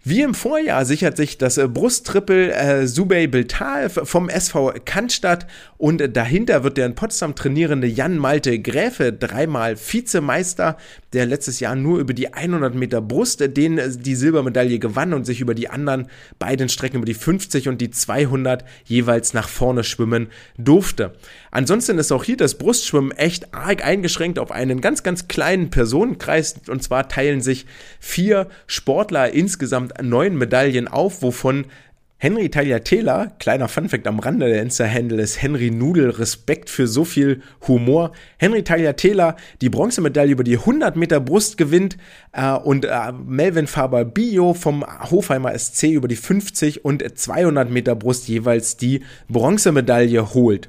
Wie im Vorjahr sichert sich das äh, Brusttrippel äh, Subey Biltal vom SV Cannstatt und dahinter wird der in Potsdam trainierende Jan Malte Gräfe, dreimal Vizemeister, der letztes Jahr nur über die 100 Meter Brust den äh, die Silbermedaille gewann und sich über die anderen beiden Strecken über die 50 und die 200 jeweils nach vorne schwimmen durfte. Ansonsten ist auch hier das Brustschwimmen echt arg eingeschränkt auf einen ganz, ganz kleinen Personenkreis und zwar teilen sich vier Sportler insgesamt neun Medaillen auf, wovon Henry Tagliatella, kleiner Funfact am Rande, der Insta-Handle ist Henry Nudel, Respekt für so viel Humor. Henry Tagliatella die Bronzemedaille über die 100 Meter Brust gewinnt äh, und äh, Melvin Faber Bio vom Hofheimer SC über die 50 und 200 Meter Brust jeweils die Bronzemedaille holt.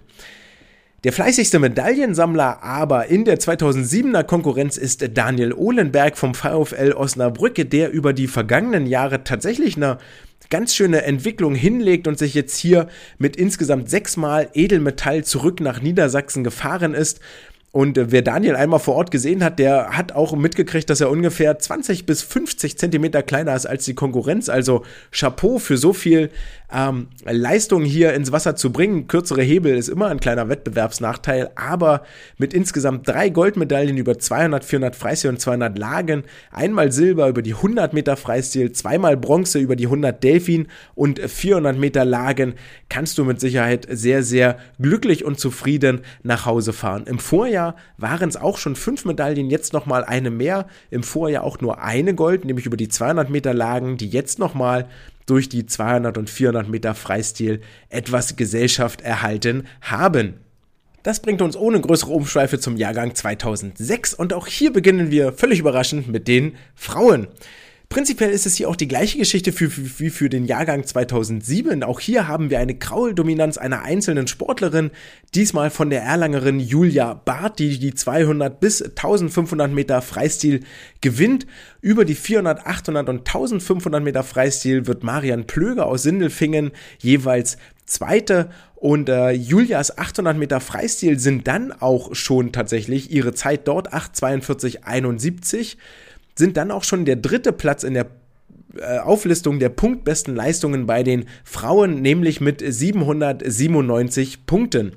Der fleißigste Medaillensammler aber in der 2007er Konkurrenz ist Daniel Ohlenberg vom VfL Osnabrücke, der über die vergangenen Jahre tatsächlich eine ganz schöne Entwicklung hinlegt und sich jetzt hier mit insgesamt sechsmal Edelmetall zurück nach Niedersachsen gefahren ist und äh, wer Daniel einmal vor Ort gesehen hat, der hat auch mitgekriegt, dass er ungefähr 20 bis 50 Zentimeter kleiner ist als die Konkurrenz. Also Chapeau für so viel ähm, Leistung hier ins Wasser zu bringen. Kürzere Hebel ist immer ein kleiner Wettbewerbsnachteil, aber mit insgesamt drei Goldmedaillen über 200, 400 Freistil und 200 Lagen, einmal Silber über die 100 Meter Freistil, zweimal Bronze über die 100 Delfin und 400 Meter Lagen, kannst du mit Sicherheit sehr, sehr glücklich und zufrieden nach Hause fahren. Im Vorjahr waren es auch schon fünf Medaillen, jetzt nochmal eine mehr. Im Vorjahr auch nur eine Gold, nämlich über die 200 Meter Lagen, die jetzt nochmal durch die 200 und 400 Meter Freistil etwas Gesellschaft erhalten haben. Das bringt uns ohne größere Umschweife zum Jahrgang 2006 und auch hier beginnen wir völlig überraschend mit den Frauen. Prinzipiell ist es hier auch die gleiche Geschichte wie für, für, für, den Jahrgang 2007. Auch hier haben wir eine Krauldominanz einer einzelnen Sportlerin, diesmal von der Erlangerin Julia Barth, die die 200 bis 1500 Meter Freistil gewinnt. Über die 400, 800 und 1500 Meter Freistil wird Marian Plöger aus Sindelfingen jeweils Zweite und äh, Julias 800 Meter Freistil sind dann auch schon tatsächlich ihre Zeit dort 8,42,71 sind dann auch schon der dritte Platz in der äh, Auflistung der punktbesten Leistungen bei den Frauen, nämlich mit 797 Punkten.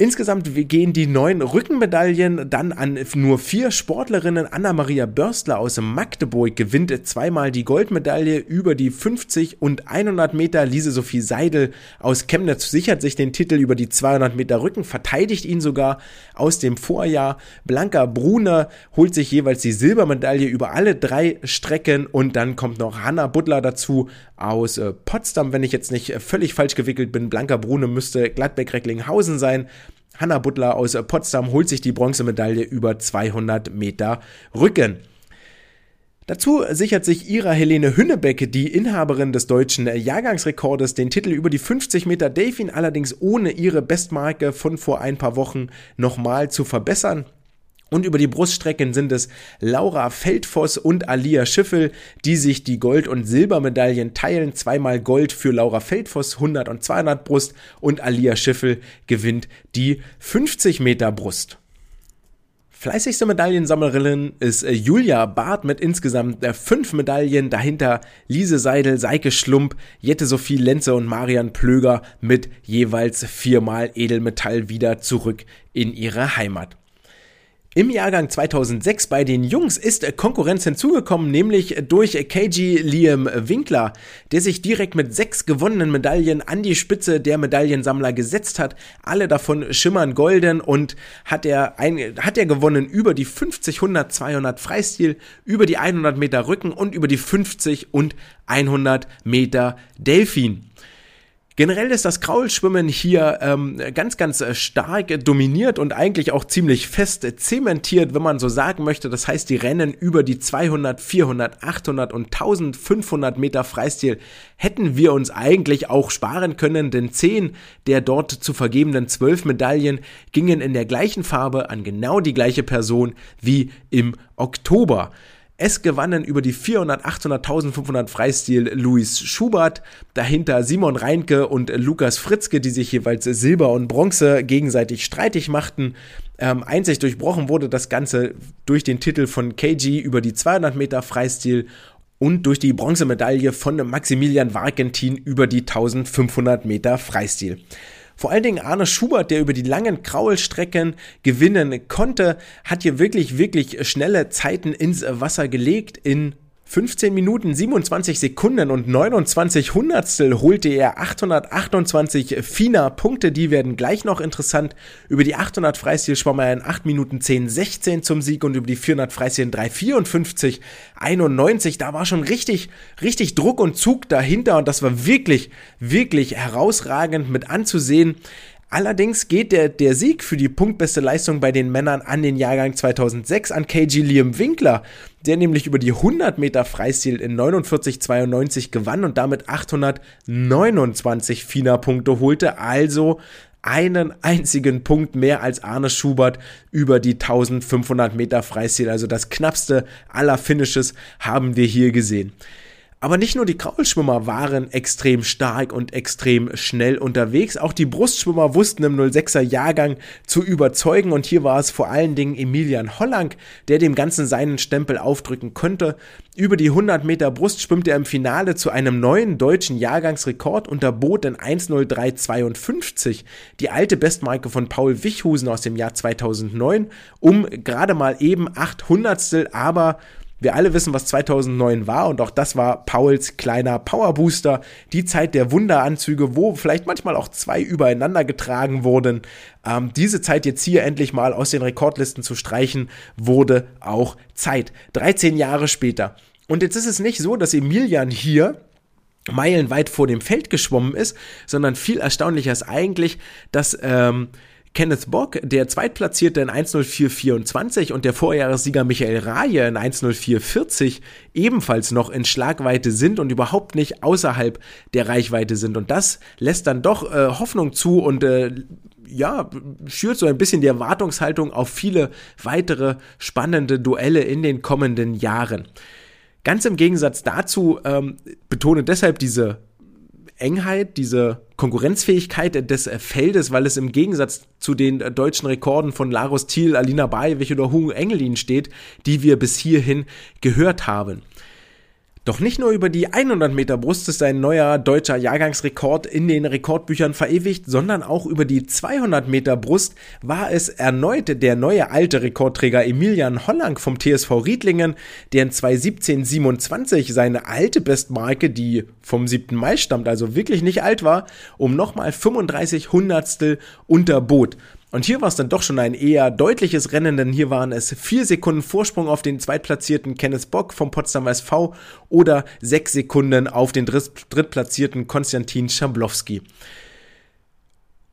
Insgesamt gehen die neun Rückenmedaillen dann an nur vier Sportlerinnen. Anna-Maria Börstler aus Magdeburg gewinnt zweimal die Goldmedaille über die 50 und 100 Meter. Lise Sophie Seidel aus Chemnitz sichert sich den Titel über die 200 Meter Rücken, verteidigt ihn sogar aus dem Vorjahr. Blanca Brune holt sich jeweils die Silbermedaille über alle drei Strecken und dann kommt noch Hanna Butler dazu aus äh, Potsdam, wenn ich jetzt nicht völlig falsch gewickelt bin. Blanca Brune müsste Gladbeck-Recklinghausen sein. Hanna Butler aus Potsdam holt sich die Bronzemedaille über 200 Meter Rücken. Dazu sichert sich Ira Helene Hünnebecke, die Inhaberin des deutschen Jahrgangsrekordes, den Titel über die 50 Meter Delfin, allerdings ohne ihre Bestmarke von vor ein paar Wochen nochmal zu verbessern. Und über die Bruststrecken sind es Laura Feldfoss und Alia Schiffel, die sich die Gold- und Silbermedaillen teilen. Zweimal Gold für Laura Feldfoss, 100 und 200 Brust und Alia Schiffel gewinnt die 50 Meter Brust. Fleißigste Medaillensammlerin ist äh, Julia Barth mit insgesamt äh, fünf Medaillen. Dahinter Lise Seidel, Seike Schlump, Jette Sophie Lenze und Marian Plöger mit jeweils viermal Edelmetall wieder zurück in ihre Heimat. Im Jahrgang 2006 bei den Jungs ist Konkurrenz hinzugekommen, nämlich durch KG Liam Winkler, der sich direkt mit sechs gewonnenen Medaillen an die Spitze der Medaillensammler gesetzt hat. Alle davon schimmern golden und hat er, ein, hat er gewonnen über die 50, 100, 200 Freistil, über die 100 Meter Rücken und über die 50 und 100 Meter Delfin. Generell ist das Kraulschwimmen hier ähm, ganz, ganz äh, stark dominiert und eigentlich auch ziemlich fest zementiert, wenn man so sagen möchte. Das heißt, die Rennen über die 200, 400, 800 und 1500 Meter Freistil hätten wir uns eigentlich auch sparen können, denn 10 der dort zu vergebenen 12 Medaillen gingen in der gleichen Farbe an genau die gleiche Person wie im Oktober. Es gewannen über die 400, 800, 1500 Freistil Luis Schubert, dahinter Simon Reinke und Lukas Fritzke, die sich jeweils Silber und Bronze gegenseitig streitig machten. Ähm, einzig durchbrochen wurde das Ganze durch den Titel von KG über die 200 Meter Freistil und durch die Bronzemedaille von Maximilian Warkentin über die 1500 Meter Freistil. Vor allen Dingen Arne Schubert, der über die langen Kraulstrecken gewinnen konnte, hat hier wirklich, wirklich schnelle Zeiten ins Wasser gelegt in 15 Minuten 27 Sekunden und 29 Hundertstel holte er 828 FINA Punkte, die werden gleich noch interessant. Über die 800 Freistil schwamm er in 8 Minuten 10 16 zum Sieg und über die 400 Freistil in 354 91. Da war schon richtig, richtig Druck und Zug dahinter und das war wirklich, wirklich herausragend mit anzusehen. Allerdings geht der, der Sieg für die punktbeste Leistung bei den Männern an den Jahrgang 2006 an KG Liam Winkler, der nämlich über die 100 Meter Freistil in 49,92 gewann und damit 829 FINA-Punkte holte, also einen einzigen Punkt mehr als Arne Schubert über die 1500 Meter Freistil, also das knappste aller Finishes haben wir hier gesehen. Aber nicht nur die Kraulschwimmer waren extrem stark und extrem schnell unterwegs, auch die Brustschwimmer wussten im 06er Jahrgang zu überzeugen und hier war es vor allen Dingen Emilian Hollang, der dem Ganzen seinen Stempel aufdrücken konnte. Über die 100 Meter Brust schwimmt er im Finale zu einem neuen deutschen Jahrgangsrekord und erbot in 1.03.52 die alte Bestmarke von Paul Wichhusen aus dem Jahr 2009 um gerade mal eben 800 aber wir alle wissen, was 2009 war und auch das war Pauls kleiner Powerbooster, die Zeit der Wunderanzüge, wo vielleicht manchmal auch zwei übereinander getragen wurden. Ähm, diese Zeit jetzt hier endlich mal aus den Rekordlisten zu streichen, wurde auch Zeit. 13 Jahre später. Und jetzt ist es nicht so, dass Emilian hier meilenweit vor dem Feld geschwommen ist, sondern viel erstaunlicher ist eigentlich, dass ähm, Kenneth Bock, der Zweitplatzierte in 1.04.24 und der Vorjahressieger Michael Raje in 1.04.40 ebenfalls noch in Schlagweite sind und überhaupt nicht außerhalb der Reichweite sind. Und das lässt dann doch äh, Hoffnung zu und äh, ja, schürt so ein bisschen die Erwartungshaltung auf viele weitere spannende Duelle in den kommenden Jahren. Ganz im Gegensatz dazu ähm, betone deshalb diese Engheit, diese Konkurrenzfähigkeit des Feldes, weil es im Gegensatz zu den deutschen Rekorden von Larus Thiel, Alina Bayewich oder Hugo Engelin steht, die wir bis hierhin gehört haben. Doch nicht nur über die 100 Meter Brust ist ein neuer deutscher Jahrgangsrekord in den Rekordbüchern verewigt, sondern auch über die 200 Meter Brust war es erneut der neue alte Rekordträger Emilian Hollang vom TSV Riedlingen, der in 2017-27 seine alte Bestmarke, die vom 7. Mai stammt, also wirklich nicht alt war, um nochmal 35 Hundertstel unterbot. Und hier war es dann doch schon ein eher deutliches Rennen, denn hier waren es vier Sekunden Vorsprung auf den zweitplatzierten Kenneth Bock vom Potsdamer SV oder sechs Sekunden auf den drittplatzierten Konstantin Schamblowski.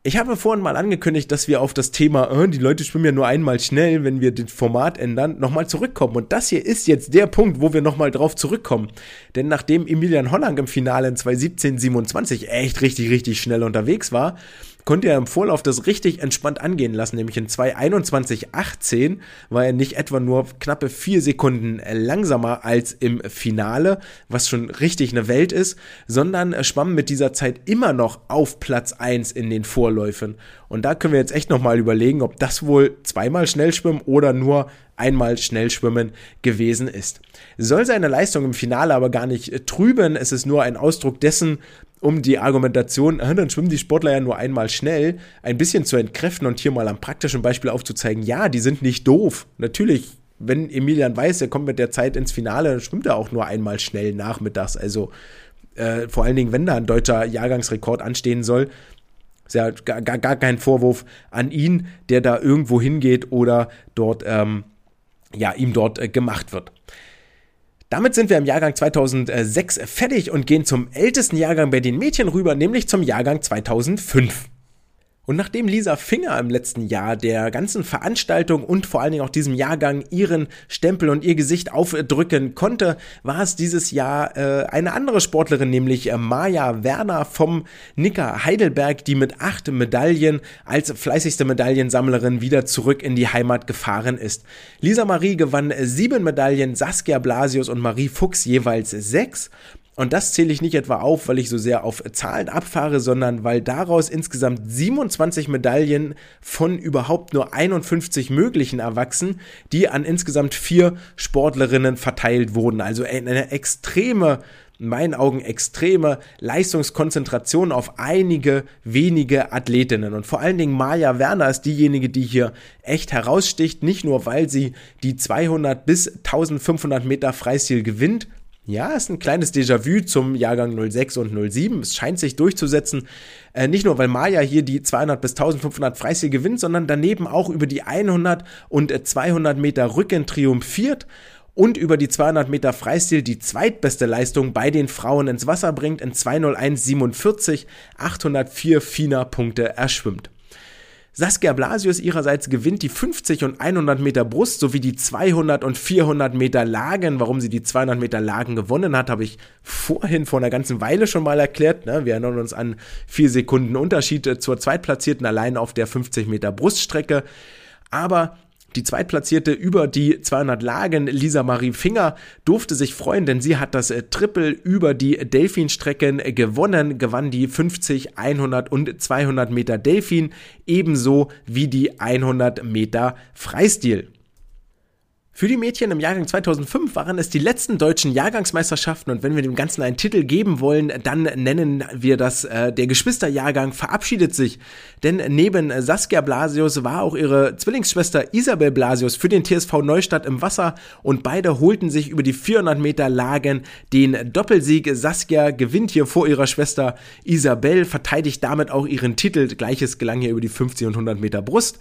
Ich habe vorhin mal angekündigt, dass wir auf das Thema, äh, die Leute schwimmen ja nur einmal schnell, wenn wir das Format ändern, nochmal zurückkommen. Und das hier ist jetzt der Punkt, wo wir nochmal drauf zurückkommen. Denn nachdem Emilian Holland im Finale in 2017-27 echt richtig, richtig schnell unterwegs war, konnte er im Vorlauf das richtig entspannt angehen lassen, nämlich in 2.21.18 war er nicht etwa nur knappe vier Sekunden langsamer als im Finale, was schon richtig eine Welt ist, sondern schwamm mit dieser Zeit immer noch auf Platz 1 in den Vorläufen. Und da können wir jetzt echt nochmal überlegen, ob das wohl zweimal Schnellschwimmen oder nur einmal Schnellschwimmen gewesen ist. Soll seine Leistung im Finale aber gar nicht trüben, es ist nur ein Ausdruck dessen, um die Argumentation, äh, dann schwimmen die Sportler ja nur einmal schnell, ein bisschen zu entkräften und hier mal am praktischen Beispiel aufzuzeigen, ja, die sind nicht doof. Natürlich, wenn Emilian weiß, er kommt mit der Zeit ins Finale, dann schwimmt er auch nur einmal schnell nachmittags. Also äh, vor allen Dingen, wenn da ein deutscher Jahrgangsrekord anstehen soll, ist ja gar, gar, gar kein Vorwurf an ihn, der da irgendwo hingeht oder dort, ähm, ja, ihm dort äh, gemacht wird. Damit sind wir im Jahrgang 2006 fertig und gehen zum ältesten Jahrgang bei den Mädchen rüber, nämlich zum Jahrgang 2005. Und nachdem Lisa Finger im letzten Jahr der ganzen Veranstaltung und vor allen Dingen auch diesem Jahrgang ihren Stempel und ihr Gesicht aufdrücken konnte, war es dieses Jahr äh, eine andere Sportlerin, nämlich äh, Maja Werner vom Nicker Heidelberg, die mit acht Medaillen als fleißigste Medaillensammlerin wieder zurück in die Heimat gefahren ist. Lisa Marie gewann sieben Medaillen, Saskia Blasius und Marie Fuchs jeweils sechs. Und das zähle ich nicht etwa auf, weil ich so sehr auf Zahlen abfahre, sondern weil daraus insgesamt 27 Medaillen von überhaupt nur 51 möglichen erwachsen, die an insgesamt vier Sportlerinnen verteilt wurden. Also eine extreme in meinen Augen extreme Leistungskonzentration auf einige wenige Athletinnen. Und vor allen Dingen Maja Werner ist diejenige, die hier echt heraussticht, nicht nur weil sie die 200 bis 1500 Meter Freistil gewinnt, ja, ist ein kleines Déjà-vu zum Jahrgang 06 und 07. Es scheint sich durchzusetzen. Äh, nicht nur, weil Maya hier die 200 bis 1500 Freistil gewinnt, sondern daneben auch über die 100 und 200 Meter Rücken triumphiert und über die 200 Meter Freistil die zweitbeste Leistung bei den Frauen ins Wasser bringt in 201,47, 804 FINA-Punkte erschwimmt. Saskia Blasius ihrerseits gewinnt die 50 und 100 Meter Brust sowie die 200 und 400 Meter Lagen. Warum sie die 200 Meter Lagen gewonnen hat, habe ich vorhin vor einer ganzen Weile schon mal erklärt. Ne? Wir erinnern uns an vier Sekunden Unterschied zur Zweitplatzierten allein auf der 50 Meter Bruststrecke. Aber die Zweitplatzierte über die 200 Lagen, Lisa Marie Finger, durfte sich freuen, denn sie hat das äh, Triple über die Delfinstrecken gewonnen, gewann die 50, 100 und 200 Meter Delfin, ebenso wie die 100 Meter Freistil. Für die Mädchen im Jahrgang 2005 waren es die letzten deutschen Jahrgangsmeisterschaften und wenn wir dem Ganzen einen Titel geben wollen, dann nennen wir das äh, der Geschwisterjahrgang verabschiedet sich. Denn neben Saskia Blasius war auch ihre Zwillingsschwester Isabel Blasius für den TSV Neustadt im Wasser und beide holten sich über die 400 Meter Lagen den Doppelsieg. Saskia gewinnt hier vor ihrer Schwester Isabel, verteidigt damit auch ihren Titel. Gleiches gelang hier über die 50 und 100 Meter Brust.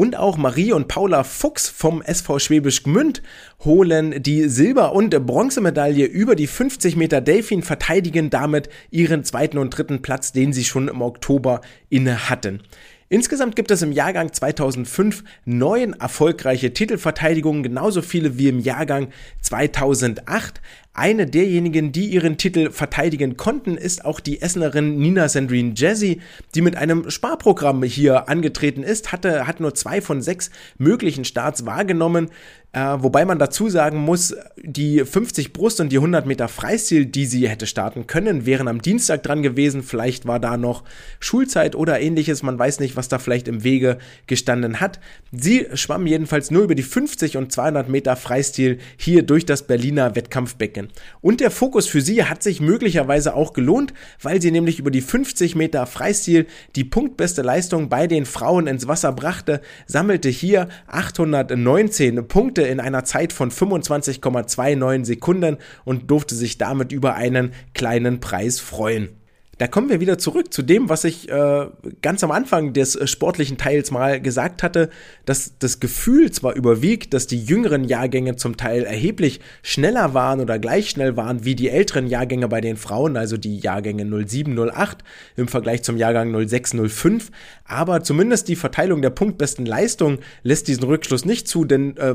Und auch Marie und Paula Fuchs vom SV Schwäbisch Gmünd holen die Silber- und Bronzemedaille über die 50 Meter Delfin, verteidigen damit ihren zweiten und dritten Platz, den sie schon im Oktober inne hatten. Insgesamt gibt es im Jahrgang 2005 neun erfolgreiche Titelverteidigungen, genauso viele wie im Jahrgang 2008. Eine derjenigen, die ihren Titel verteidigen konnten, ist auch die Essenerin Nina Sandrine Jazzy, die mit einem Sparprogramm hier angetreten ist, hatte, hat nur zwei von sechs möglichen Starts wahrgenommen. Äh, wobei man dazu sagen muss, die 50 Brust und die 100 Meter Freistil, die sie hätte starten können, wären am Dienstag dran gewesen. Vielleicht war da noch Schulzeit oder ähnliches. Man weiß nicht, was da vielleicht im Wege gestanden hat. Sie schwamm jedenfalls nur über die 50 und 200 Meter Freistil hier durch das Berliner Wettkampfbecken. Und der Fokus für sie hat sich möglicherweise auch gelohnt, weil sie nämlich über die 50 Meter Freistil die punktbeste Leistung bei den Frauen ins Wasser brachte, sammelte hier 819 Punkte Punkte in einer Zeit von 25,29 Sekunden und durfte sich damit über einen kleinen Preis freuen. Da kommen wir wieder zurück zu dem, was ich äh, ganz am Anfang des äh, sportlichen Teils mal gesagt hatte, dass das Gefühl zwar überwiegt, dass die jüngeren Jahrgänge zum Teil erheblich schneller waren oder gleich schnell waren wie die älteren Jahrgänge bei den Frauen, also die Jahrgänge 07, 08 im Vergleich zum Jahrgang 06, 05, aber zumindest die Verteilung der punktbesten Leistung lässt diesen Rückschluss nicht zu, denn äh,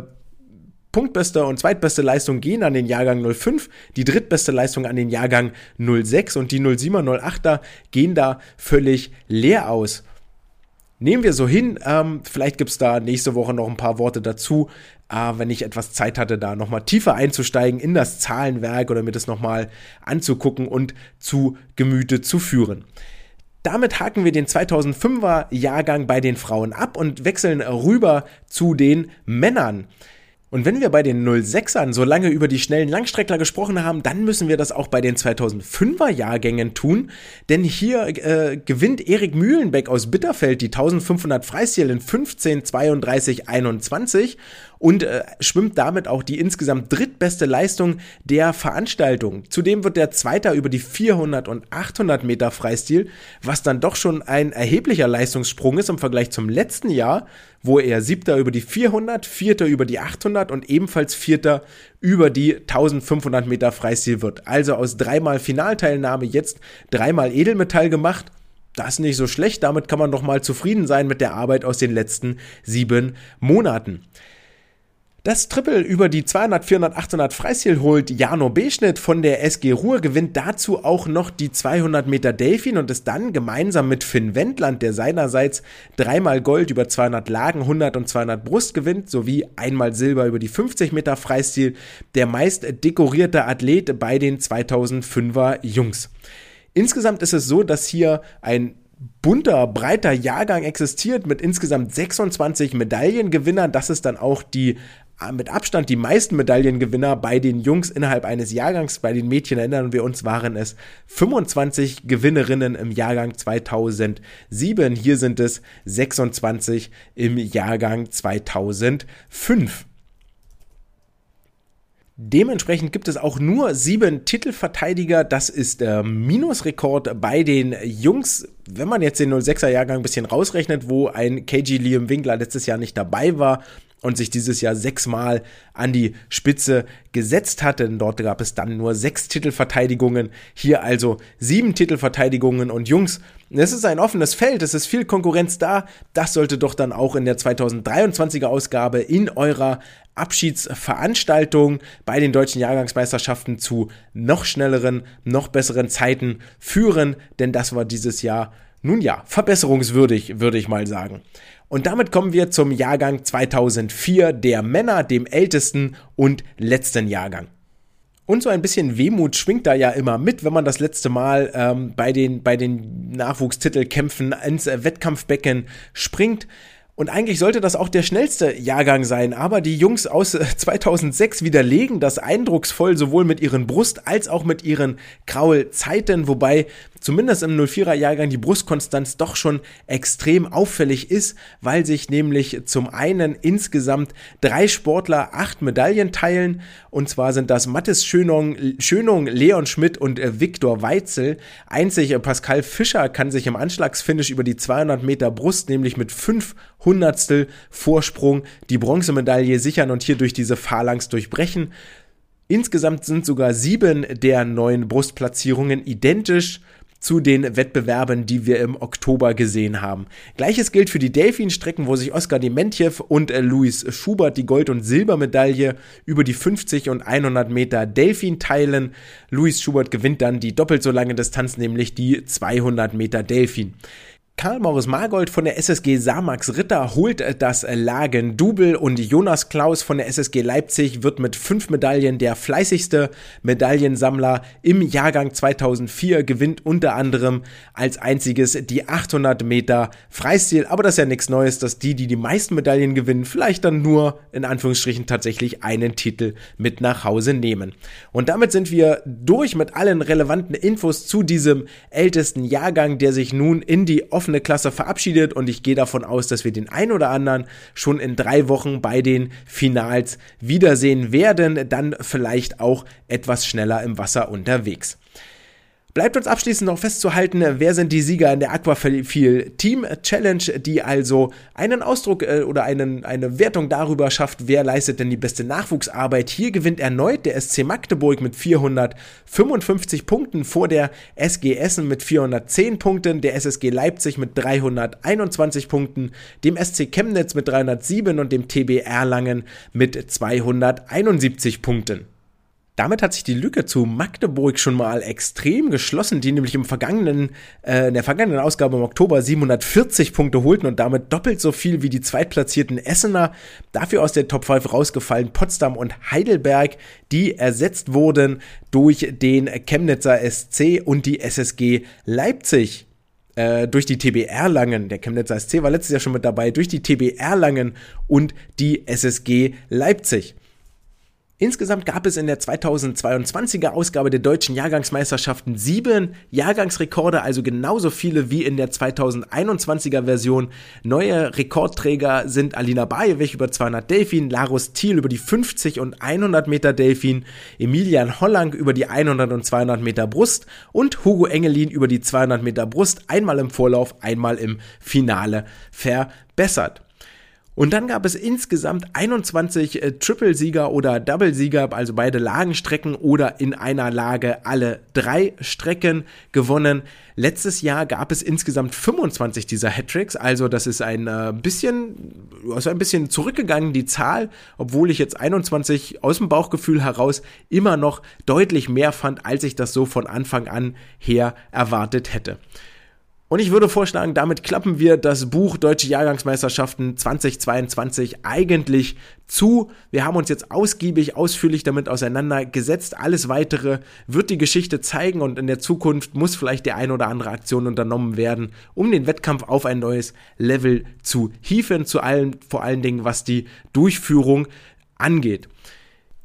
punktbeste und zweitbeste Leistung gehen an den Jahrgang 05, die drittbeste Leistung an den Jahrgang 06 und die 07er, 08er gehen da völlig leer aus. Nehmen wir so hin, ähm, vielleicht gibt's da nächste Woche noch ein paar Worte dazu, äh, wenn ich etwas Zeit hatte, da nochmal tiefer einzusteigen in das Zahlenwerk oder mir das nochmal anzugucken und zu Gemüte zu führen. Damit haken wir den 2005er Jahrgang bei den Frauen ab und wechseln rüber zu den Männern. Und wenn wir bei den 06ern so lange über die schnellen Langstreckler gesprochen haben, dann müssen wir das auch bei den 2005er Jahrgängen tun, denn hier äh, gewinnt Erik Mühlenbeck aus Bitterfeld die 1500 Freistil in 15, 32, 21 und äh, schwimmt damit auch die insgesamt drittbeste Leistung der Veranstaltung. Zudem wird der Zweiter über die 400 und 800 Meter Freistil, was dann doch schon ein erheblicher Leistungssprung ist im Vergleich zum letzten Jahr, wo er Siebter über die 400, Vierter über die 800 und ebenfalls Vierter über die 1500 Meter Freistil wird. Also aus dreimal Finalteilnahme jetzt dreimal Edelmetall gemacht das ist nicht so schlecht. Damit kann man doch mal zufrieden sein mit der Arbeit aus den letzten sieben Monaten. Das Triple über die 200, 400, 800 Freistil holt Jano Beschnitt von der SG Ruhr, gewinnt dazu auch noch die 200 Meter Delfin und ist dann gemeinsam mit Finn Wendland, der seinerseits dreimal Gold über 200 Lagen, 100 und 200 Brust gewinnt, sowie einmal Silber über die 50 Meter Freistil, der meist dekorierte Athlet bei den 2005er Jungs. Insgesamt ist es so, dass hier ein bunter, breiter Jahrgang existiert mit insgesamt 26 Medaillengewinnern. Das ist dann auch die mit Abstand die meisten Medaillengewinner bei den Jungs innerhalb eines Jahrgangs. Bei den Mädchen erinnern wir uns, waren es 25 Gewinnerinnen im Jahrgang 2007. Hier sind es 26 im Jahrgang 2005. Dementsprechend gibt es auch nur sieben Titelverteidiger. Das ist der Minusrekord bei den Jungs. Wenn man jetzt den 06er Jahrgang ein bisschen rausrechnet, wo ein KG Liam Winkler letztes Jahr nicht dabei war, und sich dieses Jahr sechsmal an die Spitze gesetzt hat, denn dort gab es dann nur sechs Titelverteidigungen, hier also sieben Titelverteidigungen und Jungs, es ist ein offenes Feld, es ist viel Konkurrenz da, das sollte doch dann auch in der 2023er Ausgabe in eurer Abschiedsveranstaltung bei den deutschen Jahrgangsmeisterschaften zu noch schnelleren, noch besseren Zeiten führen, denn das war dieses Jahr nun ja, verbesserungswürdig, würde ich mal sagen. Und damit kommen wir zum Jahrgang 2004 der Männer, dem ältesten und letzten Jahrgang. Und so ein bisschen Wehmut schwingt da ja immer mit, wenn man das letzte Mal ähm, bei den, bei den Nachwuchstitelkämpfen ins Wettkampfbecken springt. Und eigentlich sollte das auch der schnellste Jahrgang sein, aber die Jungs aus 2006 äh, widerlegen das eindrucksvoll sowohl mit ihren Brust- als auch mit ihren Kraulzeiten, wobei zumindest im 04er Jahrgang die Brustkonstanz doch schon extrem auffällig ist, weil sich nämlich zum einen insgesamt drei Sportler acht Medaillen teilen und zwar sind das Mathis Schönung, Schönung Leon Schmidt und äh, Viktor Weitzel. Einzig äh, Pascal Fischer kann sich im Anschlagsfinish über die 200 Meter Brust nämlich mit fünf Hundertstel Vorsprung die Bronzemedaille sichern und hier durch diese Phalanx durchbrechen. Insgesamt sind sogar sieben der neuen Brustplatzierungen identisch zu den Wettbewerben, die wir im Oktober gesehen haben. Gleiches gilt für die Delfin-Strecken, wo sich Oskar Dementjew und äh, Luis Schubert die Gold- und Silbermedaille über die 50 und 100 Meter Delfin teilen. Luis Schubert gewinnt dann die doppelt so lange Distanz, nämlich die 200 Meter Delfin. Karl Morris Margold von der SSG Samax Ritter holt das Lagen-Double und Jonas Klaus von der SSG Leipzig wird mit fünf Medaillen der fleißigste Medaillensammler im Jahrgang 2004, gewinnt unter anderem als einziges die 800 Meter Freistil, aber das ist ja nichts Neues, dass die, die die meisten Medaillen gewinnen, vielleicht dann nur in Anführungsstrichen tatsächlich einen Titel mit nach Hause nehmen. Und damit sind wir durch mit allen relevanten Infos zu diesem ältesten Jahrgang, der sich nun in die offene Klasse verabschiedet und ich gehe davon aus, dass wir den ein oder anderen schon in drei Wochen bei den Finals wiedersehen werden, dann vielleicht auch etwas schneller im Wasser unterwegs. Bleibt uns abschließend noch festzuhalten, wer sind die Sieger in der Aquafil Team Challenge, die also einen Ausdruck äh, oder einen, eine Wertung darüber schafft, wer leistet denn die beste Nachwuchsarbeit. Hier gewinnt erneut der SC Magdeburg mit 455 Punkten vor der SG Essen mit 410 Punkten, der SSG Leipzig mit 321 Punkten, dem SC Chemnitz mit 307 und dem TB Erlangen mit 271 Punkten. Damit hat sich die Lücke zu Magdeburg schon mal extrem geschlossen, die nämlich im vergangenen, äh, in der vergangenen Ausgabe im Oktober 740 Punkte holten und damit doppelt so viel wie die zweitplatzierten Essener. Dafür aus der Top 5 rausgefallen Potsdam und Heidelberg, die ersetzt wurden durch den Chemnitzer SC und die SSG Leipzig äh, durch die TB Erlangen, der Chemnitzer SC war letztes Jahr schon mit dabei, durch die TB Erlangen und die SSG Leipzig. Insgesamt gab es in der 2022er Ausgabe der deutschen Jahrgangsmeisterschaften sieben Jahrgangsrekorde, also genauso viele wie in der 2021er Version. Neue Rekordträger sind Alina Bajewich über 200 Delfin, Larus Thiel über die 50 und 100 Meter Delfin, Emilian Hollang über die 100 und 200 Meter Brust und Hugo Engelin über die 200 Meter Brust, einmal im Vorlauf, einmal im Finale verbessert. Und dann gab es insgesamt 21 äh, Triple-Sieger oder Double-Sieger, also beide Lagenstrecken oder in einer Lage alle drei Strecken gewonnen. Letztes Jahr gab es insgesamt 25 dieser Hattricks, also das ist ein äh, bisschen, also ein bisschen zurückgegangen, die Zahl, obwohl ich jetzt 21 aus dem Bauchgefühl heraus immer noch deutlich mehr fand, als ich das so von Anfang an her erwartet hätte. Und ich würde vorschlagen, damit klappen wir das Buch Deutsche Jahrgangsmeisterschaften 2022 eigentlich zu. Wir haben uns jetzt ausgiebig, ausführlich damit auseinandergesetzt. Alles weitere wird die Geschichte zeigen und in der Zukunft muss vielleicht die ein oder andere Aktion unternommen werden, um den Wettkampf auf ein neues Level zu hieven, zu allen, vor allen Dingen was die Durchführung angeht.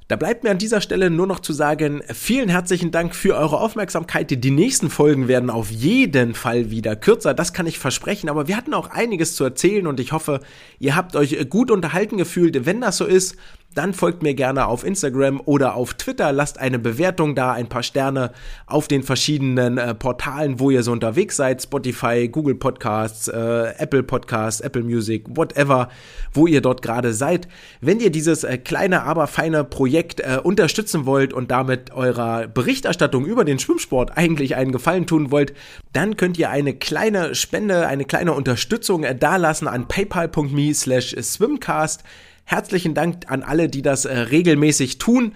Da bleibt mir an dieser Stelle nur noch zu sagen, vielen herzlichen Dank für eure Aufmerksamkeit. Die nächsten Folgen werden auf jeden Fall wieder kürzer, das kann ich versprechen, aber wir hatten auch einiges zu erzählen und ich hoffe, ihr habt euch gut unterhalten gefühlt. Wenn das so ist, dann folgt mir gerne auf Instagram oder auf Twitter, lasst eine Bewertung da, ein paar Sterne auf den verschiedenen äh, Portalen, wo ihr so unterwegs seid, Spotify, Google Podcasts, äh, Apple Podcasts, Apple Music, whatever, wo ihr dort gerade seid. Wenn ihr dieses äh, kleine, aber feine Projekt äh, unterstützen wollt und damit eurer Berichterstattung über den Schwimmsport eigentlich einen Gefallen tun wollt, dann könnt ihr eine kleine Spende, eine kleine Unterstützung äh, dalassen an paypal.me slash swimcast. Herzlichen Dank an alle, die das äh, regelmäßig tun.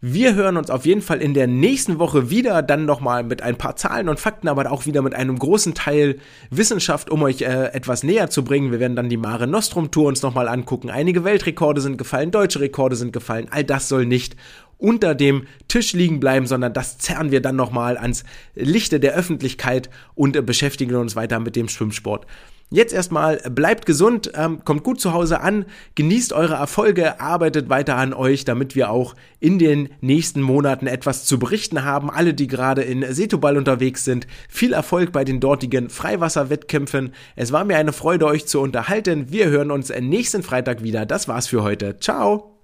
Wir hören uns auf jeden Fall in der nächsten Woche wieder, dann nochmal mit ein paar Zahlen und Fakten, aber auch wieder mit einem großen Teil Wissenschaft, um euch äh, etwas näher zu bringen. Wir werden dann die Mare Nostrum Tour uns nochmal angucken. Einige Weltrekorde sind gefallen, deutsche Rekorde sind gefallen. All das soll nicht unter dem Tisch liegen bleiben, sondern das zerren wir dann nochmal ans Lichte der Öffentlichkeit und äh, beschäftigen uns weiter mit dem Schwimmsport. Jetzt erstmal bleibt gesund, ähm, kommt gut zu Hause an, genießt eure Erfolge, arbeitet weiter an euch, damit wir auch in den nächsten Monaten etwas zu berichten haben. Alle, die gerade in Setubal unterwegs sind, viel Erfolg bei den dortigen Freiwasserwettkämpfen. Es war mir eine Freude, euch zu unterhalten. Wir hören uns nächsten Freitag wieder. Das war's für heute. Ciao!